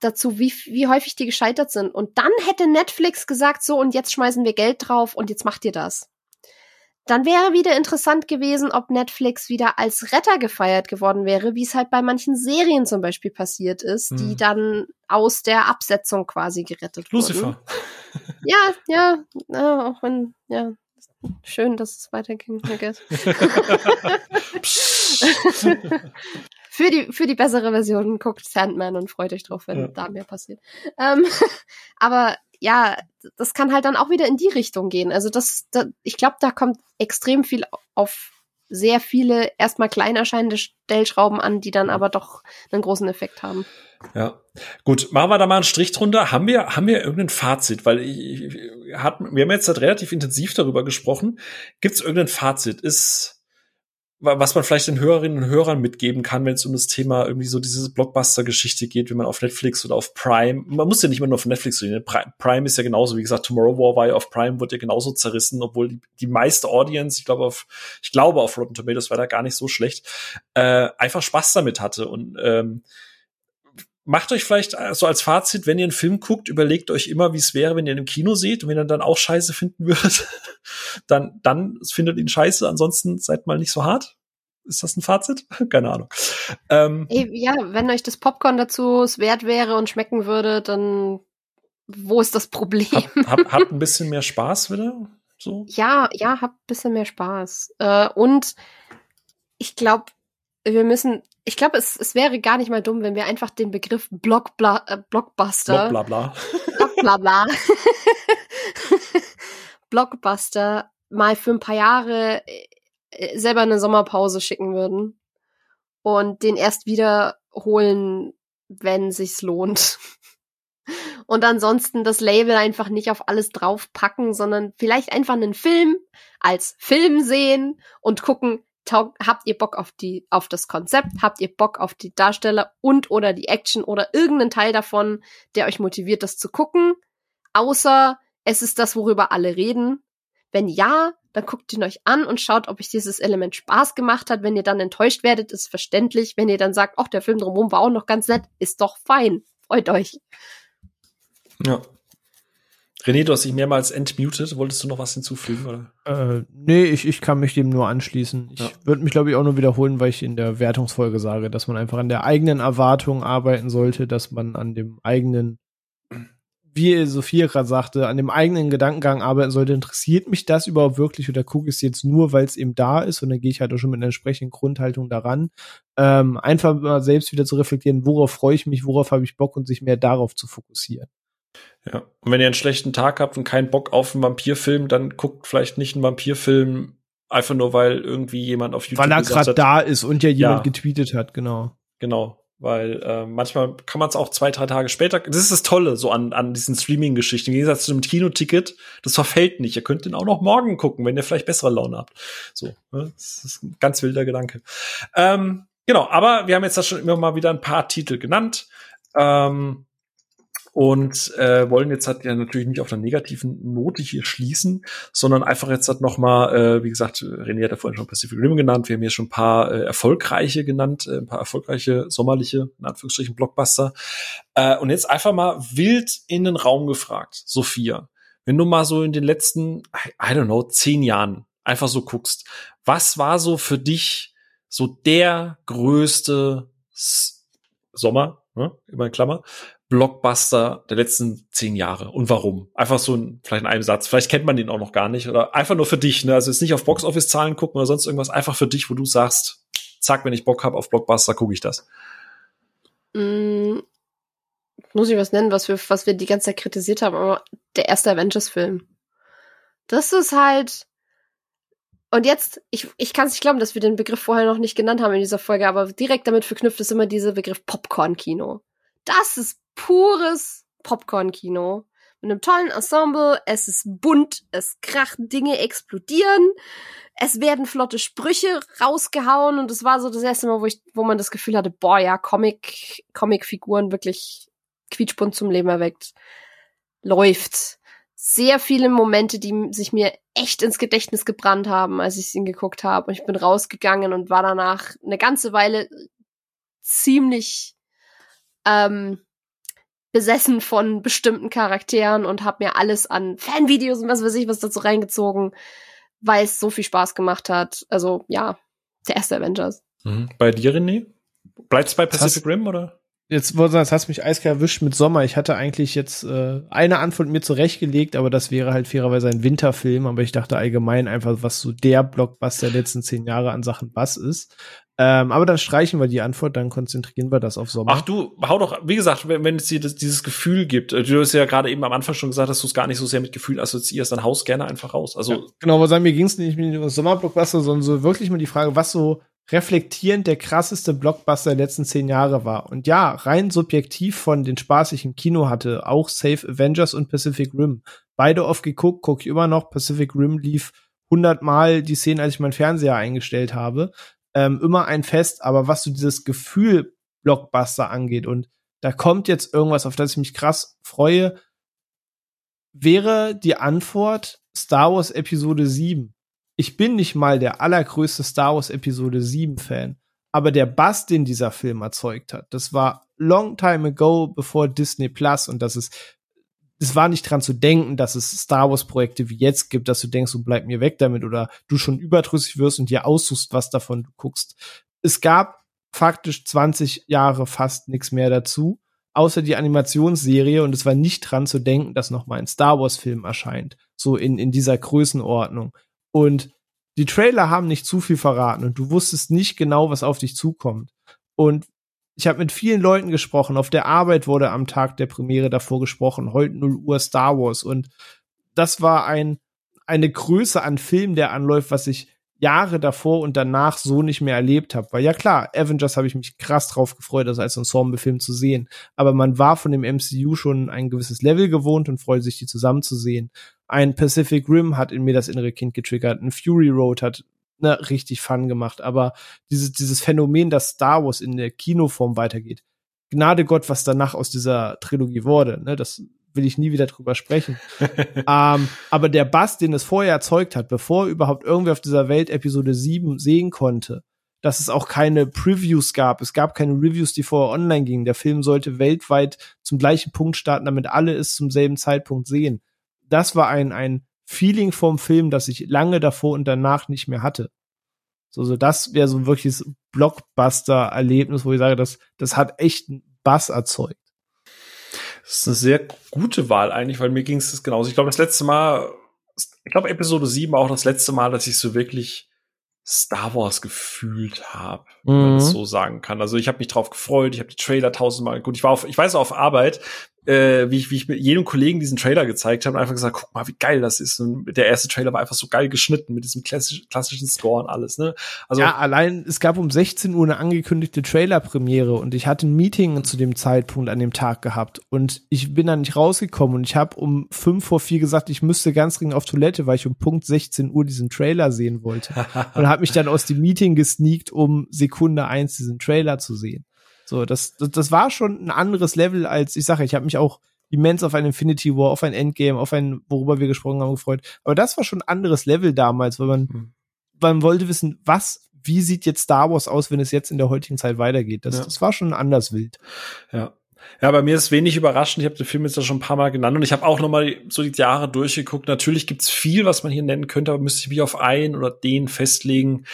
dazu, wie, wie häufig die gescheitert sind. Und dann hätte Netflix gesagt, so, und jetzt schmeißen wir Geld drauf und jetzt macht ihr das. Dann wäre wieder interessant gewesen, ob Netflix wieder als Retter gefeiert geworden wäre, wie es halt bei manchen Serien zum Beispiel passiert ist, hm. die dann aus der Absetzung quasi gerettet Lucifer. wurden. Ja, ja, ja, auch wenn, ja, schön, dass es weiterging, I guess. für die, für die bessere Version guckt Sandman und freut euch drauf, wenn
Ja.
da mehr passiert. Ähm, aber ja, das kann halt dann auch wieder in die Richtung gehen. Also das, da, ich glaube, da kommt extrem viel auf sehr viele erstmal klein erscheinende Stellschrauben an, die dann aber doch einen großen Effekt haben.
Ja, gut, machen wir da mal einen Strich drunter. Haben wir, haben wir irgendein Fazit? Weil ich, ich, hat, wir haben jetzt halt relativ intensiv darüber gesprochen. Gibt es irgendein Fazit? Ist was man vielleicht den Hörerinnen und Hörern mitgeben kann, wenn es um das Thema irgendwie so diese Blockbuster-Geschichte geht, wie man auf Netflix oder auf Prime, man muss ja nicht immer nur auf Netflix reden, Pri- Prime ist ja genauso, wie gesagt, Tomorrow War war ja auf Prime, wurde ja genauso zerrissen, obwohl die, die meiste Audience, ich glaube auf, ich glaube auf Rotten Tomatoes war da gar nicht so schlecht, äh, einfach Spaß damit hatte. Und ähm, macht euch vielleicht äh, so als Fazit, wenn ihr einen Film guckt, überlegt euch immer, wie es wäre, wenn ihr ihn im Kino seht und wenn ihr dann auch Scheiße finden würdet, dann, dann findet ihn Scheiße, ansonsten seid mal nicht so hart. Ist das ein Fazit? Keine Ahnung. Ähm,
ja, wenn euch das Popcorn dazu es wert wäre und schmecken würde, dann wo ist das Problem?
hab, hab, habt ein bisschen mehr Spaß wieder. So.
Ja, ja, hab ein bisschen mehr Spaß. Äh, und ich glaube, wir müssen, ich glaube, es, es wäre gar nicht mal dumm, wenn wir einfach den Begriff Blockbla äh, Blockbuster,
Bla bla bla.
Block, bla bla, Blockbuster mal für ein paar Jahre äh, selber eine Sommerpause schicken würden und den erst wiederholen, wenn sich's lohnt. Und ansonsten das Label einfach nicht auf alles draufpacken, sondern vielleicht einfach einen Film als Film sehen und gucken, habt ihr Bock auf die, auf das Konzept, habt ihr Bock auf die Darsteller und oder die Action oder irgendeinen Teil davon, der euch motiviert, das zu gucken. Außer es ist das, worüber alle reden. Wenn ja, dann guckt ihn euch an und schaut, ob euch dieses Element Spaß gemacht hat. Wenn ihr dann enttäuscht werdet, ist verständlich. Wenn ihr dann sagt, ach, der Film drumherum war auch noch ganz nett, ist doch fein. Freut euch.
Ja. René, du hast dich mehrmals entmutet. Wolltest du noch was hinzufügen? Oder?
Äh, nee, ich, ich kann mich dem nur anschließen. Ich
Ja.
würde mich, glaube ich, auch nur wiederholen, weil ich in der Wertungsfolge sage, dass man einfach an der eigenen Erwartung arbeiten sollte, dass man an dem eigenen, wie Sophia gerade sagte, an dem eigenen Gedankengang arbeiten sollte. Interessiert mich das überhaupt wirklich oder gucke ich es jetzt nur, weil es eben da ist und dann gehe ich halt auch schon mit einer entsprechenden Grundhaltung daran. Ähm, einfach mal selbst wieder zu reflektieren, worauf freue ich mich, worauf habe ich Bock und sich mehr darauf zu fokussieren.
Ja. Und wenn ihr einen schlechten Tag habt und keinen Bock auf einen Vampirfilm, dann guckt vielleicht nicht einen Vampirfilm einfach nur, weil irgendwie jemand auf YouTube
Weil er gerade da ist und ja jemand
Ja.
getweetet hat, genau.
Genau, weil äh, manchmal kann man es auch zwei, drei Tage später. Das ist das Tolle so an, an diesen Streaming-Geschichten. Im Gegensatz zu einem Kinoticket, das verfällt nicht. Ihr könnt den auch noch morgen gucken, wenn ihr vielleicht bessere Laune habt. So, ne? das ist ein ganz wilder Gedanke. Ähm, genau, aber wir haben jetzt da schon immer mal wieder ein paar Titel genannt. Ähm, und äh, wollen jetzt halt ja natürlich nicht auf einer negativen Note hier schließen, sondern einfach jetzt halt noch mal, äh, wie gesagt, René hat ja vorhin schon Pacific Rim genannt, wir haben hier schon ein paar äh, erfolgreiche genannt, äh, ein paar erfolgreiche sommerliche, in Anführungsstrichen Blockbuster. Äh, und jetzt einfach mal wild in den Raum gefragt, Sophia, wenn du mal so in den letzten, I don't know, zehn Jahren einfach so guckst, was war so für dich so der größte S Sommer, ne, immer in Klammer, Blockbuster der letzten zehn Jahre und warum? Einfach so ein, vielleicht in einem Satz. Vielleicht kennt man den auch noch gar nicht oder einfach nur für dich. Ne? Also jetzt nicht auf Boxoffice-Zahlen gucken oder sonst irgendwas. Einfach für dich, wo du sagst, zack, wenn ich Bock habe auf Blockbuster, gucke ich das.
Mm, muss ich was nennen, was wir, was wir die ganze Zeit kritisiert haben, aber der erste Avengers-Film. Das ist halt. Und jetzt, ich, ich kann es nicht glauben, dass wir den Begriff vorher noch nicht genannt haben in dieser Folge, aber direkt damit verknüpft ist immer dieser Begriff Popcorn-Kino. Das ist pures Popcorn-Kino. Mit einem tollen Ensemble, es ist bunt, es kracht, Dinge explodieren, es werden flotte Sprüche rausgehauen und es war so das erste Mal, wo ich, wo man das Gefühl hatte, boah, ja, Comic, Comic-Figuren wirklich quietschbunt zum Leben erweckt. Läuft. Sehr viele Momente, die sich mir echt ins Gedächtnis gebrannt haben, als ich ihn geguckt habe. Und ich bin rausgegangen und war danach eine ganze Weile ziemlich ähm, besessen von bestimmten Charakteren und habe mir alles an Fanvideos und was weiß ich was dazu reingezogen, weil es so viel Spaß gemacht hat. Also ja, der erste Avengers.
Mhm. Bei dir, René? Bleibt's bei
Das
Pacific Rim oder?
Jetzt wollte das hast mich eiskalt erwischt mit Sommer. Ich hatte eigentlich jetzt äh, eine Antwort mir zurechtgelegt, aber das wäre halt fairerweise ein Winterfilm. Aber ich dachte allgemein einfach, was so der Blockbuster der letzten zehn Jahre an Sachen was ist. Ähm, aber dann streichen wir die Antwort, dann konzentrieren wir das auf Sommer.
Ach du, hau doch, wie gesagt, wenn, wenn es dir das, dieses Gefühl gibt, äh, du hast ja gerade eben am Anfang schon gesagt, dass du es gar nicht so sehr mit Gefühl assoziierst, dann haust gerne einfach raus. Also ja,
genau, aber sagen, mir ging es nicht um das Sommerblockbuster, sondern so wirklich mal die Frage, was so reflektierend der krasseste Blockbuster der letzten zehn Jahre war. Und ja, rein subjektiv von den Spaß ich im Kino hatte, auch Safe Avengers und Pacific Rim. Beide oft geguckt, gucke ich immer noch. Pacific Rim lief hundertmal die Szene, als ich meinen Fernseher eingestellt habe ähm, immer ein Fest, aber was so dieses Gefühl Blockbuster angeht und da kommt jetzt irgendwas, auf das ich mich krass freue, wäre die Antwort Star Wars Episode 7. Ich bin nicht mal der allergrößte Star Wars Episode 7 Fan, aber der Bass, den dieser Film erzeugt hat, das war long time ago bevor Disney Plus und das ist es war nicht dran zu denken, dass es Star Wars Projekte wie jetzt gibt, dass du denkst, du bleib mir weg damit oder du schon überdrüssig wirst und dir aussuchst, was davon du guckst. Es gab faktisch 20 Jahre fast nichts mehr dazu, außer die Animationsserie und es war nicht dran zu denken, dass noch mal ein Star Wars Film erscheint, so in in dieser Größenordnung. Und die Trailer haben nicht zu viel verraten und du wusstest nicht genau, was auf dich zukommt. Und ich habe mit vielen Leuten gesprochen. Auf der Arbeit wurde am Tag der Premiere davor gesprochen. Heute 0 Uhr Star Wars. Und das war ein, eine Größe an Film, der anläuft, was ich Jahre davor und danach so nicht mehr erlebt habe. Weil ja klar, Avengers habe ich mich krass drauf gefreut, das als Ensemble-Film zu sehen. Aber man war von dem MCU schon ein gewisses Level gewohnt und freute sich, die zusammen zu sehen. Ein Pacific Rim hat in mir das innere Kind getriggert. Ein Fury Road hat ne, richtig Fun gemacht. Aber dieses, dieses Phänomen, dass Star Wars in der Kinoform weitergeht, Gnade Gott, was danach aus dieser Trilogie wurde, ne, das will ich nie wieder drüber sprechen. ähm, aber der Bass, den es vorher erzeugt hat, bevor überhaupt irgendwer auf dieser Welt Episode 7 sehen konnte, dass es auch keine Previews gab. Es gab keine Reviews, die vorher online gingen. Der Film sollte weltweit zum gleichen Punkt starten, damit alle es zum selben Zeitpunkt sehen. Das war ein, ein Feeling vom Film, das ich lange davor und danach nicht mehr hatte. So, so das wäre so ein wirkliches Blockbuster-Erlebnis, wo ich sage, das, das hat echt einen Bass erzeugt.
Das ist eine sehr gute Wahl eigentlich, weil mir ging es genauso. Ich glaube, das letzte Mal, ich glaube, Episode 7 auch das letzte Mal, dass ich so wirklich Star Wars gefühlt habe, mhm. wenn man es so sagen kann. Also ich habe mich drauf gefreut, ich habe die Trailer tausendmal gut. Ich war auf, ich weiß auf Arbeit, äh, wie ich, wie ich mit jedem Kollegen diesen Trailer gezeigt habe und einfach gesagt, guck mal, wie geil das ist. Und der erste Trailer war einfach so geil geschnitten mit diesem klassisch, klassischen Score und alles, ne?
Also ja, allein es gab um 16 Uhr eine angekündigte Trailer-Premiere und ich hatte ein Meeting zu dem Zeitpunkt an dem Tag gehabt und ich bin da nicht rausgekommen und ich habe um fünf vor vier gesagt, ich müsste ganz dringend auf Toilette, weil ich um Punkt 16 Uhr diesen Trailer sehen wollte und habe mich dann aus dem Meeting gesneakt, um Sekunde eins diesen Trailer zu sehen. So, das, das, das war schon ein anderes Level als, ich sage, ich habe mich auch immens auf ein Infinity War, auf ein Endgame, auf ein, worüber wir gesprochen haben, gefreut. Aber das war schon ein anderes Level damals, weil man, mhm. man wollte wissen, was, wie sieht jetzt Star Wars aus, wenn es jetzt in der heutigen Zeit weitergeht. Das, ja. das war schon anders wild.
Ja. Ja, bei mir ist wenig überraschend. Ich habe den Film jetzt ja schon ein paar Mal genannt und ich habe auch noch mal so die Jahre durchgeguckt. Natürlich gibt's viel, was man hier nennen könnte, aber müsste ich mich auf einen oder den festlegen,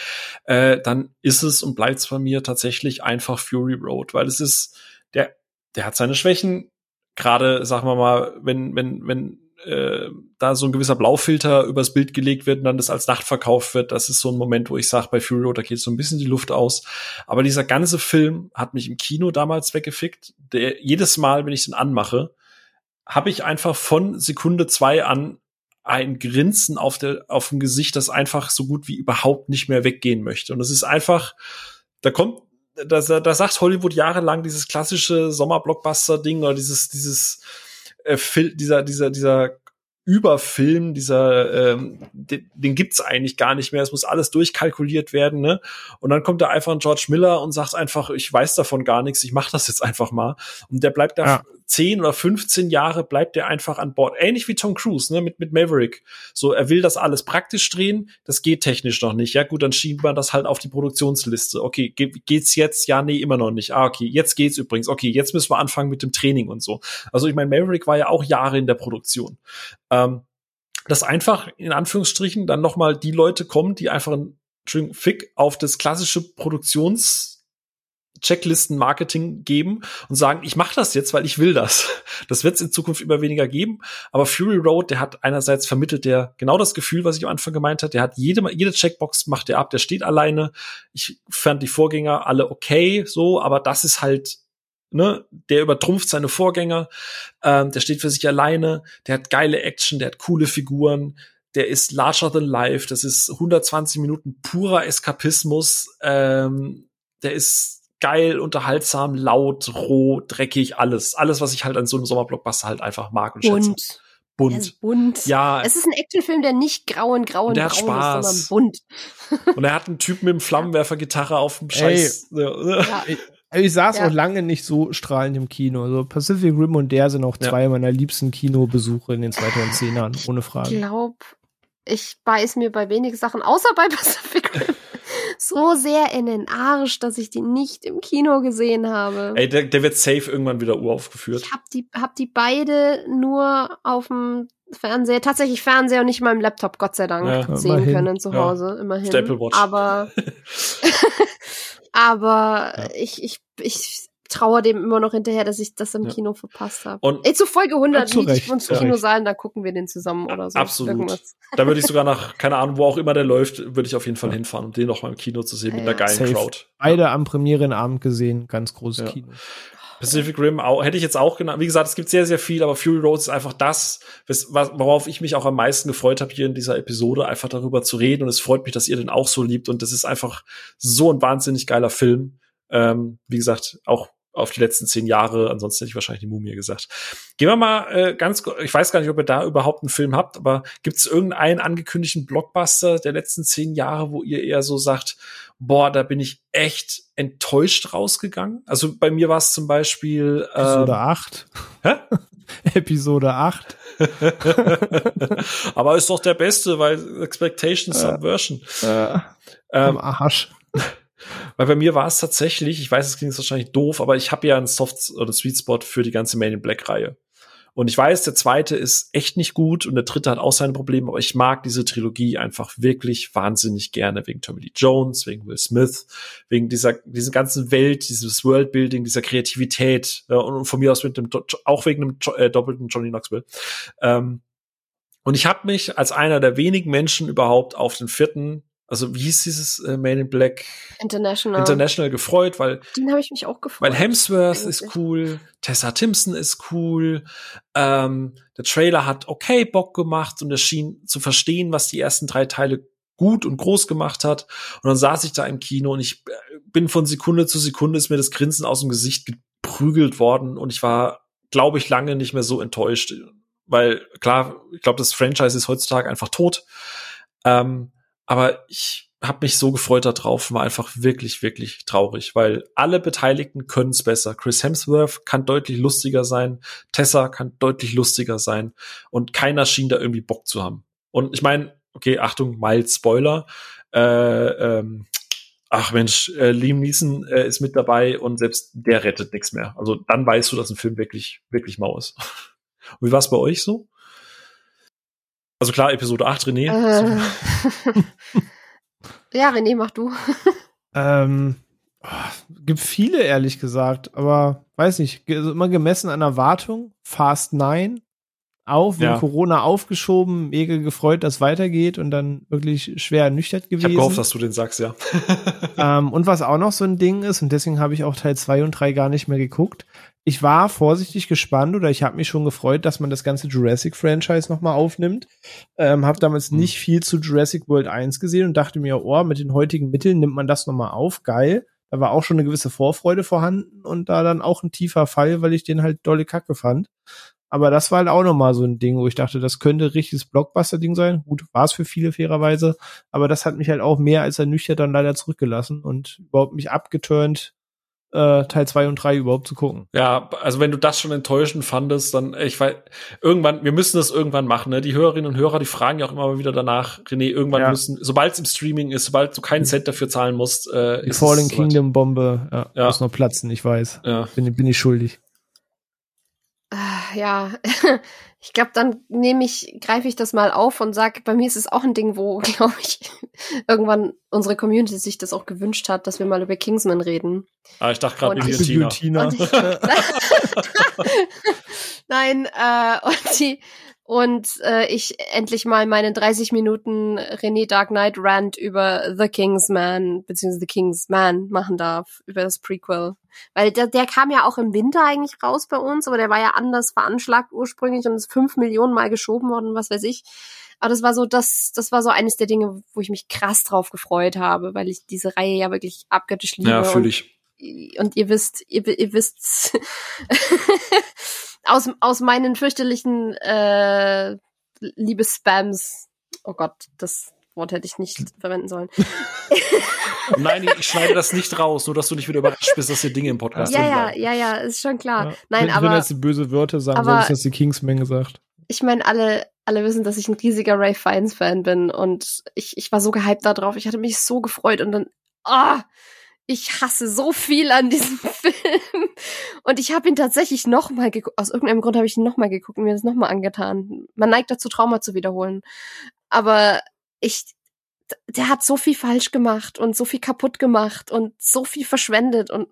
äh, dann ist es und bleibt's bei mir tatsächlich einfach Fury Road, weil es ist der, der hat seine Schwächen. Gerade, sagen wir mal, wenn wenn wenn äh, da so ein gewisser Blaufilter übers Bild gelegt wird und dann das als Nacht verkauft wird, das ist so ein Moment, wo ich sage, bei Fury Road, da geht so ein bisschen die Luft aus. Aber dieser ganze Film hat mich im Kino damals weggefickt. Der, jedes Mal, wenn ich den anmache, habe ich einfach von Sekunde zwei an ein Grinsen auf, der, auf dem Gesicht, das einfach so gut wie überhaupt nicht mehr weggehen möchte. Und es ist einfach, da kommt, da, da sagt Hollywood jahrelang dieses klassische Sommerblockbuster-Ding oder dieses, dieses, äh, dieser, dieser, dieser Überfilm, dieser, ähm, den, den gibt's eigentlich gar nicht mehr. Es muss alles durchkalkuliert werden, ne? Und dann kommt da einfach ein George Miller und sagt einfach, ich weiß davon gar nichts, ich mach das jetzt einfach mal. Und der bleibt da ja. 10 oder 15 Jahre bleibt er einfach an Bord. Ähnlich wie Tom Cruise, ne, mit, mit Maverick. So, er will das alles praktisch drehen, das geht technisch noch nicht. Ja, gut, dann schiebt man das halt auf die Produktionsliste. Okay, geht's jetzt? Ja, nee, immer noch nicht. Ah, okay, jetzt geht's übrigens. Okay, jetzt müssen wir anfangen mit dem Training und so. Also, ich meine, Maverick war ja auch Jahre in der Produktion. Ähm, dass einfach in Anführungsstrichen dann noch mal die Leute kommen, die einfach einen Fick auf das klassische Produktions Checklisten-Marketing geben und sagen, ich mache das jetzt, weil ich will das. Das wird es in Zukunft immer weniger geben. Aber Fury Road, der hat einerseits vermittelt der genau das Gefühl, was ich am Anfang gemeint habe. Der hat jede, jede Checkbox macht er ab, der steht alleine. Ich fand die Vorgänger alle okay, so, aber das ist halt Ne, der übertrumpft seine Vorgänger, ähm, der steht für sich alleine, der hat geile Action, der hat coole Figuren, der ist larger than life, das ist 120 Minuten purer Eskapismus, ähm, der ist geil, unterhaltsam, laut, roh, dreckig, alles. Alles, was ich halt an so einem Sommerblockbuster halt einfach mag und
bunt.
schätze. Bunt.
Ist bunt.
Ja.
Es ist ein Actionfilm, der nicht grau und grau und,
Und der
braun
hat
ist,
Spaß.
sondern bunt.
Und er hat einen Typen mit dem Flammenwerfer-Gitarre auf dem. Scheiß. Ja.
Ja.
Ich, ich saß
Ja.
auch lange nicht so strahlend im Kino. Also Pacific Rim und der sind auch
Ja.
zwei meiner liebsten Kinobesuche in den 2010ern, ohne
Ich
Frage.
glaube, ich beiß mir bei wenigen Sachen, außer bei Pacific Rim, so sehr in den Arsch, dass ich die nicht im Kino gesehen habe.
Ey, der, der wird safe irgendwann wieder uraufgeführt.
Ich hab die, hab die beide nur auf dem Fernseher, tatsächlich Fernseher und nicht mal im Laptop, Gott sei Dank,
Ja.
sehen
Immerhin.
können zu
Ja.
Hause, immerhin.
Auf der Apple Watch.
Aber, aber
Ja.
ich, ich, ich trauere dem immer noch hinterher, dass ich das im
Ja.
Kino verpasst habe.
Und
Ey, zu Folge 100
Ja, zu
liege ich uns
zu
Kino
Recht.
sein, da gucken wir den zusammen oder so.
Absolut.
Irgendwas.
da würde ich sogar nach, keine Ahnung, wo auch immer der läuft, würde ich auf jeden Fall hinfahren, um den noch mal im Kino zu sehen mit
Ja,
einer geilen
Safe.
Crowd.
Beide am Premierenabend gesehen, ganz großes
Ja.
Kino.
Pacific Rim auch, hätte ich jetzt auch genannt. Wie gesagt, es gibt sehr, sehr viel, aber Fury Road ist einfach das, was, was- worauf ich mich auch am meisten gefreut habe hier in dieser Episode, einfach darüber zu reden. Und es freut mich, dass ihr den auch so liebt. Und das ist einfach so ein wahnsinnig geiler Film. Ähm, wie gesagt, auch auf die letzten zehn Jahre. Ansonsten hätte ich wahrscheinlich die Mumie gesagt. Gehen wir mal äh, ganz, ich weiß gar nicht, ob ihr da überhaupt einen Film habt, aber gibt es irgendeinen angekündigten Blockbuster der letzten zehn Jahre, wo ihr eher so sagt, boah, da bin ich echt enttäuscht rausgegangen? Also bei mir war es zum Beispiel
Episode
ähm,
8.
Hä?
Episode 8.
Aber ist doch der beste, weil Expectation Subversion.
Am
Ähm,
Arsch.
Weil bei mir war es tatsächlich, ich weiß, es klingt wahrscheinlich doof, aber ich habe ja einen Soft oder Sweet Spot für die ganze Man in Black Reihe. Und ich weiß, der zweite ist echt nicht gut und der dritte hat auch seine Probleme, aber ich mag diese Trilogie einfach wirklich wahnsinnig gerne wegen Tommy Lee Jones, wegen Will Smith, wegen dieser, dieser ganzen Welt, dieses Worldbuilding, dieser Kreativität äh, und von mir aus mit dem, auch wegen dem äh, doppelten Johnny Knoxville. Ähm, und ich habe mich als einer der wenigen Menschen überhaupt auf den vierten, also wie hieß dieses äh, Man in Black
International.
International gefreut, weil
Den habe ich mich auch gefreut.
weil Hemsworth
eigentlich.
ist cool, Tessa Timpson ist cool, ähm, der Trailer hat okay Bock gemacht und er schien zu verstehen, was die ersten drei Teile gut und groß gemacht hat. Und dann saß ich da im Kino und ich äh, bin von Sekunde zu Sekunde ist mir das Grinsen aus dem Gesicht geprügelt worden und ich war, glaube ich, lange nicht mehr so enttäuscht, weil klar, ich glaube, das Franchise ist heutzutage einfach tot. Ähm, aber ich habe mich so gefreut darauf, war einfach wirklich, wirklich traurig, weil alle Beteiligten können es besser. Chris Hemsworth kann deutlich lustiger sein, Tessa kann deutlich lustiger sein und keiner schien da irgendwie Bock zu haben. Und ich meine, okay, Achtung, mild Spoiler. Äh, ähm, ach Mensch, äh, Liam Neeson äh, ist mit dabei und selbst der rettet nichts mehr. Also dann weißt du, dass ein Film wirklich, wirklich mau ist. Und wie war es bei euch so? Also klar, Episode 8, René.
Äh. ja, René, mach du.
Ähm, oh, gibt viele, ehrlich gesagt, aber weiß nicht, also immer gemessen an Erwartung. Fast 9, auch wegen
Ja.
Corona aufgeschoben, mega gefreut, dass weitergeht und dann wirklich schwer ernüchtert
Ich
gewesen.
habe gehofft, dass du den sagst, ja.
Ähm, und was auch noch so ein Ding ist, und deswegen habe ich auch Teil 2 und 3 gar nicht mehr geguckt. Ich war vorsichtig gespannt oder ich habe mich schon gefreut, dass man das ganze Jurassic-Franchise nochmal aufnimmt. Ähm, habe damals
Hm.
nicht viel zu Jurassic World 1 gesehen und dachte mir, oh, mit den heutigen Mitteln nimmt man das nochmal auf. Geil. Da war auch schon eine gewisse Vorfreude vorhanden und da dann auch ein tiefer Fall, weil ich den halt dolle kacke fand. Aber das war halt auch nochmal so ein Ding, wo ich dachte, das könnte richtiges Blockbuster-Ding sein. Gut, war es für viele fairerweise. Aber das hat mich halt auch mehr als ernüchtert dann leider zurückgelassen und überhaupt mich abgeturnt, äh, Teil 2 und 3 überhaupt zu gucken.
Ja, also wenn du das schon enttäuschend fandest, dann, ich weiß, irgendwann, wir müssen das irgendwann machen, ne? Die Hörerinnen und Hörer, die fragen ja auch immer wieder danach, René, irgendwann
Ja.
müssen, sobald es im Streaming ist, sobald du keinen Cent dafür zahlen musst, äh,
Die
ist
Fallen. Kingdom Bombe ja,
Ja.
muss noch platzen, ich weiß.
Ja.
Bin, bin ich schuldig.
Äh, ja, ich glaube, dann nehme ich, greife ich das mal auf und sage, bei mir ist es auch ein Ding, wo, glaube ich, irgendwann unsere Community sich das auch gewünscht hat, dass wir mal über Kingsman reden.
Ah, ich dachte gerade Guillotina.
Guillotine.
Nein, äh, und die, und äh, ich endlich mal meinen 30 Minuten René Dark Knight Rant über The Kingsman beziehungsweise The Kingsman machen darf über das Prequel, weil der, der kam ja auch im Winter eigentlich raus bei uns, aber der war ja anders veranschlagt ursprünglich und ist fünf Millionen Mal geschoben worden, was weiß ich. Aber das war so das, das war so eines der Dinge, wo ich mich krass drauf gefreut habe, weil ich diese Reihe ja wirklich abgöttisch liebe.
Ja,
und
fühle ich.
und ihr wisst, ihr, ihr wisst aus, aus meinen fürchterlichen äh, Liebesspams. Oh Gott, das Wort hätte ich nicht verwenden sollen.
Nein, ich schneide das nicht raus, nur dass du nicht wieder überrascht bist, dass hier Dinge im Podcast
Ja,
drin
ja,
bleiben.
ja, ja, ist schon klar.
Ja.
Nein,
wenn,
aber
wenn jetzt die böse Wörter sagen
aber-
solltest, hast du Kingsman gesagt.
ich meine, alle, alle wissen, dass ich ein riesiger Ray Fiennes Fan bin und ich, ich war so gehypt da drauf. Ich hatte mich so gefreut und dann, ah, ich hasse so viel an diesem Film. Und ich habe ihn tatsächlich nochmal geguckt. Aus irgendeinem Grund habe ich ihn nochmal geguckt und mir das nochmal angetan. Man neigt dazu, Trauma zu wiederholen. Aber ich, der hat so viel falsch gemacht und so viel kaputt gemacht und so viel verschwendet und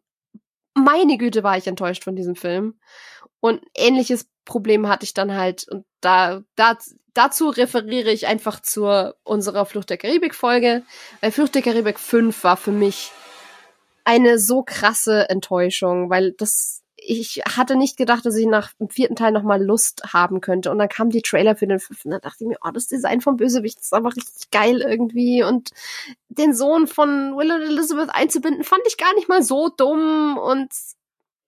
meine Güte war ich enttäuscht von diesem Film. Und ähnliches Problem hatte ich dann halt und da, da dazu referiere ich einfach zur unserer Flucht der Karibik Folge, weil Flucht der Karibik 5 war für mich eine so krasse Enttäuschung, weil das ich hatte nicht gedacht, dass ich nach dem vierten Teil noch mal Lust haben könnte. Und dann kam die Trailer für den fünften. Da dachte ich mir, oh, das Design vom Bösewicht ist aber richtig geil irgendwie. Und den Sohn von Will und Elizabeth einzubinden, fand ich gar nicht mal so dumm. Und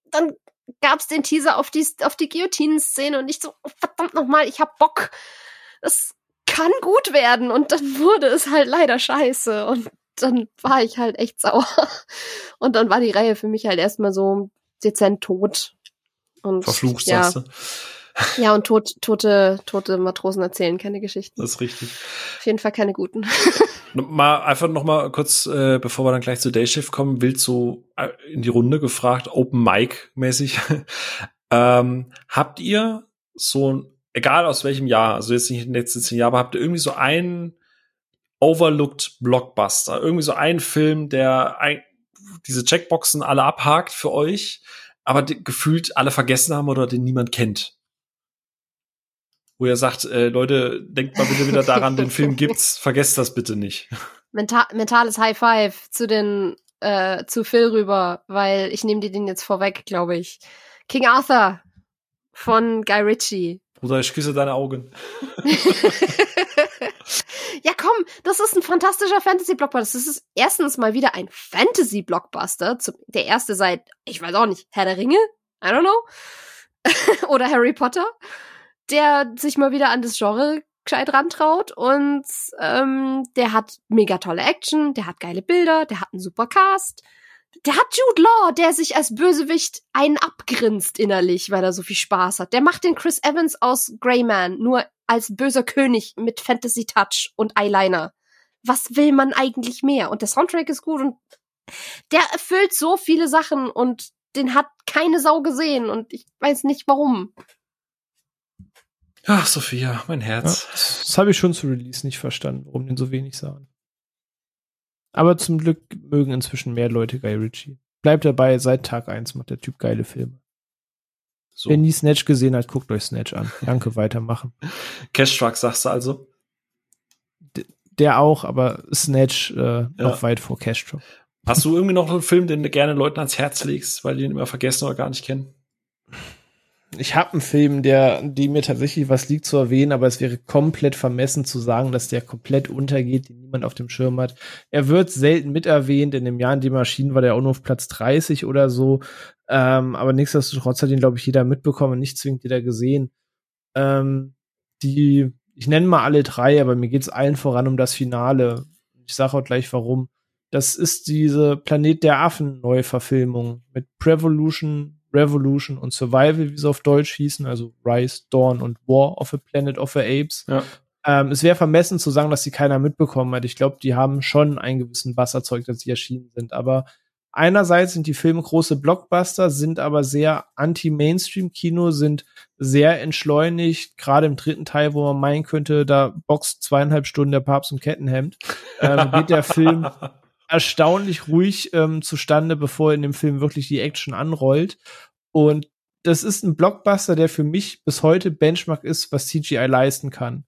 dann gab's den Teaser auf die, auf die Guillotinen-Szene und ich so, oh, verdammt nochmal, ich hab Bock. Das kann gut werden. Und dann wurde es halt leider scheiße. Und dann war ich halt echt sauer. Und dann war die Reihe für mich halt erstmal so dezent tot. Und
Verflucht,
ja,
sagst du.
ja, und tot, tote, tote Matrosen erzählen keine Geschichten.
Das ist richtig.
Auf jeden Fall keine guten.
Mal einfach noch mal kurz, äh, bevor wir dann gleich zu Dayshift kommen, wild so äh, in die Runde gefragt, Open Mic mäßig. ähm, habt ihr so ein, egal aus welchem Jahr, also jetzt nicht in den letzten zehn Jahren, aber habt ihr irgendwie so einen overlooked Blockbuster, irgendwie so einen Film, der ein, diese Checkboxen alle abhakt für euch, aber die, gefühlt alle vergessen haben oder den niemand kennt? Wo ihr sagt, äh, Leute, denkt mal bitte wieder daran, den Film gibt's, vergesst das bitte nicht.
Menta mentales High Five zu den, äh, zu Phil rüber, weil ich nehme dir den jetzt vorweg, glaube ich. King Arthur von Guy Ritchie.
Bruder, ich küsse deine Augen.
ja, komm, das ist ein fantastischer Fantasy-Blockbuster. Das ist erstens mal wieder ein Fantasy-Blockbuster. Der erste seit, ich weiß auch nicht, Herr der Ringe? I don't know. Oder Harry Potter. Der sich mal wieder an das Genre gescheit rantraut und ähm, der hat mega tolle Action, der hat geile Bilder, der hat einen super Cast. Der hat Jude Law, der sich als Bösewicht einen abgrinst innerlich, weil er so viel Spaß hat. Der macht den Chris Evans aus Greyman nur als böser König mit Fantasy Touch und Eyeliner. Was will man eigentlich mehr? Und der Soundtrack ist gut und der erfüllt so viele Sachen und den hat keine Sau gesehen und ich weiß nicht warum.
Ach, Sophia, mein
Ja,
Herz.
das das habe ich schon zu Release nicht verstanden, warum den so wenig sahen. Aber zum Glück mögen inzwischen mehr Leute Guy Ritchie. Bleibt dabei, seit Tag eins macht der Typ geile Filme.
So.
Wer nie Snatch gesehen hat, guckt euch Snatch an. Danke, weitermachen.
Cash Truck sagst du also?
Der auch, aber Snatch äh, noch weit vor Castro.
Hast du irgendwie noch einen Film, den du gerne Leuten ans Herz legst, weil die ihn immer vergessen oder gar nicht kennen?
Ich habe einen Film, der, die mir tatsächlich was liegt zu erwähnen, aber es wäre komplett vermessen zu sagen, dass der komplett untergeht, den niemand auf dem Schirm hat. Er wird selten miterwähnt. In dem Jahr, in dem er erschien, war der auch nur auf Platz 30 oder so. Ähm, aber nichtsdestotrotz hat ihn, glaube ich, jeder mitbekommen und nicht zwingend jeder gesehen. Ähm, die, ich nenne mal alle drei, aber mir geht's allen voran um das Finale. Ich sage auch gleich warum. Das ist diese Planet der Affen Neuverfilmung mit Prevolution, Revolution und Survival, wie sie auf Deutsch hießen, also Rise, Dawn und War of a Planet of the Apes.
Ja.
Ähm, es wäre vermessen zu sagen, dass die keiner mitbekommen hat. Ich glaube, die haben schon einen gewissen Wasserzeug, dass sie erschienen sind. Aber einerseits sind die Filme große Blockbuster, sind aber sehr anti-Mainstream-Kino, sind sehr entschleunigt, gerade im dritten Teil, wo man meinen könnte, da boxt zweieinhalb Stunden der Papst im Kettenhemd, ähm, geht der Film erstaunlich ruhig ähm, zustande, bevor in dem Film wirklich die Action anrollt. Und das ist ein Blockbuster, der für mich bis heute Benchmark ist, was CGI leisten kann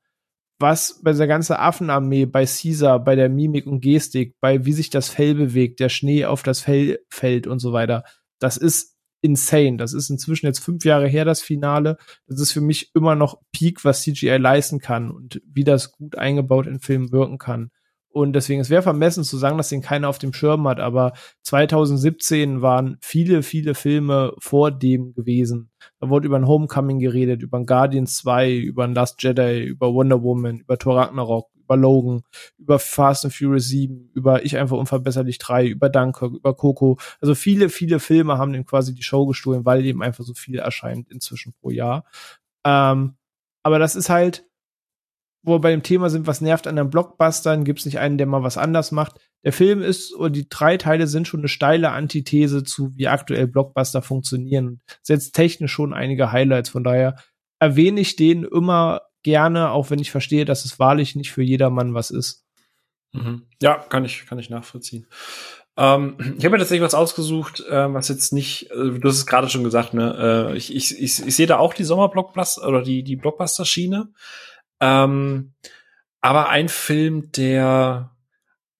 was bei der ganzen Affenarmee, bei Caesar, bei der Mimik und Gestik, bei wie sich das Fell bewegt, der Schnee auf das Fell fällt und so weiter, das ist insane. Das ist inzwischen jetzt fünf Jahre her, das Finale. Das ist für mich immer noch Peak, was CGI leisten kann und wie das gut eingebaut in Filmen wirken kann. Und deswegen, es wäre vermessen zu sagen, dass den keiner auf dem Schirm hat, aber 2017 waren viele, viele Filme vor dem gewesen. Da wurde über ein Homecoming geredet, über ein Guardians 2, über ein Last Jedi, über Wonder Woman, über Thor Ragnarok, über Logan, über Fast and Furious 7, über Ich einfach unverbesserlich 3, über Dunkirk, über Coco. Also viele, viele Filme haben dem quasi die Show gestohlen, weil eben einfach so viel erscheint inzwischen pro Jahr. Ähm, aber das ist halt, wo wir bei dem Thema sind, was nervt an den Blockbustern, gibt es nicht einen, der mal was anders macht. Der Film ist, oder die drei Teile sind schon eine steile Antithese zu, wie aktuell Blockbuster funktionieren setzt technisch schon einige Highlights. Von daher erwähne ich den immer gerne, auch wenn ich verstehe, dass es wahrlich nicht für jedermann was ist.
Mhm. Ja, kann ich, kann ich nachvollziehen. Ähm, ich habe mir tatsächlich was ausgesucht, äh, was jetzt nicht, äh, du hast es gerade schon gesagt, ne? Äh, ich, ich, ich, ich sehe da auch die Sommerblockbuster oder die, die Blockbuster-Schiene. Ähm, aber ein Film, der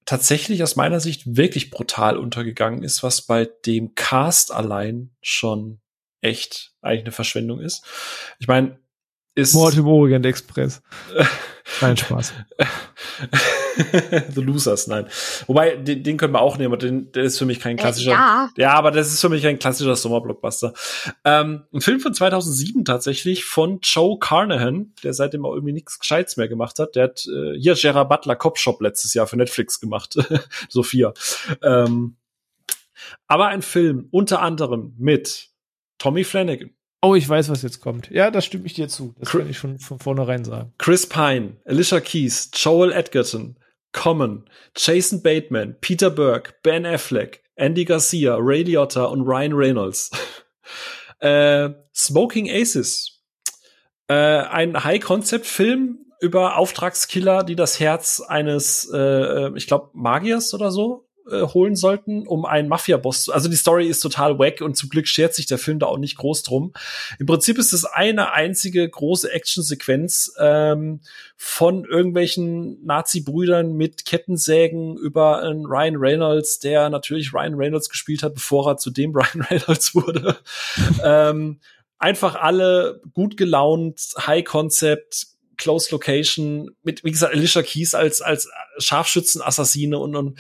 tatsächlich aus meiner Sicht wirklich brutal untergegangen ist, was bei dem Cast allein schon echt eigentlich eine Verschwendung ist. Ich meine, ist
Mord im Orient Express. Nein, Spaß.
The Losers, nein. Wobei, den, den können wir auch nehmen, aber den, der ist für mich kein äh, klassischer. Äh, ja. ja, aber das ist für mich ein klassischer Sommerblockbuster. Ähm, ein Film von 2007 tatsächlich von Joe Carnahan, der seitdem auch irgendwie nichts Gescheites mehr gemacht hat. Der hat äh, hier Gerard Butler Cop Shop letztes Jahr für Netflix gemacht. Sophia. Ähm, aber ein Film unter anderem mit Tommy Flanagan,
Oh, ich weiß, was jetzt kommt. Ja, das stimmt ich dir zu. Das kann ich schon von vornherein sagen.
Chris Pine, Alicia Keys, Joel Edgerton, Common, Jason Bateman, Peter Burke, Ben Affleck, Andy Garcia, Ray Liotta und Ryan Reynolds. äh, Smoking Aces. Äh, ein High-Concept-Film über Auftragskiller, die das Herz eines, äh, äh ich glaube, Magiers oder so äh, holen sollten, um einen Mafia-Boss zu. Also die Story ist total wack und zum Glück schert sich der Film da auch nicht groß drum. Im Prinzip ist es eine einzige große Actionsequenz ähm, von irgendwelchen Nazi-Brüdern mit Kettensägen über einen Ryan Reynolds, der natürlich Ryan Reynolds gespielt hat, bevor er zu dem Ryan Reynolds wurde. ähm, einfach alle gut gelaunt, High Concept, Close Location, mit, wie gesagt, Alicia Keys als, als Scharfschützen-Assassine und, und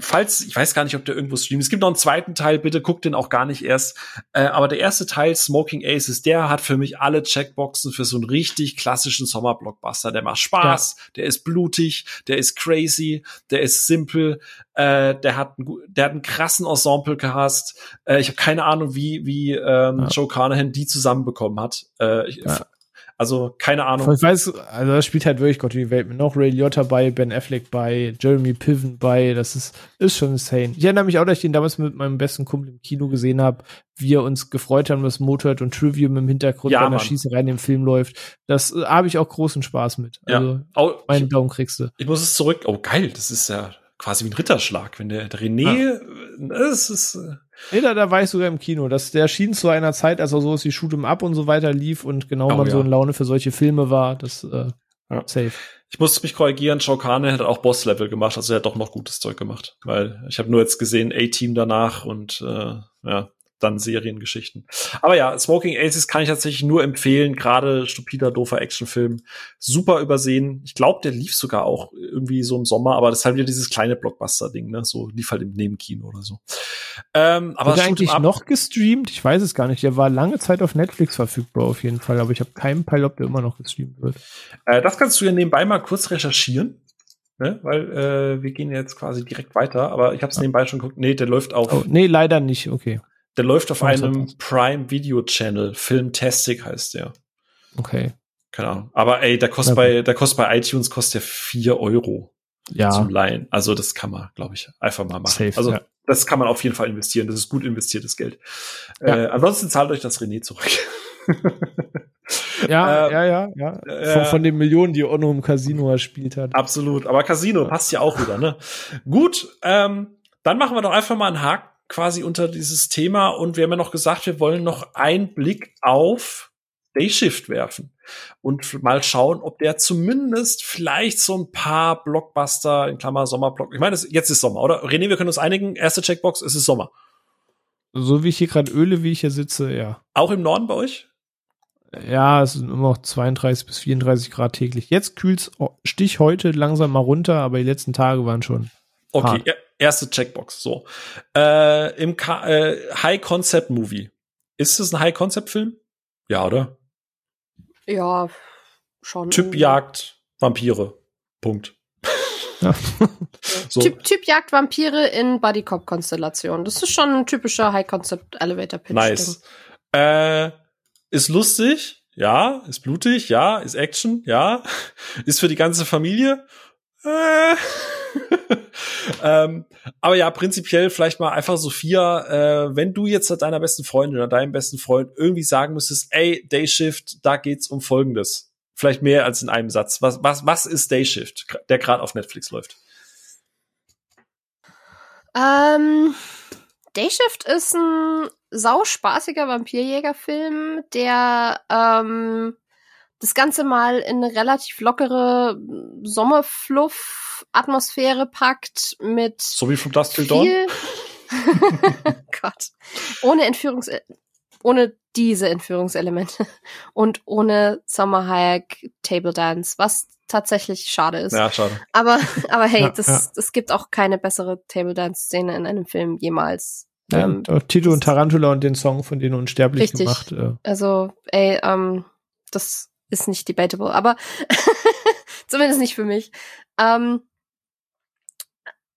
falls, ich weiß gar nicht, ob der irgendwo streamt. Es gibt noch einen zweiten Teil, bitte guckt den auch gar nicht erst. Äh, aber der erste Teil, Smoking Aces, der hat für mich alle Checkboxen für so einen richtig klassischen Sommerblockbuster. Der macht Spaß, ja. der ist blutig, der ist crazy, der ist simpel, äh, der hat einen, der hat einen krassen Ensemble-Cast. Äh, ich habe keine Ahnung, wie, wie ähm, ja. Joe Carnahan die zusammenbekommen hat. Äh, ich, ja. Also keine Ahnung.
Ich weiß, also das spielt halt wirklich Gott die Welt mit noch Ray Liotta bei, Ben Affleck bei, Jeremy Piven bei. Das ist ist schon insane. Ich erinnere mich auch, dass ich den damals mit meinem besten Kumpel im Kino gesehen habe, wie wir uns gefreut haben, dass Motorhead und Trivium im Hintergrund ja, bei einer Schießerei in dem Film läuft. Das äh, habe ich auch großen Spaß mit. Also ja. Meinen Daumen kriegst du.
Ich muss es zurück. Oh geil, das ist ja quasi wie ein Ritterschlag, wenn der, der René, ja. das ist äh,
Nee, da, da war ich sogar im Kino. Das, der schien zu einer Zeit, als er sowas wie Shoot'em Up und so weiter lief und genau oh, man ja. so in Laune für solche Filme war. Das äh, ja. safe.
Ich musste mich korrigieren, Joe Kane hat auch Boss-Level gemacht, also er hat doch noch gutes Zeug gemacht. Weil ich habe nur jetzt gesehen, A-Team danach und äh, ja, dann Seriengeschichten. Aber ja, Smoking Aces kann ich tatsächlich nur empfehlen, gerade stupider, doofer Actionfilm. Super übersehen. Ich glaube, der lief sogar auch irgendwie so im Sommer, aber das ist halt wieder dieses kleine Blockbuster-Ding, ne? So lief halt im Nebenkino oder so.
Ähm, aber Wurde eigentlich noch gestreamt? Ich weiß es gar nicht. Der war lange Zeit auf Netflix verfügbar auf jeden Fall, aber ich habe keinen Peil, ob der immer noch gestreamt wird.
Äh, das kannst du ja nebenbei mal kurz recherchieren. Ne? Weil äh, wir gehen jetzt quasi direkt weiter, aber ich habe es nebenbei schon geguckt. Nee, der läuft auf. Oh,
nee, leider nicht, okay.
Der läuft auf einem Prime Video Channel. Filmtastic heißt der.
Okay.
Keine Ahnung. Aber ey, der kostet okay. bei, der kostet bei iTunes kostet ja vier Euro.
Ja.
Zum Leihen. Also das kann man, glaube ich, einfach mal machen. Safe,
also
ja. das kann man auf jeden Fall investieren. Das ist gut investiertes Geld. Ja. Äh, ansonsten zahlt euch das René zurück.
ja, äh, ja, ja, ja. Äh, von, von, den Millionen, die Onno im Casino erspielt hat.
Absolut. Aber Casino passt ja auch wieder, ne? Gut, ähm, dann machen wir doch einfach mal einen Haken quasi unter dieses Thema und wir haben ja noch gesagt, wir wollen noch einen Blick auf Dayshift werfen und mal schauen, ob der zumindest vielleicht so ein paar Blockbuster in Klammer Sommerblock. Ich meine, jetzt ist Sommer, oder? René, wir können uns einigen. Erste Checkbox, es ist Sommer.
So wie ich hier gerade öle, wie ich hier sitze, ja.
Auch im Norden bei euch?
Ja, es sind immer noch 32 bis 34 Grad täglich. Jetzt kühlt's Stich heute langsam mal runter, aber die letzten Tage waren schon.
Okay, hart. Erste Checkbox. So. Äh, Im Ka äh, High Concept Movie. Ist es ein High Concept Film? Ja, oder?
Ja, schon.
Typ Jagd Vampire. Punkt.
Ja. so. typ, typ Jagd Vampire in Buddy Cop Konstellation. Das ist schon ein typischer High Concept Elevator Pitch.
Nice. Äh, ist lustig, ja, ist blutig, ja, ist Action, ja, ist für die ganze Familie. Äh. ähm, aber ja, prinzipiell vielleicht mal einfach Sophia, äh, wenn du jetzt deiner besten Freundin oder deinem besten Freund irgendwie sagen müsstest, ey, Dayshift, da geht's um Folgendes. Vielleicht mehr als in einem Satz. Was, was, was ist Dayshift, der gerade auf Netflix läuft?
Ähm, Dayshift ist ein sauspaßiger Vampirjägerfilm, der ähm, das Ganze mal in eine relativ lockere Sommerfluff-Atmosphäre packt mit
so wie vom Dust Till Dawn.
Gott, ohne Entführungs ohne diese Entführungselemente und ohne Summer Hayek Table Dance, was tatsächlich schade ist.
Ja, schade.
Aber aber hey, ja, das ja. es gibt auch keine bessere Table Dance Szene in einem Film jemals.
Ja, ähm, Tito und Tarantula und den Song von denen unsterblich richtig. gemacht. Äh.
Also, ey, ähm, das ist nicht debatable, aber zumindest nicht für mich. Ähm,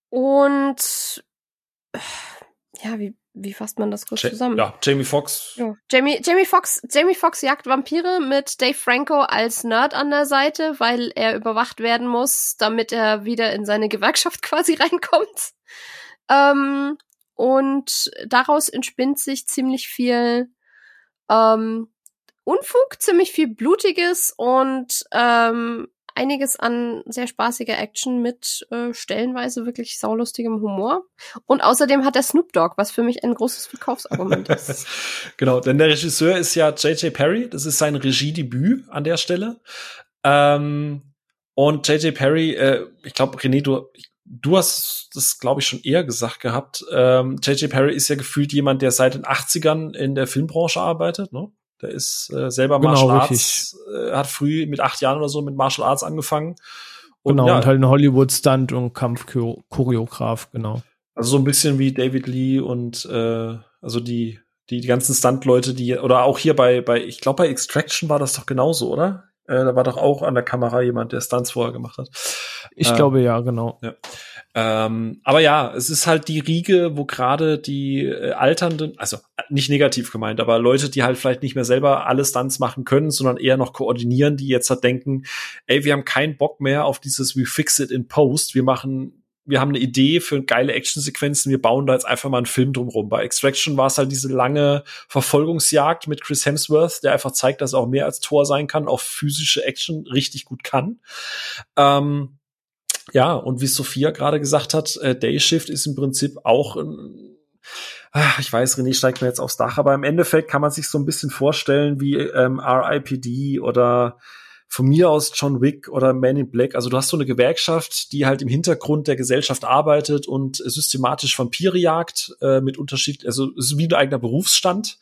und ja, wie, wie fasst man das kurz ja, zusammen?
Ja, Jamie Foxx.
Ja. Jamie, Jamie Foxx, Jamie Foxx jagt Vampire mit Dave Franco als Nerd an der Seite, weil er überwacht werden muss, damit er wieder in seine Gewerkschaft quasi reinkommt. Ähm, und daraus entspinnt sich ziemlich viel ähm, Unfug, ziemlich viel Blutiges und ähm, einiges an sehr spaßiger Action mit äh, stellenweise wirklich saulustigem Humor. Und außerdem hat er Snoop Dogg, was für mich ein großes Verkaufsargument ist.
genau, denn der Regisseur ist ja J.J. Perry. Das ist sein Regiedebüt an der Stelle. Ähm, und J.J. Perry, äh, ich glaube, René, du, du hast das, glaube ich, schon eher gesagt gehabt. Ähm, J.J. Perry ist ja gefühlt jemand, der seit den 80ern in der Filmbranche arbeitet, ne? Der ist äh, selber genau, Martial Arts, äh, hat früh mit acht Jahren oder so mit Martial Arts angefangen.
Und, genau, ja, und halt ein Hollywood-Stunt und Kampfchoreograf, genau.
Also so ein bisschen wie David Lee und äh, also die, die, die ganzen Stunt-Leute, die, oder auch hier bei, bei, ich glaube bei Extraction war das doch genauso, oder? Äh, da war doch auch an der Kamera jemand, der Stunts vorher gemacht hat.
Ich äh, glaube ja, genau.
Ja. Ähm, aber ja, es ist halt die Riege, wo gerade die äh, alternden, also nicht negativ gemeint, aber Leute, die halt vielleicht nicht mehr selber alle Stunts machen können, sondern eher noch koordinieren, die jetzt halt denken, ey, wir haben keinen Bock mehr auf dieses We fix it in post, wir machen wir haben eine Idee für geile Actionsequenzen, wir bauen da jetzt einfach mal einen Film drumrum. Bei Extraction war es halt diese lange Verfolgungsjagd mit Chris Hemsworth, der einfach zeigt, dass er auch mehr als Tor sein kann, auch physische Action richtig gut kann. Ähm, ja, und wie Sophia gerade gesagt hat, äh, Dayshift ist im Prinzip auch ein ah, ich weiß, René steigt mir jetzt aufs Dach, aber im Endeffekt kann man sich so ein bisschen vorstellen wie ähm, RIPD oder von mir aus John Wick oder Man in Black. Also du hast so eine Gewerkschaft, die halt im Hintergrund der Gesellschaft arbeitet und systematisch Vampire jagt äh, mit Unterschied, also ist wie ein eigener Berufsstand.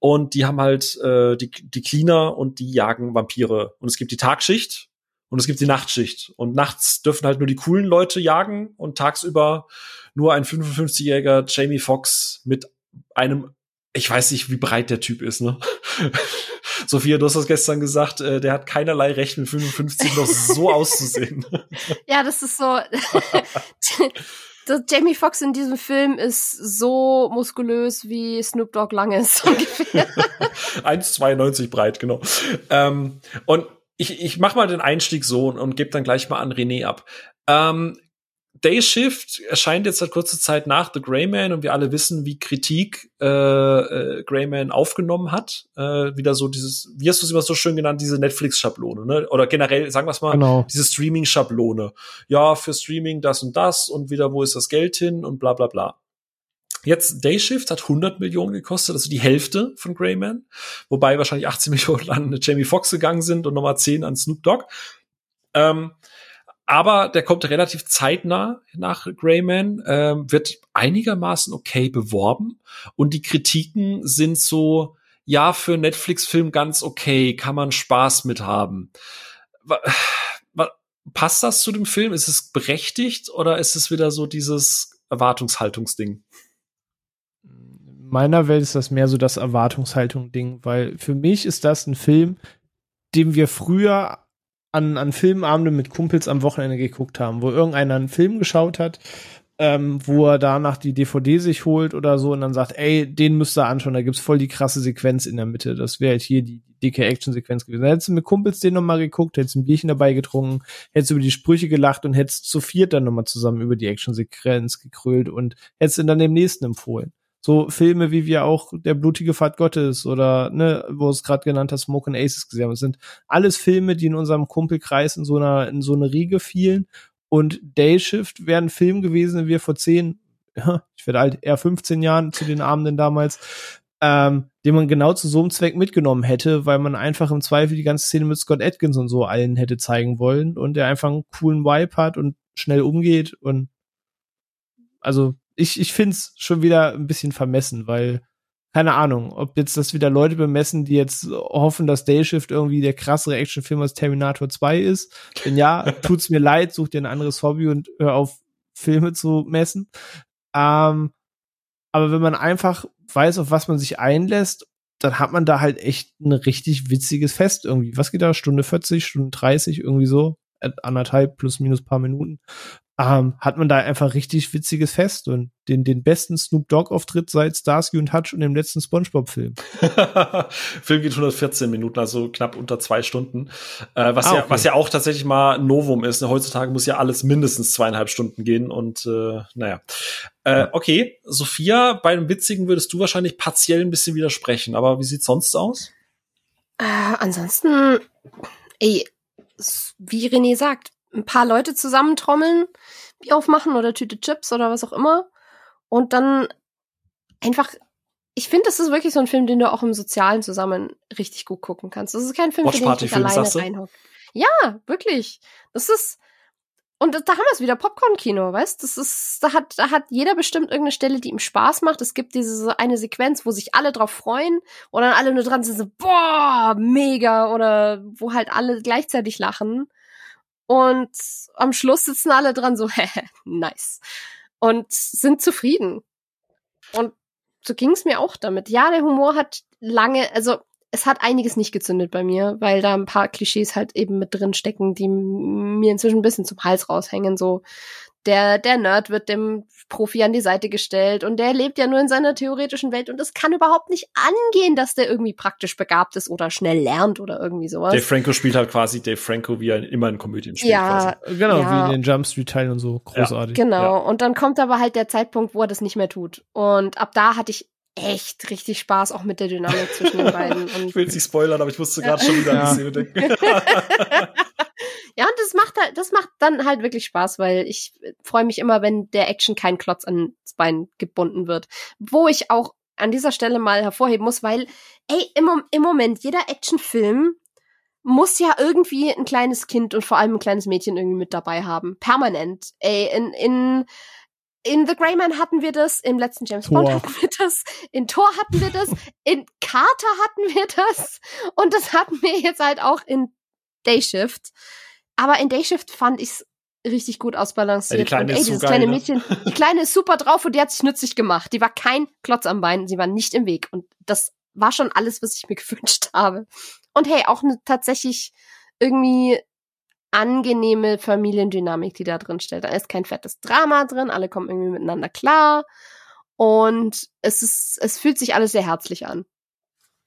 Und die haben halt äh, die, die Cleaner und die jagen Vampire. Und es gibt die Tagschicht, und es gibt die Nachtschicht. Und nachts dürfen halt nur die coolen Leute jagen und tagsüber nur ein 55-jähriger Jamie Foxx mit einem, ich weiß nicht, wie breit der Typ ist, ne? Sophia, du hast das gestern gesagt, äh, der hat keinerlei Recht mit 55 noch so auszusehen.
Ja, das ist so. Jamie Foxx in diesem Film ist so muskulös wie Snoop Dogg lang ist ungefähr.
1,92 breit, genau. Ähm, und ich, ich mach mal den Einstieg so und, und gebe dann gleich mal an René ab. Ähm, Day Shift erscheint jetzt seit kurzer Zeit nach The Grey Man und wir alle wissen, wie Kritik äh, äh, Grey Man aufgenommen hat. Äh, wieder so dieses, wie hast du es immer so schön genannt, diese Netflix-Schablone, ne? Oder generell, sagen wir es mal,
Genau.
diese Streaming-Schablone. Ja, für Streaming das und das und wieder, wo ist das Geld hin und bla bla bla. Jetzt Day Shift hat 100 Millionen gekostet, also die Hälfte von Greyman, wobei wahrscheinlich 18 Millionen an Jamie Foxx gegangen sind und nochmal 10 an Snoop Dogg. Ähm, aber der kommt relativ zeitnah nach Greyman, ähm, wird einigermaßen okay beworben und die Kritiken sind so, ja, für Netflix-Film ganz okay, kann man Spaß mit haben. Passt das zu dem Film? Ist es berechtigt oder ist es wieder so dieses Erwartungshaltungsding?
In meiner Welt ist das mehr so das Erwartungshaltung-Ding, weil für mich ist das ein Film, den wir früher an, an Filmabende mit Kumpels am Wochenende geguckt haben, wo irgendeiner einen Film geschaut hat, ähm, wo er danach die DVD sich holt oder so und dann sagt, ey, den müsst ihr anschauen, da gibt's voll die krasse Sequenz in der Mitte. Das wäre halt hier die dicke Action-Sequenz gewesen. Dann hättest du mit Kumpels den nochmal geguckt, hättest ein Bierchen dabei getrunken, hättest über die Sprüche gelacht und hättest zu viert dann nochmal zusammen über die Action-Sequenz gekrölt und hättest ihn dann dem nächsten empfohlen. So Filme, wie wir auch Der blutige Pfad Gottes oder, ne, wo es gerade genannt hast, Smoke and Aces gesehen haben. Das sind alles Filme, die in unserem Kumpelkreis in so einer, in so eine Riege fielen. Und Day Shift wäre ein Film gewesen, den wir vor zehn, ja, ich werde alt, eher 15 Jahren zu den Abenden damals, ähm, den man genau zu so einem Zweck mitgenommen hätte, weil man einfach im Zweifel die ganze Szene mit Scott Atkins und so allen hätte zeigen wollen und der einfach einen coolen Vibe hat und schnell umgeht und also ich, ich find's schon wieder ein bisschen vermessen, weil keine Ahnung, ob jetzt das wieder Leute bemessen, die jetzt hoffen, dass Dayshift irgendwie der krassere Actionfilm als Terminator 2 ist. Wenn ja, tut's mir leid, such dir ein anderes Hobby und hör auf, Filme zu messen. Ähm, aber wenn man einfach weiß, auf was man sich einlässt, dann hat man da halt echt ein richtig witziges Fest irgendwie. Was geht da? Stunde 40, Stunde 30, irgendwie so. Anderthalb plus minus paar Minuten ähm, hat man da einfach richtig witziges Fest und den, den besten Snoop Dogg-Auftritt seit Starsky und Hutch und dem letzten Spongebob-Film.
Film geht 114 Minuten, also knapp unter zwei Stunden. Äh, was,
Ah,
ja,
okay.
was ja auch tatsächlich mal ein Novum ist. Ne? Heutzutage muss ja alles mindestens zweieinhalb Stunden gehen und äh, naja. Äh, okay, Sophia, bei dem Witzigen würdest du wahrscheinlich partiell ein bisschen widersprechen, aber wie sieht's sonst aus?
Äh, ansonsten, ey, wie René sagt, ein paar Leute zusammentrommeln, Bier aufmachen oder Tüte Chips oder was auch immer. Und dann einfach, ich finde, das ist wirklich so ein Film, den du auch im sozialen Zusammen richtig gut gucken kannst. Das ist kein Film, für den ich mich alleine reinhocke. Ja, wirklich. Das ist, und da haben wir es wieder, Popcorn-Kino, weißt? Das ist, da hat, da hat jeder bestimmt irgendeine Stelle, die ihm Spaß macht. Es gibt diese so eine Sequenz, wo sich alle drauf freuen und dann alle nur dran sind, so, boah, mega, oder wo halt alle gleichzeitig lachen. Und am Schluss sitzen alle dran so, nice. Und sind zufrieden. Und so ging es mir auch damit. Ja, der Humor hat lange, also es hat einiges nicht gezündet bei mir, weil da ein paar Klischees halt eben mit drin stecken, die mir inzwischen ein bisschen zum Hals raushängen. So, der, der Nerd wird dem Profi an die Seite gestellt und der lebt ja nur in seiner theoretischen Welt und es kann überhaupt nicht angehen, dass der irgendwie praktisch begabt ist oder schnell lernt oder irgendwie sowas.
Dave Franco spielt halt quasi Dave Franco, wie er immer in Komödien spielt.
ja,
Quasi.
Genau,
Ja.
wie in den Jump Street-Teilen und so. Großartig.
Genau.
Ja.
Und dann kommt aber halt der Zeitpunkt, wo er das nicht mehr tut. Und ab da hatte ich echt richtig Spaß auch mit der Dynamik zwischen den beiden. Und
Ich will jetzt nicht spoilern, aber ich musste
Ja.
gerade schon wieder an
Ja.
die Szene denken.
ja, und das macht halt, das macht dann halt wirklich Spaß, weil ich freue mich immer, wenn der Action kein Klotz ans Bein gebunden wird. Wo ich auch an dieser Stelle mal hervorheben muss, weil, ey, im, im Moment, jeder Actionfilm muss ja irgendwie ein kleines Kind und vor allem ein kleines Mädchen irgendwie mit dabei haben. Permanent. Ey, in, in, in The Grey Man hatten wir das, im letzten James Bond
Thor.
hatten wir das, in Thor hatten wir das, in Carter hatten wir das und das hatten wir jetzt halt auch in Dayshift. Aber in Dayshift fand ich's richtig gut ausbalanciert.
Ja, die Kleine
und ey,
ist so
dieses
geil,
kleine
ne?
Mädchen, die Kleine ist super drauf und die hat sich nützlich gemacht. Die war kein Klotz am Bein, sie war nicht im Weg. Und das war schon alles, was ich mir gewünscht habe. Und hey, auch eine tatsächlich irgendwie angenehme Familiendynamik, die da drin stellt. Da ist kein fettes Drama drin, alle kommen irgendwie miteinander klar. Und es ist, es fühlt sich alles sehr herzlich an.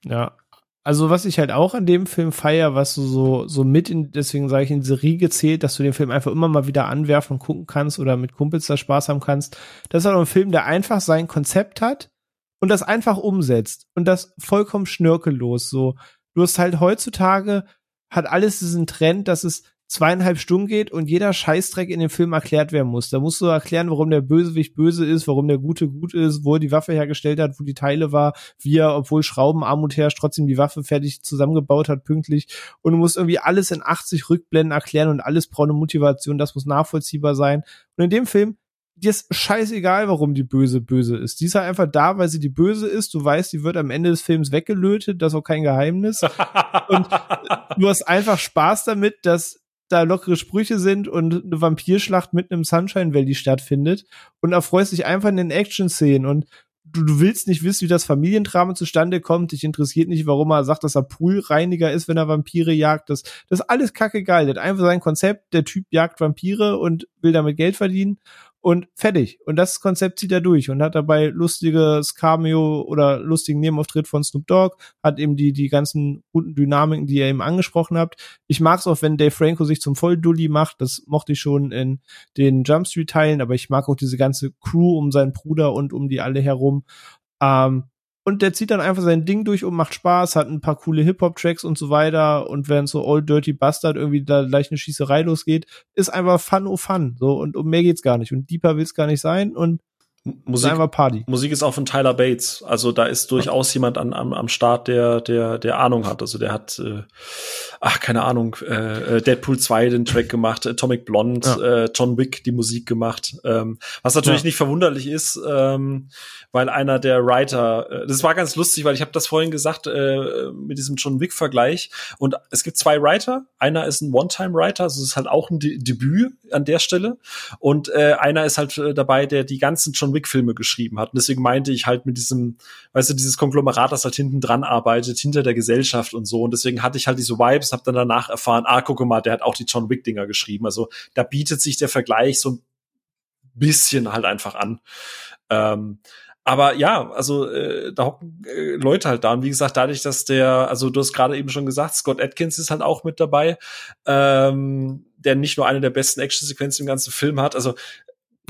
Ja. Also was ich halt auch an dem Film feier, was du so, so mit in, deswegen sage ich in diese Riege zählt, dass du den Film einfach immer mal wieder anwerfen und gucken kannst oder mit Kumpels da Spaß haben kannst. Das ist auch ein Film, der einfach sein Konzept hat und das einfach umsetzt und das vollkommen schnörkellos. So, du hast halt heutzutage hat alles diesen Trend, dass es zweieinhalb Stunden geht und jeder Scheißdreck in dem Film erklärt werden muss. Da musst du erklären, warum der Bösewicht böse ist, warum der Gute gut ist, wo er die Waffe hergestellt hat, wo die Teile war, wie er, obwohl Schraubenarmut herrscht, trotzdem die Waffe fertig zusammengebaut hat, pünktlich. Und du musst irgendwie alles in 80 Rückblenden erklären und alles braucht eine Motivation, das muss nachvollziehbar sein. Und in dem Film dir ist scheißegal, warum die Böse böse ist. Die ist halt einfach da, weil sie die Böse ist. Du weißt, die wird am Ende des Films weggelötet. Das ist auch kein Geheimnis. und du hast einfach Spaß damit, dass da lockere Sprüche sind und eine Vampirschlacht mitten im Sunshine Valley stattfindet und erfreust dich einfach in den Action-Szenen und du, du willst nicht wissen, wie das Familiendrama zustande kommt. Dich interessiert nicht, warum er sagt, dass er Poolreiniger ist, wenn er Vampire jagt. Das, das ist alles kacke geil. Der hat einfach sein Konzept, der Typ jagt Vampire und will damit Geld verdienen und fertig. Und das Konzept zieht er durch und hat dabei lustiges Cameo oder lustigen Nebenauftritt von Snoop Dogg, hat eben die, die ganzen guten Dynamiken, die ihr eben angesprochen habt. Ich mag es auch, wenn Dave Franco sich zum Volldulli macht. Das mochte ich schon in den Jump Street Teilen, aber ich mag auch diese ganze Crew um seinen Bruder und um die alle herum. Ähm, und der zieht dann einfach sein Ding durch und macht Spaß, hat ein paar coole Hip-Hop-Tracks und so weiter. Und wenn so Old Dirty Bastard irgendwie da gleich eine Schießerei losgeht, ist einfach Fun oh Fun. So, und um mehr geht's gar nicht. Und deeper will's gar nicht sein. Und
Musik,
einfach Party.
Musik ist auch von Tyler Bates. Also da ist durchaus jemand an, am, am Start, der, der, der Ahnung hat. Also der hat, äh, ach, keine Ahnung, äh, äh Deadpool 2 den Track gemacht, Atomic Blonde, ja. äh, John Wick die Musik gemacht. Ähm, was natürlich ja. nicht verwunderlich ist, ähm, weil einer der Writer, äh, das war ganz lustig, weil ich habe das vorhin gesagt, äh, mit diesem John Wick-Vergleich. Und es gibt zwei Writer. Einer ist ein One-Time-Writer, also es ist halt auch ein De Debüt an der Stelle. Und äh, einer ist halt äh, dabei, der die ganzen John Wick-Filme geschrieben hat. Und deswegen meinte ich halt mit diesem, weißt du, dieses Konglomerat, das halt hinten dran arbeitet, hinter der Gesellschaft und so. Und deswegen hatte ich halt diese Vibes, habe dann danach erfahren, ah, guck mal, der hat auch die John Wick-Dinger geschrieben. Also da bietet sich der Vergleich so ein bisschen halt einfach an. Ähm, aber ja, also äh, da hocken äh, Leute halt da. Und wie gesagt, dadurch, dass der, also du hast gerade eben schon gesagt, Scott Atkins ist halt auch mit dabei, ähm, der nicht nur eine der besten Actionsequenzen im ganzen Film hat. Also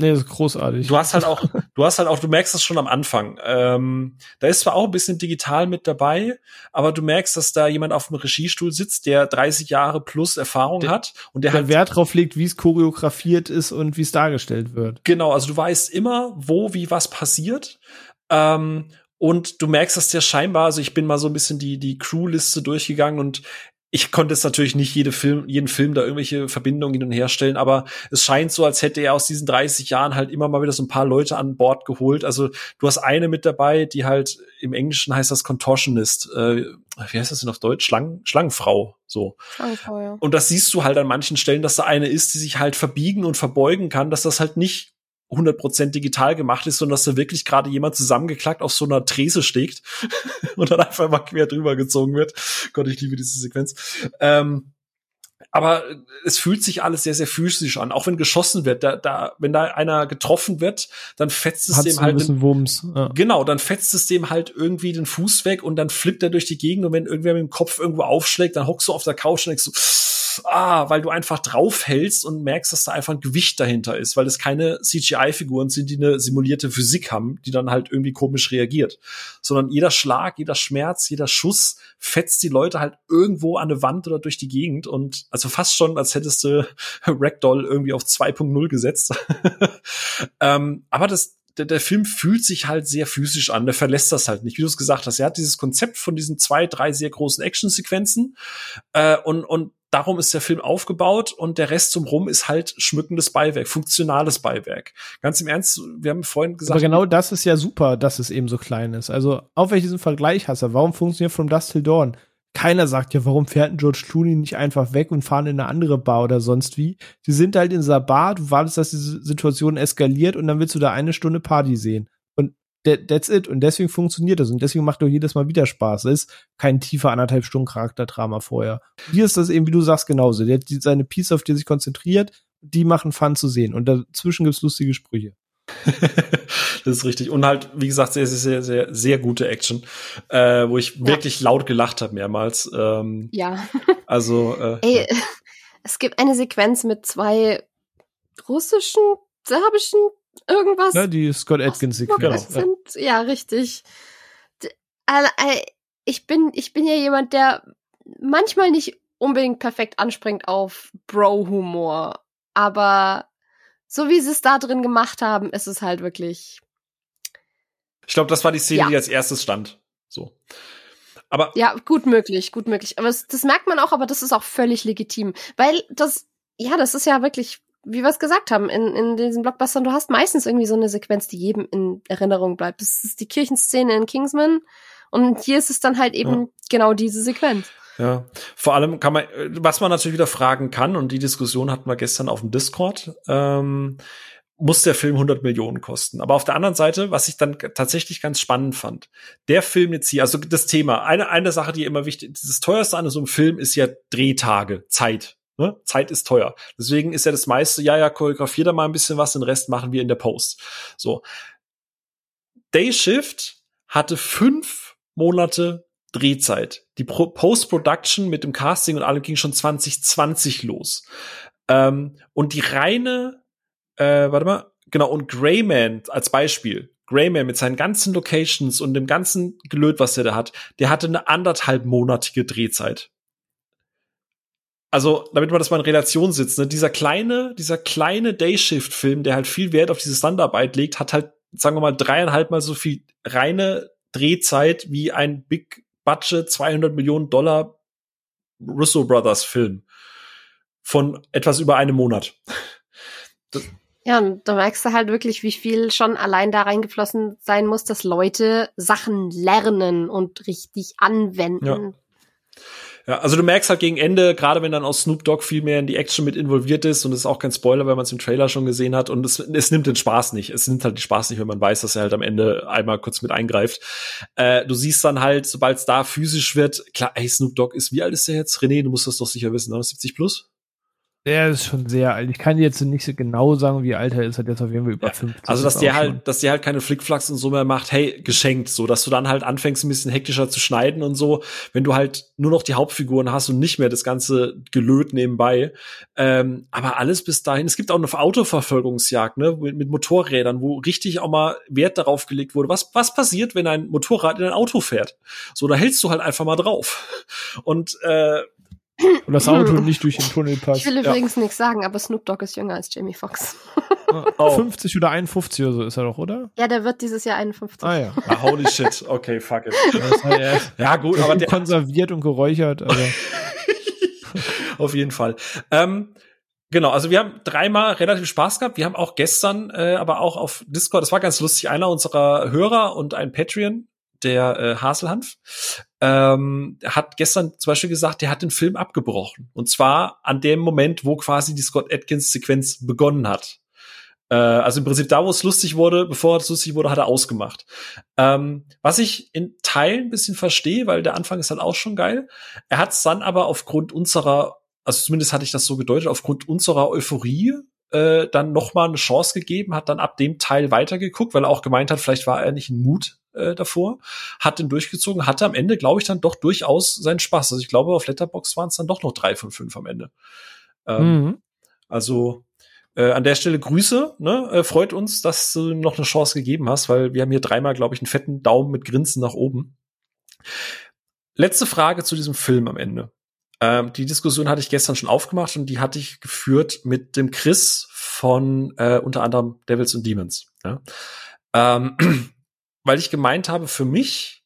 Nee, das ist großartig.
Du hast halt auch, du hast halt auch, du merkst das schon am Anfang. Ähm, da ist zwar auch ein bisschen digital mit dabei, aber du merkst, dass da jemand auf dem Regiestuhl sitzt, der 30 Jahre plus Erfahrung der, hat und der,
der halt Wert drauf legt, wie es choreografiert ist und wie es dargestellt wird.
Genau, also du weißt immer, wo, wie was passiert. Ähm, und du merkst, dass der scheinbar, also ich bin mal so ein bisschen die, die Crew-Liste durchgegangen und ich konnte jetzt natürlich nicht jede Film, jeden Film da irgendwelche Verbindungen hin und her stellen, aber es scheint so, als hätte er aus diesen 30 Jahren halt immer mal wieder so ein paar Leute an Bord geholt. Also du hast eine mit dabei, die halt im Englischen heißt das Contortionist. Äh, wie heißt das denn auf Deutsch? Schlangen, Schlangenfrau. So. Schlangenfrau, ja. Und das siehst du halt an manchen Stellen, dass da eine ist, die sich halt verbiegen und verbeugen kann, dass das halt nicht 100% digital gemacht ist, sondern dass da wirklich gerade jemand zusammengeklackt auf so einer Trese steckt und dann einfach mal quer drüber gezogen wird. Gott, ich liebe diese Sequenz. Ähm, aber es fühlt sich alles sehr, sehr physisch an. Auch wenn geschossen wird, da, da, wenn da einer getroffen wird, dann fetzt es
Hat's
dem halt.
Den, Wumms.
Ja. Genau, dann fetzt es dem halt irgendwie den Fuß weg und dann flippt er durch die Gegend und wenn irgendwer mit dem Kopf irgendwo aufschlägt, dann hockst du auf der Couch und denkst so, ah, weil du einfach draufhältst und merkst, dass da einfach ein Gewicht dahinter ist, weil es keine CGI-Figuren sind, die eine simulierte Physik haben, die dann halt irgendwie komisch reagiert, sondern jeder Schlag, jeder Schmerz, jeder Schuss fetzt die Leute halt irgendwo an eine Wand oder durch die Gegend und also fast schon, als hättest du Ragdoll irgendwie auf 2.0 gesetzt. ähm, aber das, der, der Film fühlt sich halt sehr physisch an, der verlässt das halt nicht, wie du es gesagt hast. Er hat dieses Konzept von diesen zwei, drei sehr großen Actionsequenzen äh, und, und darum ist der Film aufgebaut und der Rest zum Rum ist halt schmückendes Beiwerk, funktionales Beiwerk. Ganz im Ernst, wir haben vorhin gesagt.
Aber genau das ist ja super, dass es eben so klein ist. Also, auf welchen Vergleich hast du? Warum funktioniert From Dust Till Dawn? Keiner sagt ja, warum fährt ein George Clooney nicht einfach weg und fahren in eine andere Bar oder sonst wie? Sie sind halt in dieser Bar, du wartest, dass diese Situation eskaliert und dann willst du da eine Stunde Party sehen that's it. Und deswegen funktioniert das. Und deswegen macht doch jedes Mal wieder Spaß. Es ist kein tiefer anderthalb Stunden Charakterdrama vorher. Hier ist das eben, wie du sagst, genauso. Der hat seine Piece, auf die er sich konzentriert, die machen Fun zu sehen. Und dazwischen gibt's lustige Sprüche.
das ist richtig. Und halt, wie gesagt, sehr, sehr, sehr, sehr, sehr gute Action, äh, wo ich ja. wirklich laut gelacht habe mehrmals. Ähm,
ja.
Also. Äh,
Ey, ja. es gibt eine Sequenz mit zwei russischen, serbischen irgendwas.
Ja, die Scott Atkins Sequenz.
Genau. Sind, ja, richtig. Ich bin, ich bin ja jemand, der manchmal nicht unbedingt perfekt anspringt auf Bro-Humor. Aber so wie sie es da drin gemacht haben, ist es halt wirklich.
Ich glaube, das war die Szene, ja. die als erstes stand. So. Aber
ja, gut möglich, gut möglich. Aber das, das merkt man auch, aber das ist auch völlig legitim, weil das, ja, das ist ja wirklich, wie wir es gesagt haben, in, in diesen Blockbustern, du hast meistens irgendwie so eine Sequenz, die jedem in Erinnerung bleibt. Das ist die Kirchenszene in Kingsman und hier ist es dann halt eben ja. genau diese Sequenz.
Ja, vor allem kann man, was man natürlich wieder fragen kann, und die Diskussion hatten wir gestern auf dem Discord, ähm, muss der Film 100 Millionen kosten. Aber auf der anderen Seite, was ich dann tatsächlich ganz spannend fand, der Film jetzt hier, also das Thema, eine, eine Sache, die immer wichtig ist, das teuerste an so einem Film ist ja Drehtage, Zeit. Ne? Zeit ist teuer. Deswegen ist ja das meiste, ja, ja, choreografier da mal ein bisschen was, den Rest machen wir in der Post. So. Day Shift hatte fünf Monate Drehzeit. Die Post-Production mit dem Casting und allem ging schon 2020 los. Ähm, und die reine, äh, warte mal, genau, und Greyman als Beispiel. Greyman mit seinen ganzen Locations und dem ganzen Gelöt, was der da hat, der hatte eine anderthalb monatige Drehzeit. Also, damit man das mal in Relation sitzt, ne, dieser kleine, dieser kleine Dayshift-Film, der halt viel Wert auf diese Standarbeit legt, hat halt, sagen wir mal, dreieinhalb mal so viel reine Drehzeit wie ein Big Budget 200 Millionen Dollar Russo Brothers Film von etwas über einem Monat.
Das ja, und da merkst du halt wirklich, wie viel schon allein da reingeflossen sein muss, dass Leute Sachen lernen und richtig anwenden.
Ja. Ja, also du merkst halt gegen Ende, gerade wenn dann auch Snoop Dogg viel mehr in die Action mit involviert ist und es ist auch kein Spoiler, wenn man es im Trailer schon gesehen hat und es, es nimmt den Spaß nicht. Es nimmt halt den Spaß nicht, wenn man weiß, dass er halt am Ende einmal kurz mit eingreift. Äh, du siehst dann halt, sobald es da physisch wird, klar, ey, Snoop Dogg ist, wie alt ist der jetzt? René, du musst das doch sicher wissen, 70 plus?
Der ist schon sehr alt. Ich kann jetzt nicht so genau sagen, wie alt er ist. Hat jetzt auf jeden Fall über ja. 50.
Also, dass der halt, dass der halt keine Flickflacks und so mehr macht. Hey, geschenkt. So, dass du dann halt anfängst, ein bisschen hektischer zu schneiden und so. Wenn du halt nur noch die Hauptfiguren hast und nicht mehr das ganze Gelöt nebenbei. Ähm, aber alles bis dahin. Es gibt auch eine Autoverfolgungsjagd, ne, mit, mit Motorrädern, wo richtig auch mal Wert darauf gelegt wurde. Was, was passiert, wenn ein Motorrad in ein Auto fährt? So, da hältst du halt einfach mal drauf. Und, äh,
und das Auto nicht durch den Tunnel passt.
Ich will übrigens ja. nichts sagen, aber Snoop Dogg ist jünger als Jamie Foxx.
oh. 50 oder 51 oder so ist er doch, oder?
Ja, der wird dieses Jahr 51.
Ah ja.
Ah, holy shit. Okay, fuck it.
Ja, gut, aber der konserviert und geräuchert. Also.
Auf jeden Fall. Ähm, Genau, also wir haben dreimal relativ Spaß gehabt. Wir haben auch gestern, äh, aber auch auf Discord, das war ganz lustig, einer unserer Hörer und ein Patreon der äh, Haselhanf, ähm, hat gestern zum Beispiel gesagt, der hat den Film abgebrochen. Und zwar an dem Moment, wo quasi die Scott Atkins-Sequenz begonnen hat. Äh, also im Prinzip da, wo es lustig wurde, bevor es lustig wurde, hat er ausgemacht. Ähm, was ich in Teilen ein bisschen verstehe, weil der Anfang ist halt auch schon geil. Er hat es dann aber aufgrund unserer, also zumindest hatte ich das so gedeutet, aufgrund unserer Euphorie äh, dann noch mal eine Chance gegeben, hat dann ab dem Teil weitergeguckt, weil er auch gemeint hat, vielleicht war er nicht in Mut äh, davor, hat den durchgezogen, hatte am Ende, glaube ich, dann doch durchaus seinen Spaß. Also ich glaube, auf Letterbox waren es dann doch noch drei von fünf am Ende. Ähm, mhm. Also äh, an der Stelle Grüße, ne? Äh, freut uns, dass du noch eine Chance gegeben hast, weil wir haben hier dreimal, glaube ich, einen fetten Daumen mit Grinsen nach oben. Letzte Frage zu diesem Film am Ende. Ähm, die Diskussion hatte ich gestern schon aufgemacht und die hatte ich geführt mit dem Chris von äh, unter anderem Devils and Demons. Ja? Ähm, weil ich gemeint habe, für mich,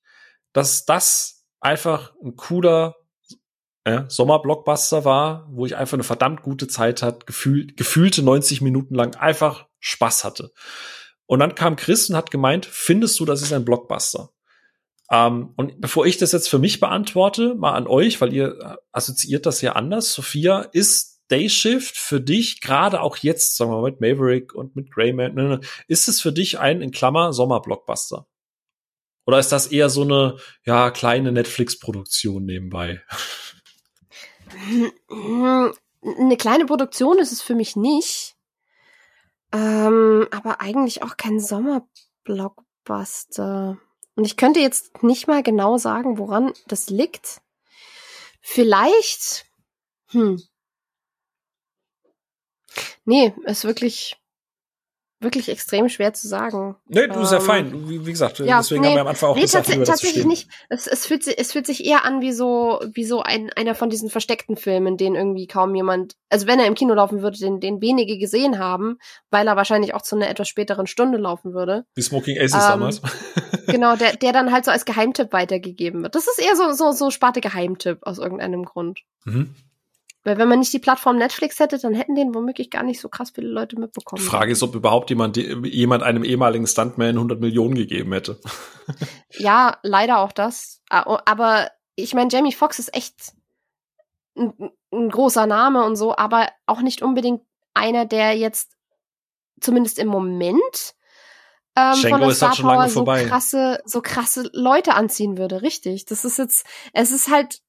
dass das einfach ein cooler äh, Sommerblockbuster war, wo ich einfach eine verdammt gute Zeit hat, gefühlt, gefühlte 90 Minuten lang einfach Spaß hatte. Und dann kam Chris und hat gemeint, findest du, das ist ein Blockbuster? Ähm, und bevor ich das jetzt für mich beantworte, mal an euch, weil ihr äh, assoziiert das ja anders, Sophia, ist Dayshift für dich, gerade auch jetzt, sagen wir mal, mit Maverick und mit Greyman, ne, ne, ist es für dich ein, in Klammer, Sommerblockbuster? Oder ist das eher so eine, ja, kleine Netflix-Produktion nebenbei?
Eine kleine Produktion ist es für mich nicht. Ähm, aber eigentlich auch kein Sommerblockbuster. Und ich könnte jetzt nicht mal genau sagen, woran das liegt. Vielleicht, hm. Nee, ist wirklich wirklich extrem schwer zu sagen.
Nee, du bist ja
Ähm,
fein. Wie, wie gesagt,
ja,
deswegen
nee,
haben wir am Anfang auch
nee,
gesagt,
tats tatsächlich nicht. Es, es, fühlt sich, es fühlt sich eher an wie so, wie so ein, einer von diesen versteckten Filmen, den irgendwie kaum jemand, also wenn er im Kino laufen würde, den, den wenige gesehen haben, weil er wahrscheinlich auch zu einer etwas späteren Stunde laufen würde.
Wie Smoking Aces
Ähm,
damals.
Genau, der, der dann halt so als Geheimtipp weitergegeben wird. Das ist eher so, so, so Sparte Geheimtipp aus irgendeinem Grund.
Mhm.
Weil wenn man nicht die Plattform Netflix hätte, dann hätten den womöglich gar nicht so krass viele Leute mitbekommen.
Die Frage ist, ob überhaupt jemand, jemand einem ehemaligen Stuntman 100 Millionen gegeben hätte.
Ja, leider auch das. Ah, oh, Aber ich meine, Jamie Foxx ist echt ein, ein großer Name und so, aber auch nicht unbedingt einer, der jetzt zumindest im Moment ähm, von der
ist halt
Star
schon lange
so
vorbei.
krasse, so krasse Leute anziehen würde. Richtig. Das ist jetzt, es ist halt,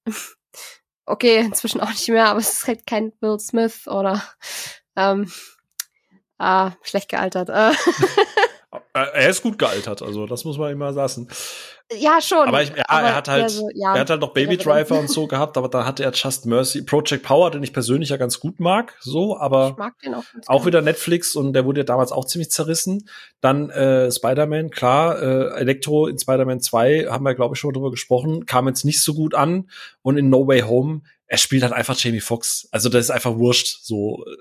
okay, inzwischen auch nicht mehr, aber es ist halt kein Will Smith oder ähm, ah, schlecht gealtert. Äh,
Er ist gut gealtert, also das muss man immer lassen.
ja, schon.
Aber, ich, ja, er hat halt,
so, ja,
er hat halt noch Baby. Driver und so gehabt, aber da hatte er Just Mercy, Project Power, den ich persönlich ja ganz gut mag, so, aber
Ich mag den auch.
auch wieder Netflix und der wurde ja damals auch ziemlich zerrissen. Dann äh, Spider-Man, klar, äh, Elektro in Spider-Man 2 haben wir, glaube ich, schon drüber gesprochen, kam jetzt nicht so gut an. Und in No Way Home, er spielt halt einfach Jamie Foxx. Also das ist einfach wurscht. So, äh,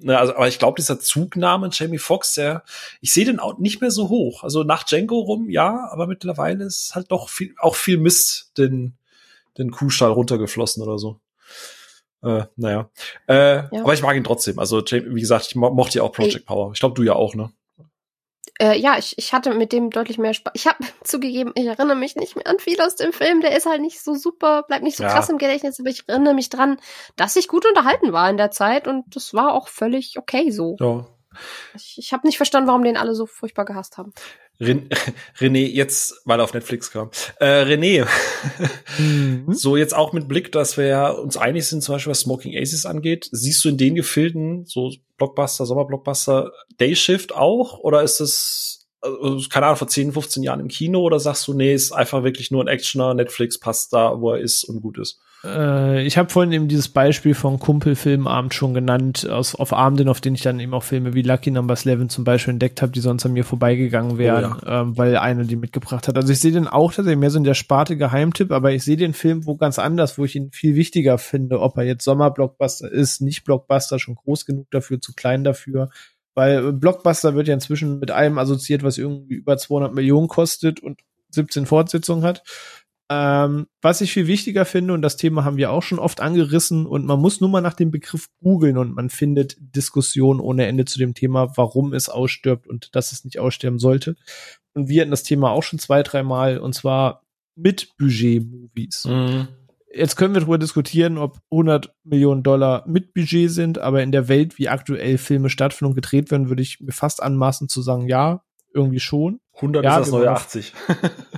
ne, also, aber ich glaube, dieser Zugname Jamie Foxx, der, ich sehe den auch nicht mehr so hoch. Also nach Django rum, ja, aber mittlerweile ist halt doch viel, auch viel Mist den, den Kuhstall runtergeflossen oder so. Äh, naja. Äh,
Ja.
Aber ich mag ihn trotzdem. Also, wie gesagt, ich mo mochte ja auch Project Power. Ich glaube, du ja auch, ne?
Äh, ja, ich, ich hatte mit dem deutlich mehr Spaß. Ich habe zugegeben, ich erinnere mich nicht mehr an viel aus dem Film. Der ist halt nicht so super, bleibt nicht so
Ja.
krass im Gedächtnis, aber ich erinnere mich dran, dass ich gut unterhalten war in der Zeit und das war auch völlig okay so.
Ja.
Ich, ich habe nicht verstanden, warum den alle so furchtbar gehasst haben.
Ren René, jetzt, weil er auf Netflix kam. Äh, René,
Mhm.
so jetzt auch mit Blick, dass wir ja uns einig sind, zum Beispiel was Smoking Aces angeht. Siehst du in den Gefilden, so Blockbuster, Sommerblockbuster, Dayshift auch? Oder ist es, also, keine Ahnung, vor 10, 15 Jahren im Kino? Oder sagst du, nee, ist einfach wirklich nur ein Actioner, Netflix passt da, wo er ist und gut ist?
Äh, ich habe vorhin eben dieses Beispiel von Kumpelfilmabend schon genannt, aus, auf Abenden, auf denen ich dann eben auch Filme wie Lucky Number 11 zum Beispiel entdeckt habe, die sonst an mir vorbeigegangen wären, ähm, weil einer die mitgebracht hat. Also ich sehe den auch tatsächlich mehr so in der Sparte Geheimtipp, aber ich sehe den Film wo ganz anders, wo ich ihn viel wichtiger finde, ob er jetzt Sommerblockbuster ist, nicht Blockbuster, schon groß genug dafür, zu klein dafür. Weil Blockbuster wird ja inzwischen mit allem assoziiert, was irgendwie über 200 Millionen kostet und 17 Fortsetzungen hat. Ähm, was ich viel wichtiger finde, und das Thema haben wir auch schon oft angerissen, und man muss nur mal nach dem Begriff googeln und man findet Diskussionen ohne Ende zu dem Thema, warum es ausstirbt und dass es nicht aussterben sollte. Und wir hatten das Thema auch schon zwei, dreimal, und zwar mit Budget-Movies. Jetzt können wir darüber diskutieren, ob 100 Millionen Dollar mit Budget sind, aber in der Welt, wie aktuell Filme stattfinden und gedreht werden, würde ich mir fast anmaßen zu sagen, ja, irgendwie schon.
100
Ja,
ist das
wir
neue
wollen-
80.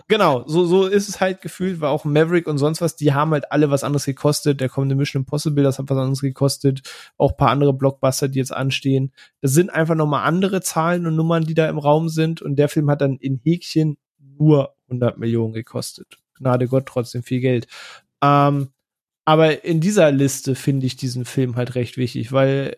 Genau, so, so ist es halt gefühlt, weil auch Maverick und sonst was, die haben halt alle was anderes gekostet. Der kommende Mission Impossible, das hat was anderes gekostet. Auch paar andere Blockbuster, die jetzt anstehen. Das sind einfach nochmal andere Zahlen und Nummern, die da im Raum sind. Und der Film hat dann in Häkchen nur 100 Millionen gekostet. Gnade Gott, trotzdem viel Geld. Ähm, aber in dieser Liste finde ich diesen Film halt recht wichtig, weil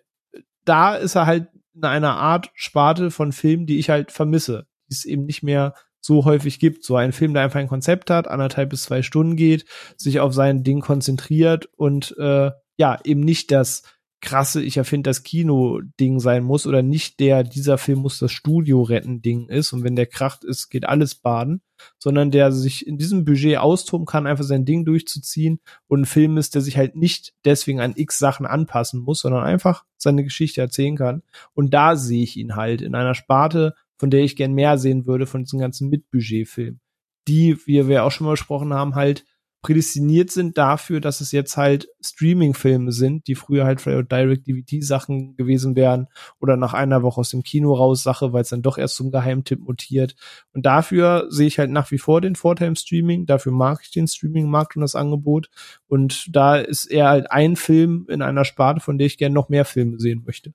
da ist er halt in einer Art Sparte von Filmen, die ich halt vermisse, die es eben nicht mehr so häufig gibt. So ein Film, der einfach ein Konzept hat, anderthalb bis zwei Stunden geht, sich auf sein Ding konzentriert und äh, ja, eben nicht das krasse, ich erfinde das Kino-Ding sein muss oder nicht der, dieser Film muss das Studio retten Ding ist und wenn der kracht ist, geht alles baden, sondern der sich in diesem Budget austoben kann, einfach sein Ding durchzuziehen und ein Film ist, der sich halt nicht deswegen an x Sachen anpassen muss, sondern einfach seine Geschichte erzählen kann. Und da sehe ich ihn halt in einer Sparte, von der ich gern mehr sehen würde, von diesen ganzen Mitbudget-Filmen. Die, wie wir auch schon mal besprochen haben, halt prädestiniert sind dafür, dass es jetzt halt Streaming-Filme sind, die früher halt Direct-DVD-Sachen gewesen wären oder nach einer Woche aus dem Kino raus Sache, weil es dann doch erst zum Geheimtipp mutiert. Und dafür sehe ich halt nach wie vor den Vorteil im Streaming. Dafür mag ich den Streaming-Markt und das Angebot. Und da ist er halt ein Film in einer Sparte, von der ich gerne noch mehr Filme sehen möchte.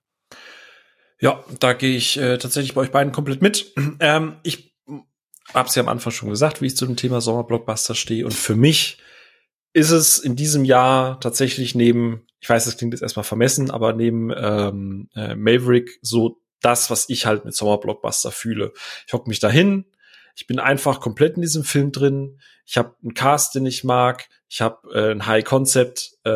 Ja, da gehe ich äh, tatsächlich bei euch beiden komplett mit. Ähm, ich hab's ja am Anfang schon gesagt, wie ich zu dem Thema Sommerblockbuster stehe. Und für mich ist es in diesem Jahr tatsächlich neben, ich weiß, das klingt jetzt erstmal vermessen, aber neben ähm, äh, Maverick so das, was ich halt mit Sommerblockbuster fühle. Ich hock mich dahin, ich bin einfach komplett in diesem Film drin. Ich habe einen Cast, den ich mag. Ich habe äh, ein High Concept, äh,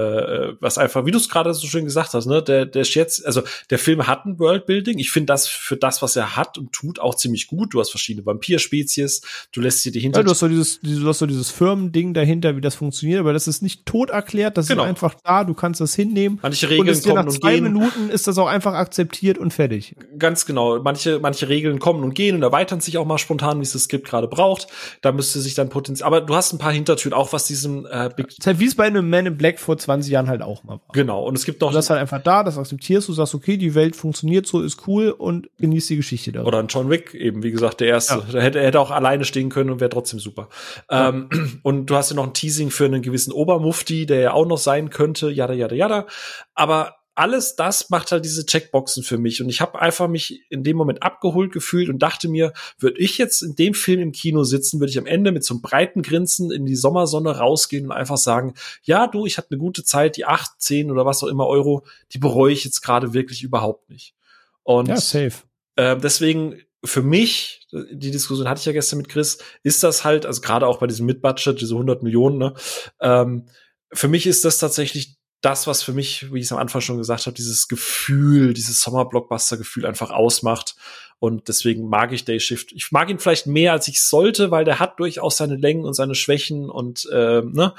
was einfach, wie du es gerade so schön gesagt hast, ne, der der jetzt, also der Film hat ein Worldbuilding. Ich finde das für das, was er hat und tut, auch ziemlich gut. Du hast verschiedene Vampirspezies. Du lässt dir die hinter.
Ja, du hast so dieses, du hast so dieses Firmending dahinter, wie das funktioniert, aber das ist nicht tot erklärt. Das genau. ist einfach da. Du kannst das hinnehmen.
Manche Regeln und kommen
nach zwei Minuten ist das auch einfach akzeptiert und fertig.
Ganz genau. Manche manche Regeln kommen und gehen und erweitern sich auch mal spontan, wie es das Skript gerade braucht. Da müsste sich dann potenziell. Aber du hast ein paar Hintertüren, auch was diesem
äh, Big das ist halt wie es bei einem Man in Black vor 20 Jahren halt auch mal war.
Genau, und es gibt noch.
Du das halt einfach da, das akzeptierst du, sagst, okay, die Welt funktioniert so, ist cool und genießt die Geschichte
da. Oder ein John Wick, eben, wie gesagt, der erste. Ja. Der hätte, er hätte auch alleine stehen können und wäre trotzdem super. Ja. Ähm, und du hast ja noch ein Teasing für einen gewissen Obermufti, der ja auch noch sein könnte, jada, jada, jada. Aber alles das macht halt diese Checkboxen für mich. Und ich habe einfach mich in dem Moment abgeholt gefühlt und dachte mir, würde ich jetzt in dem Film im Kino sitzen, würde ich am Ende mit so einem breiten Grinsen in die Sommersonne rausgehen und einfach sagen, ja, du, ich hatte eine gute Zeit, die acht, zehn oder was auch immer Euro, die bereue ich jetzt gerade wirklich überhaupt nicht. Und
ja, safe.
Äh, deswegen für mich, die Diskussion hatte ich ja gestern mit Chris, ist das halt, also gerade auch bei diesem Mid-Budget, diese 100 Millionen, ne, ähm, für mich ist das tatsächlich das, was für mich, wie ich es am Anfang schon gesagt habe, dieses Gefühl, dieses Sommer-Blockbuster-Gefühl einfach ausmacht. Und deswegen mag ich Day Shift. Ich mag ihn vielleicht mehr, als ich sollte, weil der hat durchaus seine Längen und seine Schwächen und äh, ne.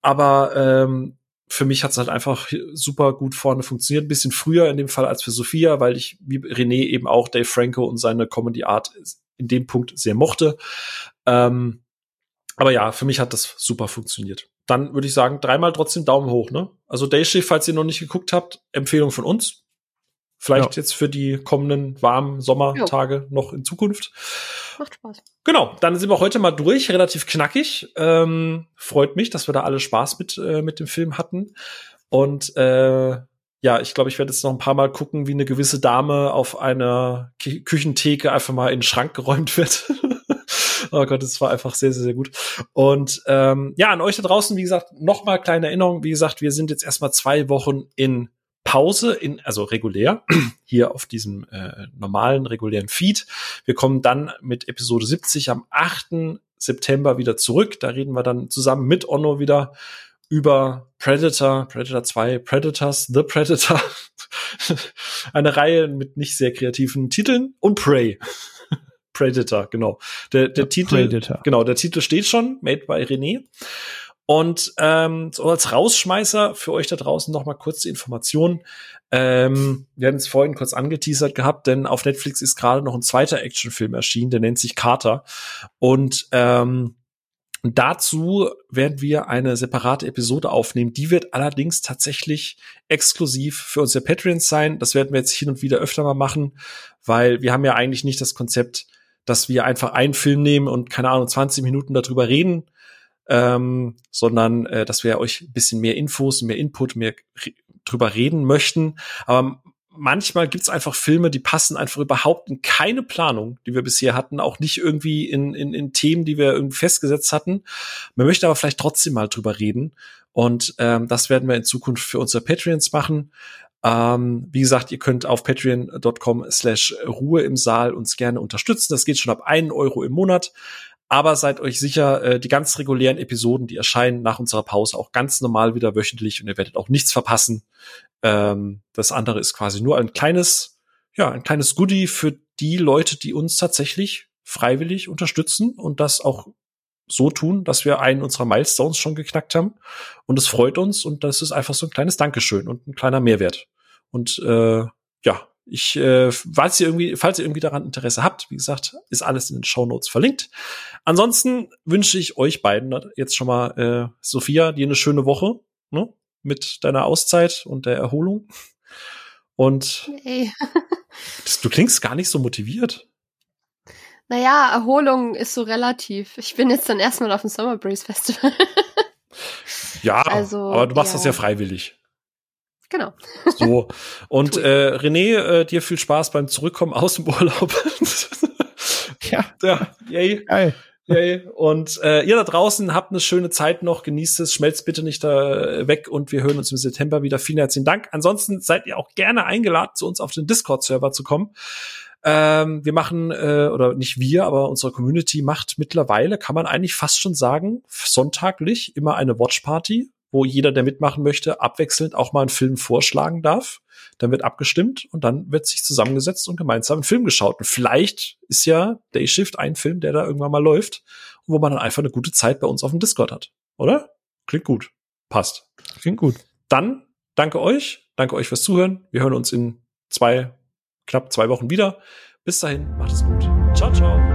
Aber ähm, für mich hat es halt einfach super gut vorne funktioniert. Ein bisschen früher in dem Fall als für Sophia, weil ich wie René eben auch Dave Franco und seine Comedy Art in dem Punkt sehr mochte. Ähm, aber ja, für mich hat das super funktioniert dann würde ich sagen, dreimal trotzdem Daumen hoch, ne? Also Dayshift, falls ihr noch nicht geguckt habt, Empfehlung von uns. Vielleicht ja. jetzt für die kommenden warmen Sommertage jo. noch in Zukunft. Macht Spaß. Genau, dann sind wir heute mal durch, relativ knackig. Ähm, freut mich, dass wir da alle Spaß mit, äh, mit dem Film hatten. Und äh, ja, ich glaube, ich werde jetzt noch ein paar Mal gucken, wie eine gewisse Dame auf einer Küchentheke einfach mal in den Schrank geräumt wird. Oh Gott, es war einfach sehr, sehr, sehr gut. Und ähm, ja, an euch da draußen, wie gesagt, nochmal kleine Erinnerung. Wie gesagt, wir sind jetzt erstmal zwei Wochen in Pause, in, also regulär, hier auf diesem äh, normalen, regulären Feed. Wir kommen dann mit Episode 70 am 8. September wieder zurück. Da reden wir dann zusammen mit Onno wieder über Predator, Predator 2, Predators, The Predator. Eine Reihe mit nicht sehr kreativen Titeln und Prey. Predator, genau. Der, der ja, Titel, Predator. genau, der Titel steht schon, made by René. Und ähm, so als Rausschmeißer für euch da draußen noch mal kurz die Information. Ähm, wir haben es vorhin kurz angeteasert gehabt, denn auf Netflix ist gerade noch ein zweiter Actionfilm erschienen, der nennt sich Carter. Und ähm, dazu werden wir eine separate Episode aufnehmen. Die wird allerdings tatsächlich exklusiv für unsere Patreons sein. Das werden wir jetzt hin und wieder öfter mal machen, weil wir haben ja eigentlich nicht das Konzept, dass wir einfach einen Film nehmen und keine Ahnung 20 Minuten darüber reden, ähm, sondern äh, dass wir euch ein bisschen mehr Infos, mehr Input, mehr drüber reden möchten. Aber manchmal gibt's einfach Filme, die passen einfach überhaupt in keine Planung, die wir bisher hatten, auch nicht irgendwie in, in, in Themen, die wir irgendwie festgesetzt hatten. Man möchte aber vielleicht trotzdem mal drüber reden. Und ähm, das werden wir in Zukunft für unsere Patreons machen. Ähm, wie gesagt, ihr könnt auf patreon.com slash Ruhe im Saal uns gerne unterstützen. Das geht schon ab einen Euro im Monat. Aber seid euch sicher, äh, die ganz regulären Episoden, die erscheinen nach unserer Pause auch ganz normal wieder wöchentlich und ihr werdet auch nichts verpassen. Ähm, das andere ist quasi nur ein kleines, ja, ein kleines Goodie für die Leute, die uns tatsächlich freiwillig unterstützen und das auch so tun, dass wir einen unserer Milestones schon geknackt haben. Und es freut uns und das ist einfach so ein kleines Dankeschön und ein kleiner Mehrwert. Und äh, ja, ich, äh, falls ihr irgendwie, falls ihr irgendwie daran Interesse habt, wie gesagt, ist alles in den Show Notes verlinkt. Ansonsten wünsche ich euch beiden jetzt schon mal, äh, Sophia, dir eine schöne Woche ne? mit deiner Auszeit und der Erholung. Und hey. du klingst gar nicht so motiviert.
Naja, Erholung ist so relativ. Ich bin jetzt dann erstmal auf dem Summer Breeze Festival.
ja, also, aber du machst ja. das ja freiwillig.
Genau.
So. Und äh, René, äh, dir viel Spaß beim Zurückkommen aus dem Urlaub.
Ja,
ja, yay.
geil.
Yay. Und äh, ihr da draußen habt eine schöne Zeit noch, genießt es, schmelzt bitte nicht da weg und wir hören uns im September wieder. Vielen herzlichen Dank. Ansonsten seid ihr auch gerne eingeladen, zu uns auf den Discord-Server zu kommen. Ähm, wir machen, äh, oder nicht wir, aber unsere Community macht mittlerweile, kann man eigentlich fast schon sagen, sonntaglich immer eine Watchparty, wo jeder, der mitmachen möchte, abwechselnd auch mal einen Film vorschlagen darf. Dann wird abgestimmt und dann wird sich zusammengesetzt und gemeinsam einen Film geschaut. Und vielleicht ist ja Day Shift ein Film, der da irgendwann mal läuft, wo man dann einfach eine gute Zeit bei uns auf dem Discord hat. Oder? Klingt gut. Passt.
Klingt gut.
Dann danke euch. Danke euch fürs Zuhören. Wir hören uns in zwei, knapp zwei Wochen wieder. Bis dahin, macht es gut. Ciao, ciao.